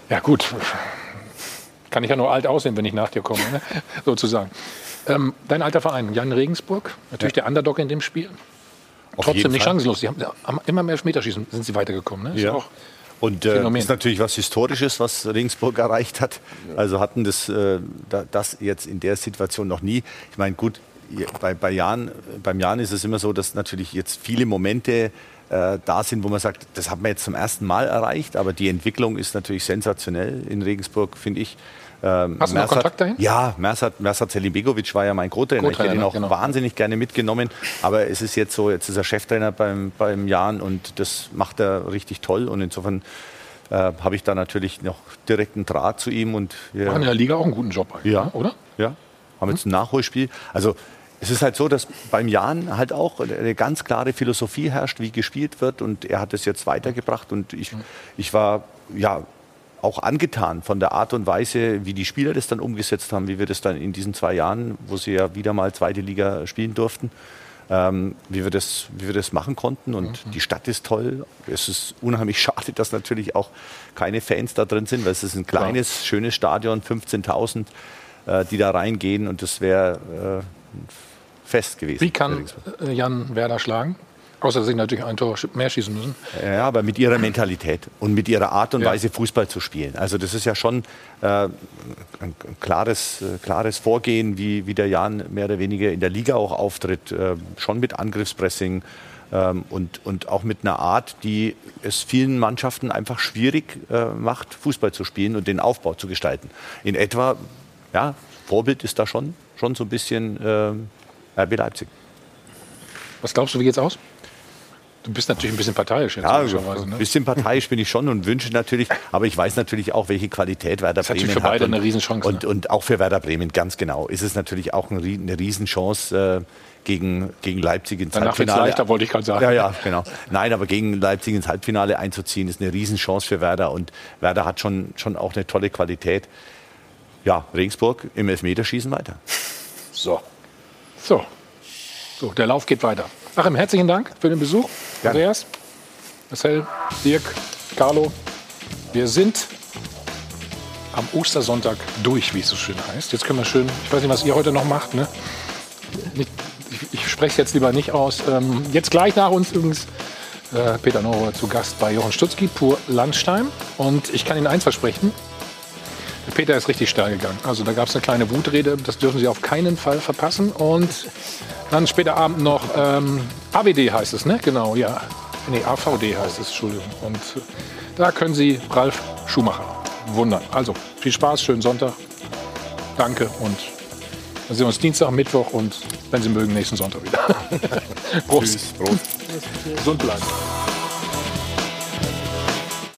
Ja, gut. Kann ich ja nur alt aussehen, wenn ich nach dir komme, ne? sozusagen. Ähm, dein alter Verein, Jan Regensburg, natürlich ja. der Underdog in dem Spiel. Auf Trotzdem nicht chancenlos. Sie haben, haben immer mehr Elfmeterschießen sind sie weitergekommen. Ne? Ja. Auch und äh, ist natürlich was Historisches, was Regensburg erreicht hat. Also hatten das, äh, das jetzt in der Situation noch nie. Ich meine, gut, bei, bei Jan, beim Jan ist es immer so, dass natürlich jetzt viele Momente äh, da sind, wo man sagt, das haben wir jetzt zum ersten Mal erreicht, aber die Entwicklung ist natürlich sensationell in Regensburg, finde ich. Ähm, Hast du noch Kontakt dahin? Ja, Mersat, Mersat Selimbegovic war ja mein Co-Trainer. Co ich hätte ihn auch genau. wahnsinnig gerne mitgenommen. Aber es ist jetzt so, jetzt ist er Cheftrainer beim, beim Jan und das macht er richtig toll. Und insofern äh, habe ich da natürlich noch direkten Draht zu ihm. Und wir machen in der Liga auch einen guten Job, ja, oder? Ja, haben jetzt ein Nachholspiel. Also es ist halt so, dass beim Jan halt auch eine ganz klare Philosophie herrscht, wie gespielt wird. Und er hat es jetzt weitergebracht. Und ich, ich war ja auch angetan von der Art und Weise, wie die Spieler das dann umgesetzt haben, wie wir das dann in diesen zwei Jahren, wo sie ja wieder mal zweite Liga spielen durften, ähm, wie, wir das, wie wir das machen konnten. Und mhm. die Stadt ist toll. Es ist unheimlich schade, dass natürlich auch keine Fans da drin sind, weil es ist ein kleines, ja. schönes Stadion, 15.000, äh, die da reingehen. Und das wäre äh, fest gewesen. Wie kann äh, Jan Werder schlagen? Außer dass sie natürlich ein Tor mehr schießen müssen. Ja, aber mit ihrer Mentalität und mit ihrer Art und ja. Weise Fußball zu spielen. Also das ist ja schon äh, ein klares, äh, klares Vorgehen, wie, wie der Jan mehr oder weniger in der Liga auch auftritt. Äh, schon mit Angriffspressing ähm, und, und auch mit einer Art, die es vielen Mannschaften einfach schwierig äh, macht, Fußball zu spielen und den Aufbau zu gestalten. In etwa, ja, Vorbild ist da schon, schon so ein bisschen äh, RB Leipzig. Was glaubst du, wie geht's aus? Du bist natürlich ein bisschen parteiisch jetzt. Ja, also ein ne? bisschen parteiisch bin ich schon und wünsche natürlich, aber ich weiß natürlich auch, welche Qualität Werder Bremen hat. Das ist für beide eine Riesenchance. Und, ne? und, auch für Werder Bremen, ganz genau, ist es natürlich auch eine Riesenchance. Äh, gegen, gegen Leipzig ins Danach Halbfinale. leichter, wollte ich gerade sagen. Ja, ja, genau. Nein, aber gegen Leipzig ins Halbfinale einzuziehen, ist eine Riesenchance für Werder. Und Werder hat schon, schon auch eine tolle Qualität. Ja, Regensburg im Elfmeterschießen weiter. So. So. So, der Lauf geht weiter. Achim, herzlichen Dank für den Besuch. Gerne. Andreas, Marcel, Dirk, Carlo. Wir sind am Ostersonntag durch, wie es so schön heißt. Jetzt können wir schön, ich weiß nicht, was ihr heute noch macht. Ne? Ich, ich spreche es jetzt lieber nicht aus. Ähm, jetzt gleich nach uns übrigens äh, Peter Neurohr zu Gast bei Jochen Stutzki, pur Landstein. Und ich kann Ihnen eins versprechen. Der Peter ist richtig steil gegangen. Also da gab es eine kleine Wutrede. Das dürfen Sie auf keinen Fall verpassen. Und dann später Abend noch ähm, AWD heißt es, ne? Genau, ja. Nee, AVD heißt es, Entschuldigung. Und äh, da können Sie Ralf Schumacher wundern. Also, viel Spaß, schönen Sonntag. Danke und dann sehen wir uns Dienstag, Mittwoch und wenn Sie mögen, nächsten Sonntag wieder. Prost. Tschüss. Prost. Gesund bleiben.